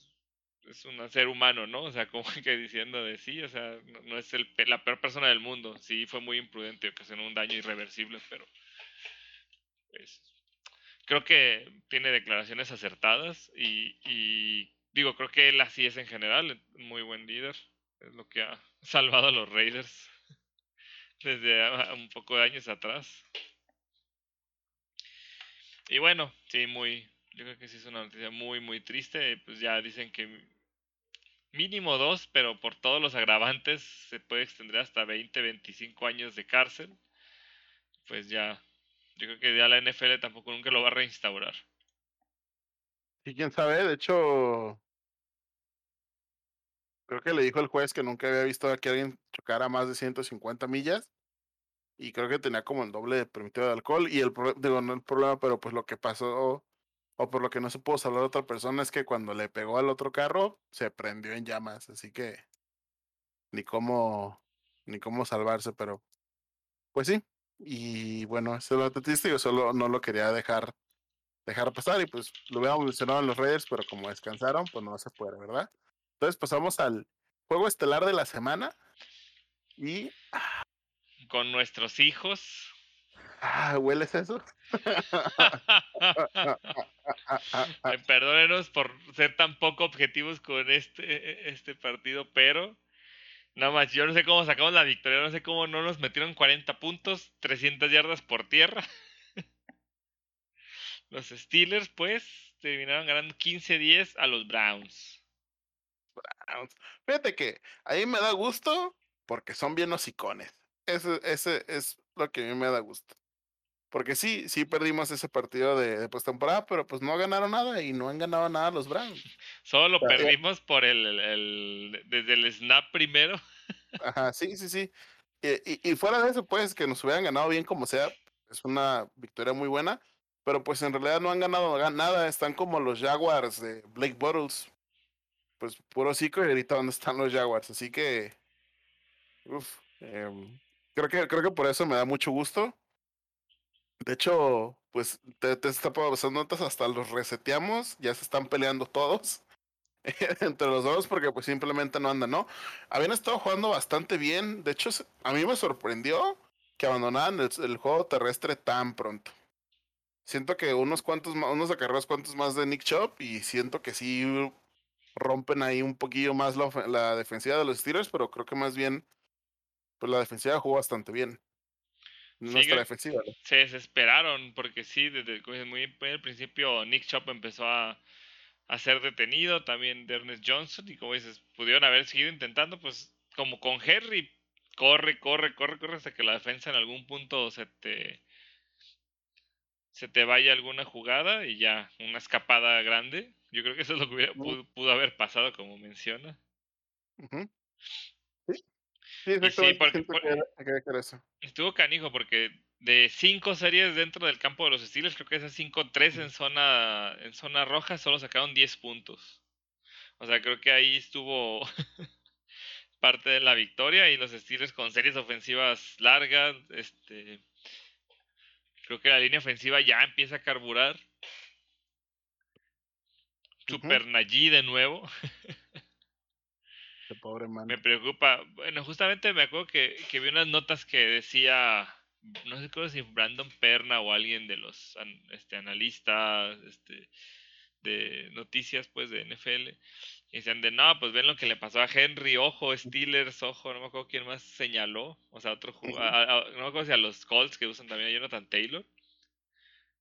es un ser humano, ¿no? O sea, como que diciendo de sí, o sea, no, es el, la peor persona del mundo. Sí, fue muy imprudente, ocasionó un daño irreversible, pero pues, creo que tiene declaraciones acertadas y, y Digo, creo que él así es en general, muy buen líder. Es lo que ha salvado a los Raiders desde un poco de años atrás. Y bueno, sí, muy. Yo creo que sí es una noticia muy, muy triste. Pues ya dicen que mínimo dos, pero por todos los agravantes se puede extender hasta 20, 25 años de cárcel. Pues ya, yo creo que ya la NFL tampoco nunca lo va a reinstaurar. Y quién sabe, de hecho, creo que le dijo el juez que nunca había visto a que alguien chocara más de 150 millas y creo que tenía como el doble de permitido de alcohol y el digo no el problema pero pues lo que pasó o por lo que no se pudo salvar a otra persona es que cuando le pegó al otro carro se prendió en llamas así que ni cómo ni cómo salvarse pero pues sí y bueno eso es lo triste yo solo no lo quería dejar dejar pasar y pues lo habíamos mencionado en los Raiders pero como descansaron pues no se puede verdad entonces pasamos al juego estelar de la semana. Y. Con nuestros hijos. Ah, ¿hueles eso? perdónenos por ser tan poco objetivos con este, este partido, pero nada más, yo no sé cómo sacamos la victoria, no sé cómo no nos metieron 40 puntos, 300 yardas por tierra. Los Steelers, pues, terminaron ganando 15-10 a los Browns. Fíjate que ahí me da gusto porque son bien hocicones. Ese, ese es lo que a mí me da gusto. Porque sí, sí perdimos ese partido de, de postemporada, pero pues no ganaron nada y no han ganado nada los Browns. Solo lo perdimos por el, el, desde el snap primero. Ajá, sí, sí, sí. Y, y, fuera de eso, pues, que nos hubieran ganado bien como sea, es una victoria muy buena. Pero pues en realidad no han ganado nada. Están como los Jaguars de Blake Bottles pues puro cico y ahorita dónde están los Jaguars. Así que, em, creo que creo que por eso me da mucho gusto. De hecho, pues te, está pasando notas, hasta los reseteamos, ya se están peleando todos entre los dos porque pues simplemente no andan, ¿no? Habían estado jugando bastante bien, de hecho a mí me sorprendió que abandonaran el juego terrestre tan pronto. Siento que unos cuantos más, unos acarreos cuantos más de Nick Chop y siento que sí rompen ahí un poquillo más la, la, defensiva de los Steelers, pero creo que más bien, pues la defensiva jugó bastante bien. Nuestra defensiva. Se desesperaron, porque sí, desde muy el principio Nick Chop empezó a, a ser detenido, también Ernest Johnson, y como dices, pudieron haber seguido intentando, pues como con Henry, corre, corre, corre, corre hasta que la defensa en algún punto se te se te vaya alguna jugada y ya una escapada grande. Yo creo que eso es lo que hubiera, pudo, haber pasado, como menciona. Sí, sí, sí porque, estuvo canijo porque de cinco series dentro del campo de los Steelers, creo que esas cinco, tres en zona, en zona roja, solo sacaron 10 puntos. O sea, creo que ahí estuvo parte de la victoria y los Steelers con series ofensivas largas, este creo que la línea ofensiva ya empieza a carburar Super Nayi de nuevo. pobre man. Me preocupa. Bueno, justamente me acuerdo que, que vi unas notas que decía, no sé si Brandon Perna o alguien de los este, analistas este, de noticias pues de NFL. Y decían de, no, pues ven lo que le pasó a Henry, ojo, Steelers, ojo, no me acuerdo quién más señaló. O sea, otro jugador, no me acuerdo si a los Colts que usan también a Jonathan Taylor.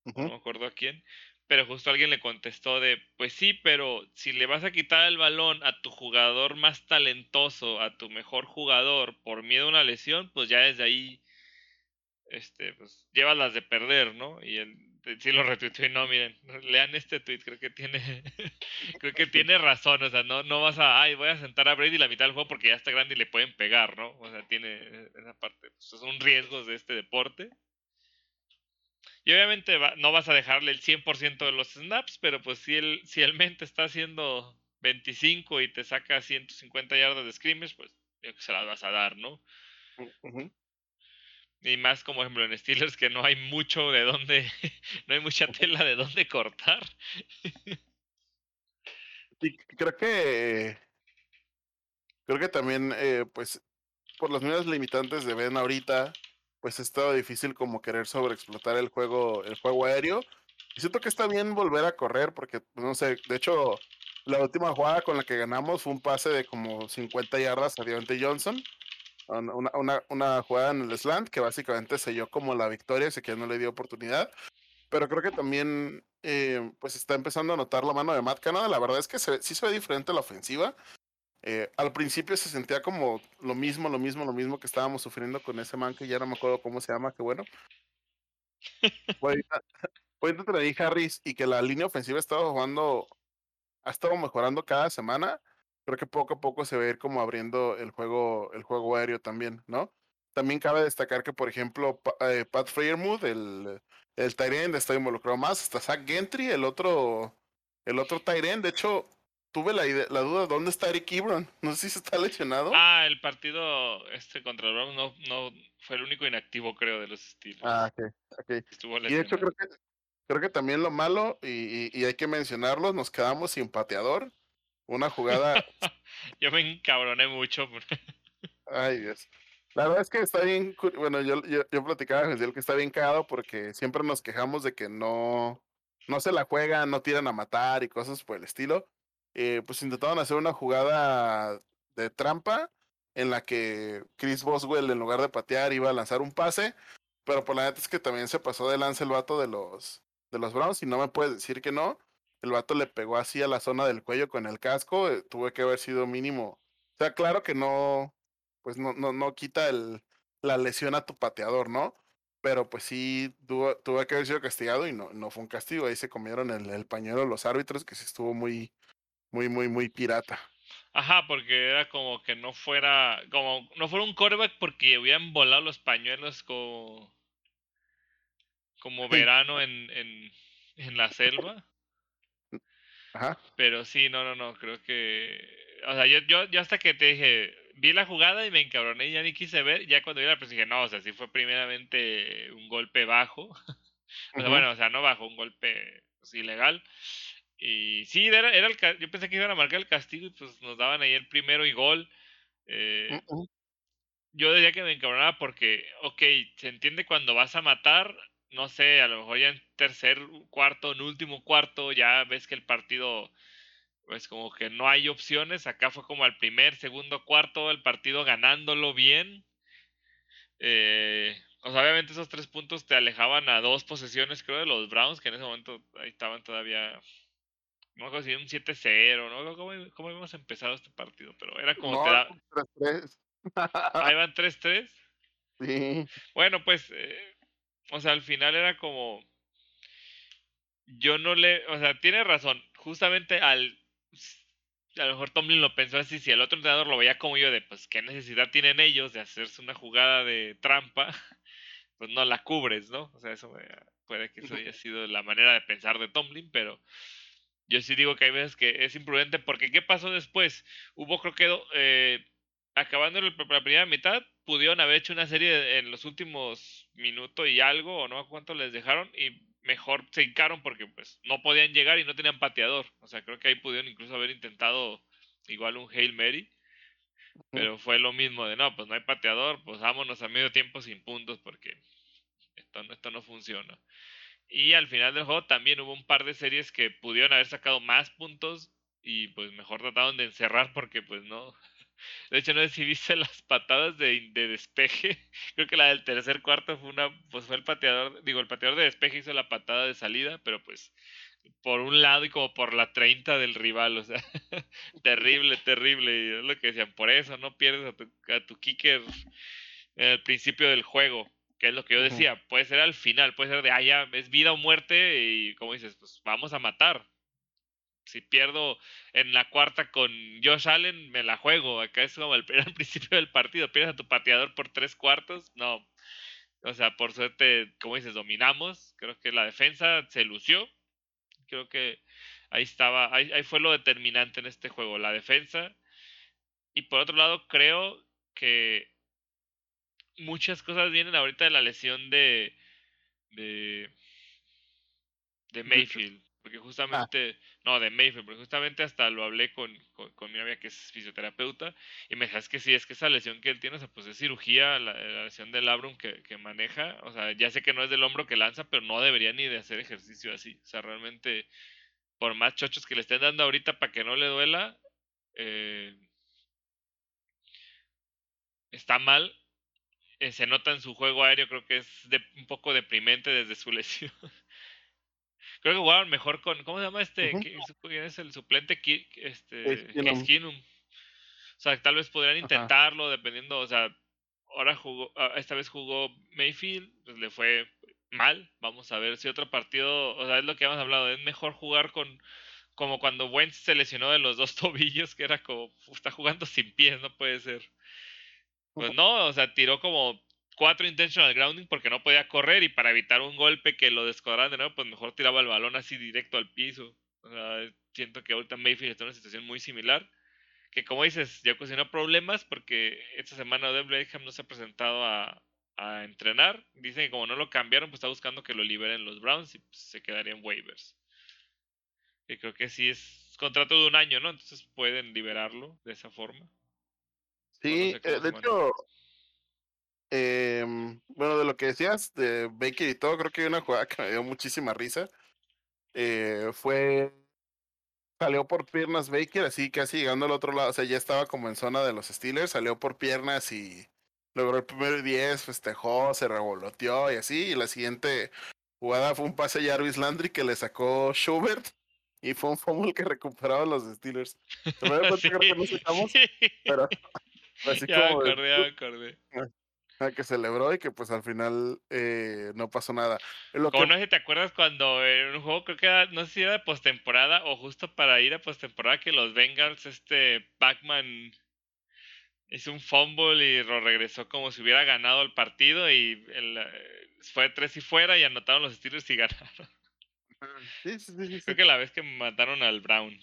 No me acuerdo a quién. Pero justo alguien le contestó de, pues sí, pero si le vas a quitar el balón a tu jugador más talentoso, a tu mejor jugador, por miedo a una lesión, pues ya desde ahí este, pues llevas las de perder, ¿no? Y él sí lo retuiteó y no, miren, lean este tweet, creo que tiene, creo que tiene razón, o sea, no, no vas a, ay, voy a sentar a Brady la mitad del juego porque ya está grande y le pueden pegar, ¿no? O sea, tiene esa parte, pues son riesgos de este deporte. Y obviamente no vas a dejarle el 100% de los snaps, pero pues si el, si el mente está haciendo 25 y te saca 150 yardas de scrimmage, pues yo que se las vas a dar, ¿no? Y más como ejemplo en Steelers que no hay mucho de dónde, no hay mucha tela de dónde cortar. Y creo que creo que también eh, pues por las mismas limitantes de Ben ahorita, pues es todo difícil como querer sobreexplotar el juego, el juego aéreo. Y siento que está bien volver a correr, porque no sé, de hecho, la última jugada con la que ganamos fue un pase de como 50 yardas a Deontay Johnson. Una, una, una, jugada en el slant que básicamente selló como la victoria, así que no le dio oportunidad. Pero creo que también eh, pues está empezando a notar la mano de Matt Canada. La verdad es que sí se ve diferente la ofensiva. Eh, al principio se sentía como lo mismo, lo mismo, lo mismo que estábamos sufriendo con ese man que ya no me acuerdo cómo se llama, que bueno. Fue entre dije Harris y que la línea ofensiva estaba jugando, ha estado mejorando cada semana. Creo que poco a poco se va a ir como abriendo el juego, el juego aéreo también, ¿no? También cabe destacar que, por ejemplo, eh, Pat Freiermuth, el, el Tyrend, está involucrado más. Hasta Zach Gentry, el otro, el otro Tyrend. De hecho, tuve la, idea, la duda, ¿dónde está Eric Ebron? No sé si está lesionado. Ah, el partido este contra el Browns no, no fue el único inactivo, creo, de los estilos. Ah, ok, ok. y de hecho creo que, creo que también lo malo, y, y, hay que mencionarlo, nos quedamos sin pateador. Una jugada... yo me encabroné mucho. Ay, Dios. La verdad es que está bien, bueno, yo, yo, yo platicaba con el que está bien cagado porque siempre nos quejamos de que no, no se la juegan, no tiran a matar y cosas por el estilo. Eh, pues intentaron hacer una jugada de trampa en la que Chris Boswell en lugar de patear iba a lanzar un pase, pero por la neta es que también se pasó de lance el vato de los de los Browns y no me puedes decir que no. El vato le pegó así a la zona del cuello con el casco, eh, tuve que haber sido mínimo. O sea, claro que no, pues no, no, no quita el, la lesión a tu pateador, ¿no? Pero pues sí, tuvo, tuvo que haber sido castigado y no, no fue un castigo. Ahí se comieron el, el pañuelo los árbitros, que sí estuvo muy, muy, muy, muy pirata. Ajá, porque era como que no fuera, como no fuera un coreback porque habían volado los pañuelos como, como verano en, en, en la selva. Ajá. Pero sí, no, no, no, creo que, o sea, yo, yo, yo hasta que te dije, vi la jugada y me encabroné y ya ni quise ver, ya cuando vi la pues dije, no, o sea, sí fue primeramente un golpe bajo. o sea, bueno, o sea, no bajo, un golpe pues, ilegal. Y sí, era, era el, yo pensé que iban a marcar el castigo y pues nos daban ahí el primero y gol. Eh, yo diría que me encabronaba porque, ok, se entiende cuando vas a matar, no sé, a lo mejor ya en tercer cuarto, en último cuarto, ya ves que el partido, pues como que no hay opciones. Acá fue como al primer, segundo cuarto, el partido ganándolo bien. Eh, o sea, obviamente esos tres puntos te alejaban a dos posesiones, creo, de los Browns, que en ese momento ahí estaban todavía no me si un 7-0, ¿no? ¿Cómo, ¿Cómo, habíamos empezado este partido? Pero era como no, te da... 3-3. Ahí van 3-3. Sí. Bueno, pues, eh, o sea, al final era como... Yo no le... O sea, tiene razón. Justamente al... A lo mejor Tomlin lo pensó así, si el otro entrenador lo veía como yo de, pues, ¿qué necesidad tienen ellos de hacerse una jugada de trampa? Pues no la cubres, ¿no? O sea, eso puede que eso haya sido la manera de pensar de Tomlin, pero yo sí digo que hay veces que es imprudente porque ¿qué pasó después? Hubo creo que eh, acabando la primera mitad pudieron haber hecho una serie en los últimos minutos y algo o no cuánto les dejaron y mejor se hincaron porque pues no podían llegar y no tenían pateador. O sea, creo que ahí pudieron incluso haber intentado igual un Hail Mary. Pero fue lo mismo de no, pues no hay pateador, pues vámonos a medio tiempo sin puntos porque esto no, esto no funciona. Y al final del juego también hubo un par de series que pudieron haber sacado más puntos y pues mejor trataron de encerrar porque pues no. De hecho, no sé si viste las patadas de, de despeje. Creo que la del tercer cuarto fue una, pues fue el pateador, digo, el pateador de despeje hizo la patada de salida, pero pues por un lado y como por la 30 del rival, o sea, terrible, terrible. Y es lo que decían, por eso no pierdes a tu, a tu kicker en el principio del juego. Que es lo que yo decía, puede ser al final, puede ser de, ah, ya, es vida o muerte y como dices, pues vamos a matar. Si pierdo en la cuarta con Josh Allen, me la juego. Acá es como el, al principio del partido, pierdes a tu pateador por tres cuartos, no. O sea, por suerte, como dices, dominamos. Creo que la defensa se lució. Creo que ahí estaba, ahí, ahí fue lo determinante en este juego, la defensa. Y por otro lado, creo que muchas cosas vienen ahorita de la lesión de de, de Mayfield. Porque Ah. justamente, no, de Mayfield, porque justamente hasta lo hablé con, con, con mi novia que es fisioterapeuta y me dijo, es que sí, es que esa lesión que él tiene, o sea, pues es cirugía, la, la lesión del labrum que, que maneja, o sea, ya sé que no es del hombro que lanza, pero no debería ni de hacer ejercicio así. O sea, realmente, por más chochos que le estén dando ahorita para que no le duela, eh, está mal. Eh, se nota en su juego aéreo, creo que es de, un poco deprimente desde su lesión. Creo que jugaron mejor con, ¿cómo se llama este? ¿Quién es el suplente? Ki- Este. O sea, tal vez podrían Ajá. intentarlo, dependiendo, o sea, ahora jugó, ah, esta vez jugó Mayfield, pues le fue mal. Vamos a ver si otro partido, o sea, es lo que hemos hablado, es mejor jugar con, como cuando Wentz se lesionó de los dos tobillos, que era como, "Uf, está jugando sin pies, no puede ser. Pues no, o sea, tiró como cuatro intentional grounding porque no podía correr y para evitar un golpe que lo descuadraran de nuevo, pues mejor tiraba el balón así directo al piso. O sea, siento que ahorita Mayfield está en una situación muy similar. Que como dices, ya ocasionó problemas porque esta semana Odell Beckham no se ha presentado a, a entrenar. Dicen que como no lo cambiaron, pues está buscando que lo liberen los Browns y pues, se quedaría en waivers. Y creo que sí es contrato de un año, ¿no? Entonces pueden liberarlo de esa forma. Sí, sé eh, de hecho, em, bueno, de lo que decías de Baker y todo, creo que hay una jugada que me dio muchísima risa. Eh, fue, salió por piernas Baker, así casi llegando al otro lado, o sea, ya estaba como en zona de los Steelers, salió por piernas y logró el primer 10, festejó, se revoloteó y así, y la siguiente jugada fue un pase a Jarvis Landry que le sacó Schubert y fue un fumble que recuperaron los Steelers. Me creo que no sacamos, pero así ya me como de- acordé, ya acordé. Que celebró y que pues al final eh, no pasó nada. Lo Como que, no sé si te acuerdas cuando en un juego, creo que era, no sé si era de postemporada o justo para ir a postemporada, que los Bengals, este Pac-Man hizo un fumble y lo regresó como si hubiera ganado el partido y el, eh, fue tres y fuera y anotaron los Steelers y ganaron. sí, sí, sí. Creo que la vez que mataron al Brown,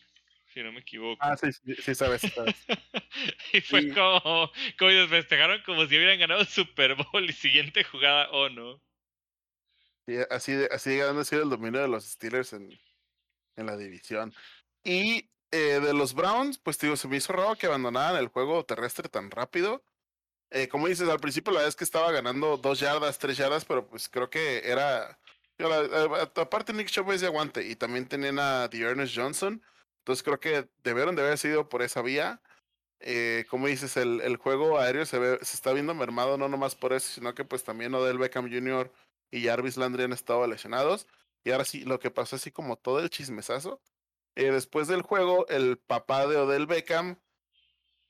si no me equivoco. Ah, sí, sí, sí, sabes, sabes. y fue como, como ellos festejaron como si hubieran ganado el Super Bowl y siguiente jugada, oh no. Sí, así así sido el dominio de los Steelers en, en la división. Y eh, de los Browns, pues digo, se me hizo raro que abandonaran el juego terrestre tan rápido. Eh, como dices, al principio la verdad es que estaba ganando dos yardas, tres yardas, pero pues creo que era... eh, aparte Nick Chubb es de aguante y también tenían a Ernest Johnson. Entonces creo que debieron de haber sido por esa vía. Eh, como dices, el, el juego aéreo se, ve, se está viendo mermado no nomás por eso, sino que pues también Odell Beckham Jr. y Jarvis Landry han estado lesionados. Y ahora sí, lo que pasó así como todo el chismesazo. eh, después del juego, el papá de Odell Beckham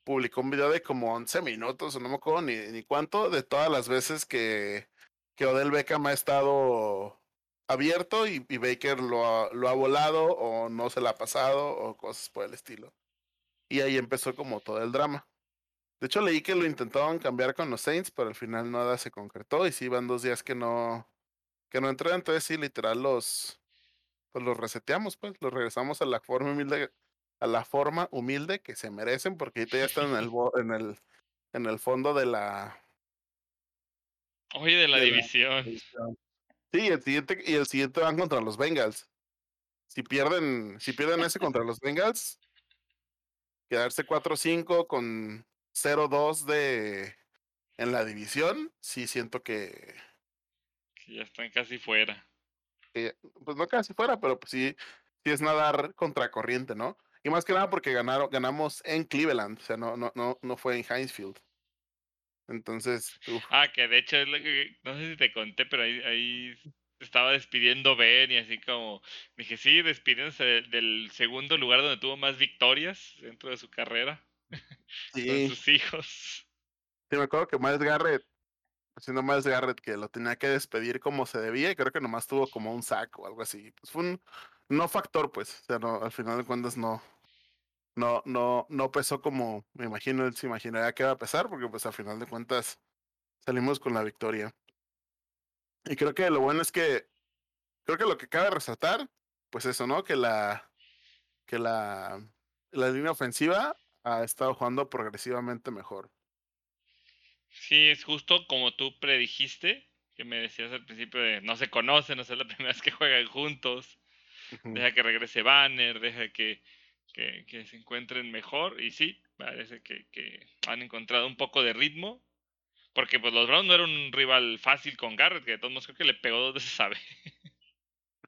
publicó un video de como 11 minutos, o no me acuerdo ni, ni cuánto, de todas las veces que, que Odell Beckham ha estado abierto y, y Baker lo ha, lo ha volado o no se la ha pasado o cosas por el estilo. Y ahí empezó como todo el drama. De hecho, leí que lo intentaban cambiar con los Saints, pero al final nada se concretó. Y sí, van dos días que no, que no entró. Entonces sí, literal, los, pues los reseteamos, pues, los regresamos a la forma humilde, a la forma humilde que se merecen, porque ahorita ya están en el, en el, en el fondo de la, Oye, de la De la división. Sí, y el siguiente, y el siguiente van contra los Bengals. Si pierden, si pierden ese contra los Bengals, quedarse 4-5 con 0-2 de en la división, sí siento que, Que ya están casi fuera. que, pues no casi fuera, pero pues sí, sí es nadar contracorriente, ¿no? Y más que nada porque ganaron, ganamos en Cleveland, o sea, no, no, no, no fue en Heinz Field. Entonces, uf, Ah, que de hecho es lo que. No sé si te conté, pero ahí, ahí estaba despidiendo Ben y así como. Dije, sí, despidiéndose del, segundo lugar donde tuvo más victorias dentro de su carrera. Con sus hijos. sí, me acuerdo que Miles Garrett Haciendo más Garrett que lo tenía que despedir como se debía y creo que nomás tuvo como un sack o algo así. Pues fue un no factor, pues. O sea, no, al final de cuentas no, no, no, no pesó como me imagino, él se imaginaría que iba a pesar, porque pues al final de cuentas salimos con la victoria. Y creo que lo bueno es que, creo que lo que cabe resaltar, pues eso, ¿no? Que la, que la, la línea ofensiva ha estado jugando progresivamente mejor. Sí, es justo como tú predijiste, que me decías al principio de no se conocen, no es la primera vez que juegan juntos. Deja que regrese Banner, deja que, que, que, se encuentren mejor. Y sí, parece que, que, han encontrado un poco de ritmo. Porque pues los Browns no eran un rival fácil con Garrett, que de todos modos creo que le pegó dos veces sabe.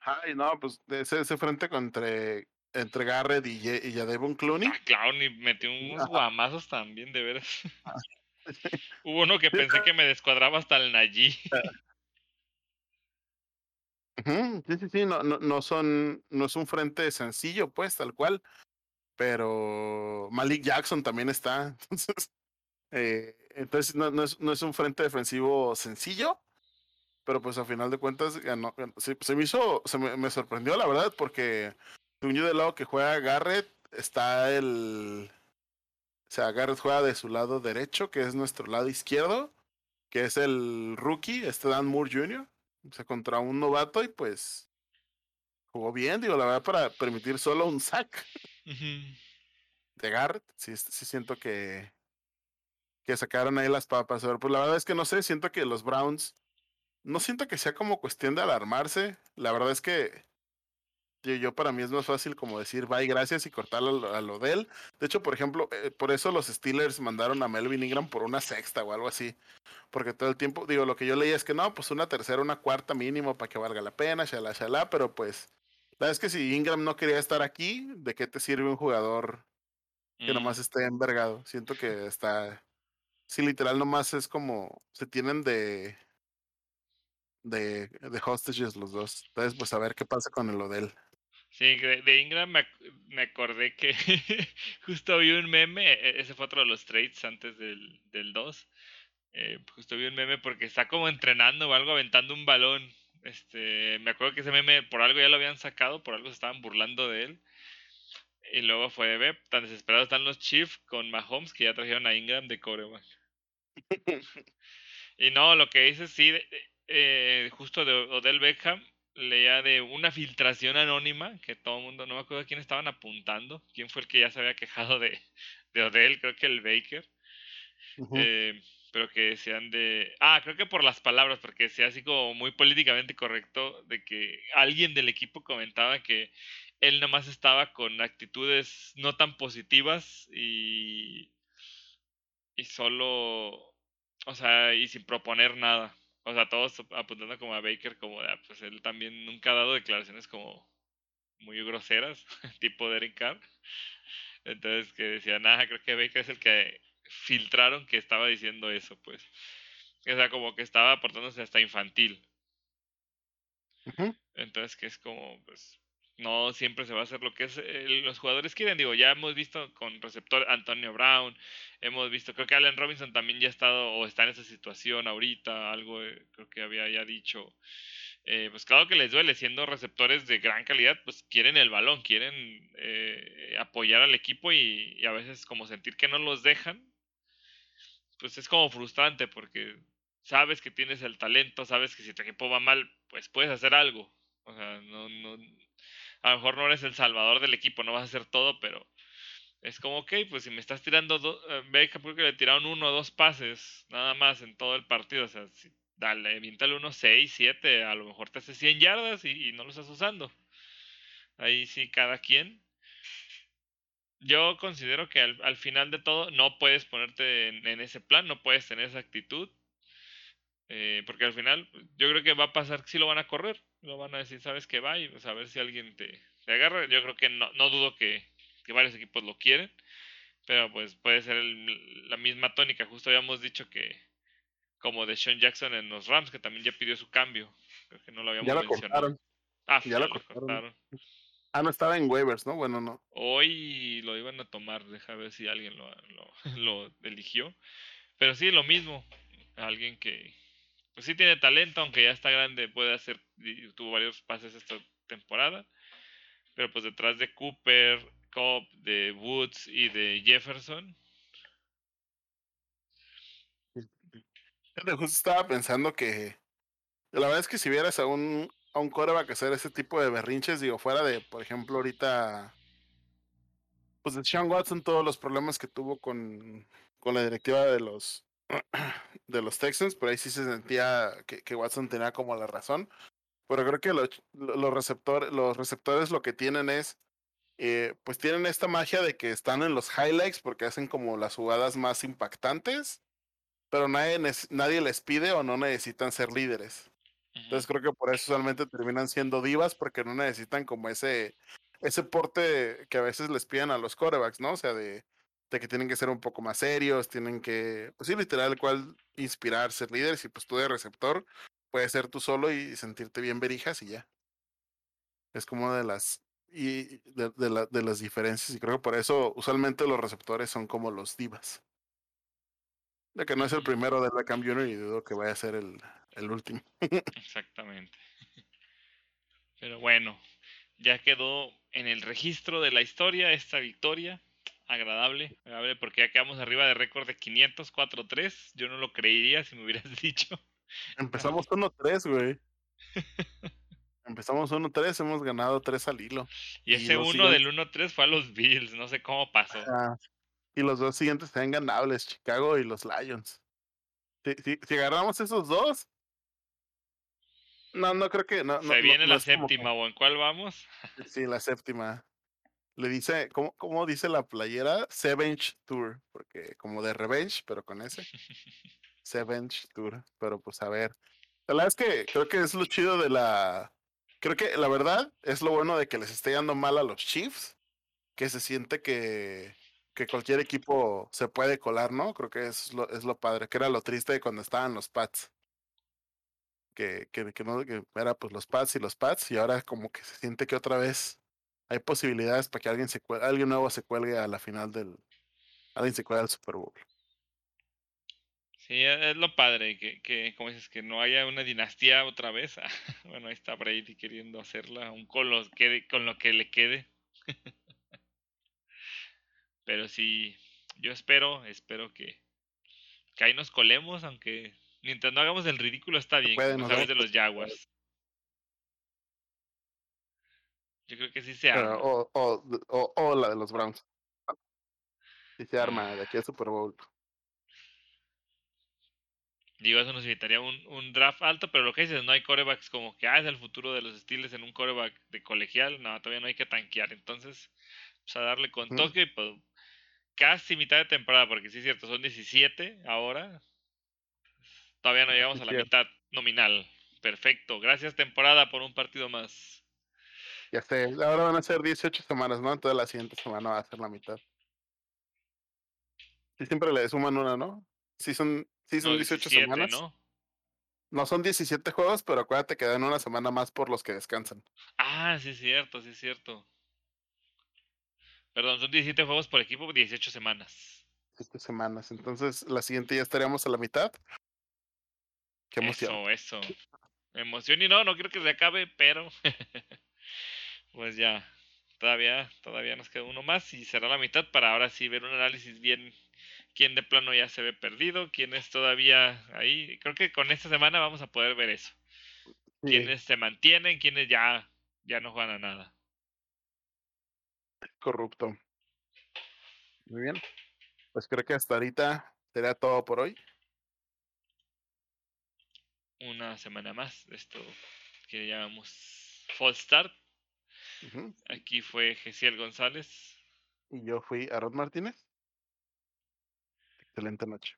Ay, no, pues ese, ese frente entre, entre Garrett y, y Devon Clooney. Ah, Clowney metió unos guamazos también, de veras. Ah. Hubo uno que pensé que me descuadraba hasta el Nayi. Sí, sí, sí, no, no, no son, no es un frente sencillo, pues, tal cual. Pero Malik Jackson también está. Entonces, eh, entonces no, es, no es un frente defensivo sencillo. Pero pues a final de cuentas ganó, se, me hizo, se me, sorprendió la verdad, porque un yo lado que juega Garrett está el. O sea, Garrett juega de su lado derecho, que es nuestro lado izquierdo, que es el rookie, este Dan Moore Jr. O sea, contra un novato y pues jugó bien, digo, la verdad, para permitir solo un sack uh -huh. de Garrett. Sí, sí siento que, que sacaron ahí las papas. Pero pues la verdad es que no sé, siento que los Browns, no siento que sea como cuestión de alarmarse. La verdad es que yo, yo para mí es más fácil como decir bye, gracias y cortar a, a lo de él. De hecho, por ejemplo, eh, por eso los Steelers mandaron a Melvin Ingram por una sexta o algo así. Porque todo el tiempo, digo, lo que yo leía es que no, pues una tercera, una cuarta mínimo para que valga la pena, shalá, shalá, pero pues, la es que si Ingram no quería estar aquí, ¿de qué te sirve un jugador que mm. nomás esté envergado? Siento que está, sí, literal nomás es como, se tienen de, de, de hostages los dos. Entonces, pues a ver qué pasa con el Odell. Sí, de, de Ingram me, me, acordé que justo vi un meme, e, ese fue otro de los trades antes del, del 2. Eh, justo vi un meme porque está como entrenando o algo, aventando un balón. Este, me acuerdo que ese meme por algo ya lo habían sacado, por algo se estaban burlando de él. Y luego fue de ver, tan desesperados están los Chiefs con Mahomes que ya trajeron a Ingram de coreback. y no, lo que dice sí, eh, justo de Odell Beckham, leía de una filtración anónima que todo el mundo, no me acuerdo a quién estaban apuntando, quién fue el que ya se había quejado de, de Odell, creo que el Baker. Uh -huh. eh, pero que decían de... Ah, creo que por las palabras, porque decía así como muy políticamente correcto, de que alguien del equipo comentaba que él nomás estaba con actitudes no tan positivas y... y solo... o sea, y sin proponer nada. O sea, todos apuntando como a Baker, como de, ah, pues él también nunca ha dado declaraciones como muy groseras, tipo Derek Carr. Entonces que decían, ah, creo que Baker es el que filtraron que estaba diciendo eso, pues. O sea, como que estaba aportándose hasta infantil. Uh -huh. Entonces, que es como, pues, no siempre se va a hacer lo que es eh, los jugadores quieren. Digo, ya hemos visto con receptor Antonio Brown, hemos visto, creo que Allen Robinson también ya ha estado o está en esa situación ahorita, algo eh, creo que había ya dicho. Eh, pues claro que les duele, siendo receptores de gran calidad, pues quieren el balón, quieren eh, apoyar al equipo y, y, a veces como sentir que no los dejan, pues es como frustrante porque sabes que tienes el talento, sabes que si tu equipo va mal, pues puedes hacer algo. O sea, no, no, a lo mejor no eres el salvador del equipo, no vas a hacer todo, pero es como, ok, pues si me estás tirando, do, eh, ve que le tiraron uno o dos pases, nada más en todo el partido, o sea, si, dale, viéntale unos 6, 7, a lo mejor te hace 100 yardas y, y no lo estás usando. Ahí sí, cada quien yo considero que al, al, final de todo no puedes ponerte en, en, ese plan, no puedes tener esa actitud. Eh, porque al final yo creo que va a pasar que sí lo van a correr. Lo van a decir, ¿sabes qué va? Y pues a ver si alguien te, te agarra. Yo creo que no, no dudo que, que, varios equipos lo quieren. Pero pues puede ser el, la misma tónica. Justo habíamos dicho que como de Sean Jackson en los Rams, que también ya pidió su cambio. Creo que no lo habíamos ya lo mencionado. Cortaron. Ah, ya lo cortaron. cortaron. Ah, no estaba en waivers, ¿no? Bueno, no. Hoy lo iban a tomar, deja ver si alguien lo, lo, lo eligió. Pero sí, lo mismo. Alguien que, pues sí tiene talento, aunque ya está grande, puede hacer, tuvo varios pases esta temporada. Pero pues detrás de Cooper, Cobb, de Woods y de Jefferson. Justo estaba pensando que la verdad es que si vieras a un, a un coreback hacer ese tipo de berrinches, digo, fuera de, por ejemplo, ahorita, pues de Sean Watson, todos los problemas que tuvo con, con la directiva de los, de los Texans, por ahí sí se sentía que, Watson tenía como la razón. Pero creo que los, los, receptores, lo que tienen es, eh, pues tienen esta magia de que están en los highlights porque hacen como las jugadas más impactantes, pero nadie les pide o no necesitan ser líderes. Entonces creo que por eso usualmente terminan siendo divas porque no necesitan como ese, ese porte que a veces les piden a los corebacks, ¿no? O sea, de, de que tienen que ser un poco más serios, tienen que, pues sí, literal, cual inspirar, ser líderes y pues tú de receptor puedes ser tú solo y sentirte bien verijas y ya. Es como de las y de, de, la, de, las diferencias y creo que por eso usualmente los receptores son como los divas. De que no es el primero de Beckham Jr. y dudo que vaya a ser el, el último. Exactamente. Pero bueno, ya quedó en el registro de la historia esta victoria. Agradable, agradable porque ya quedamos arriba de récord de 504-3. Yo no lo creería si me hubieras dicho. Empezamos 1-3, güey. Empezamos 1-3, hemos ganado 3 al hilo. Y ese 1 del 1-3 fue a los Bills, no sé cómo pasó. y los dos siguientes están ganables, Chicago y los Lions. Si, si, si agarramos esos dos, no, no creo que. No, Se viene la séptima, ¿o en cuál vamos? Sí, la séptima. Le dice, ¿cómo, cómo dice la playera? Sevenge Tour, porque como de Revenge, pero con ese. Sevenge Tour, pero pues a ver. La verdad es que creo que es lo chido de la. Creo que la verdad es lo bueno de que les esté yendo mal a los Chiefs, que se siente que, que cualquier equipo se puede colar, ¿no? Creo que es lo, es lo padre, que era lo triste de cuando estaban los Pats que, que, que, no, que era pues los pads y los pads y ahora como que se siente que otra vez hay posibilidades para que alguien se alguien nuevo se cuelgue a la final del alguien se cuelgue al Super Bowl. Sí, e, es lo padre, que, que como dices, que no haya una dinastía otra vez. bueno, ahí está Brady queriendo hacerla, aún con, que, con lo que le quede. Pero sí, yo espero, espero que, que ahí nos colemos, aunque Mientras no hagamos el ridículo está bien, como sabes de los Jaguars. Yo creo que sí se arma. o, o, o, la de los Browns. Sí se arma de aquí a Super Bowl. Digo, eso nos evitaría un, un, draft alto, pero lo que dices, no hay corebacks como que, ah, es el futuro de los Steelers en un coreback de colegial. No, todavía no hay que tanquear. Entonces, pues a darle con toque, pues casi mitad de temporada, porque sí es cierto, son 17 ahora. Todavía no llegamos a la mitad nominal. Perfecto. Gracias temporada por un partido más. Ya sé, ahora van a ser 18 semanas, ¿no? Entonces la siguiente semana va a ser la mitad. Sí, siempre le suman una, ¿no? Sí son, sí son 18 semanas. ¿no? no son 17 juegos, pero acuérdate que dan una semana más por los que descansan. Ah, sí es cierto, sí es cierto. Perdón, son 17 juegos por equipo, 18 semanas. 17 semanas. Entonces la siguiente ya estaríamos a la mitad. Qué emoción. Eso, eso. Emoción y no, no quiero que se acabe, pero pues ya, todavía, todavía nos queda uno más y será la mitad para ahora sí ver un análisis bien quién de plano ya se ve perdido, quién es todavía ahí. Creo que con esta semana vamos a poder ver eso. Quiénes se mantienen, quiénes ya, ya no juegan a nada. Corrupto. Muy bien. Pues creo que hasta ahorita será todo por hoy una semana más de esto que llamamos Fall Start. Aquí fue Gesiel González. Y yo fui Aaron Martínez. Excelente noche.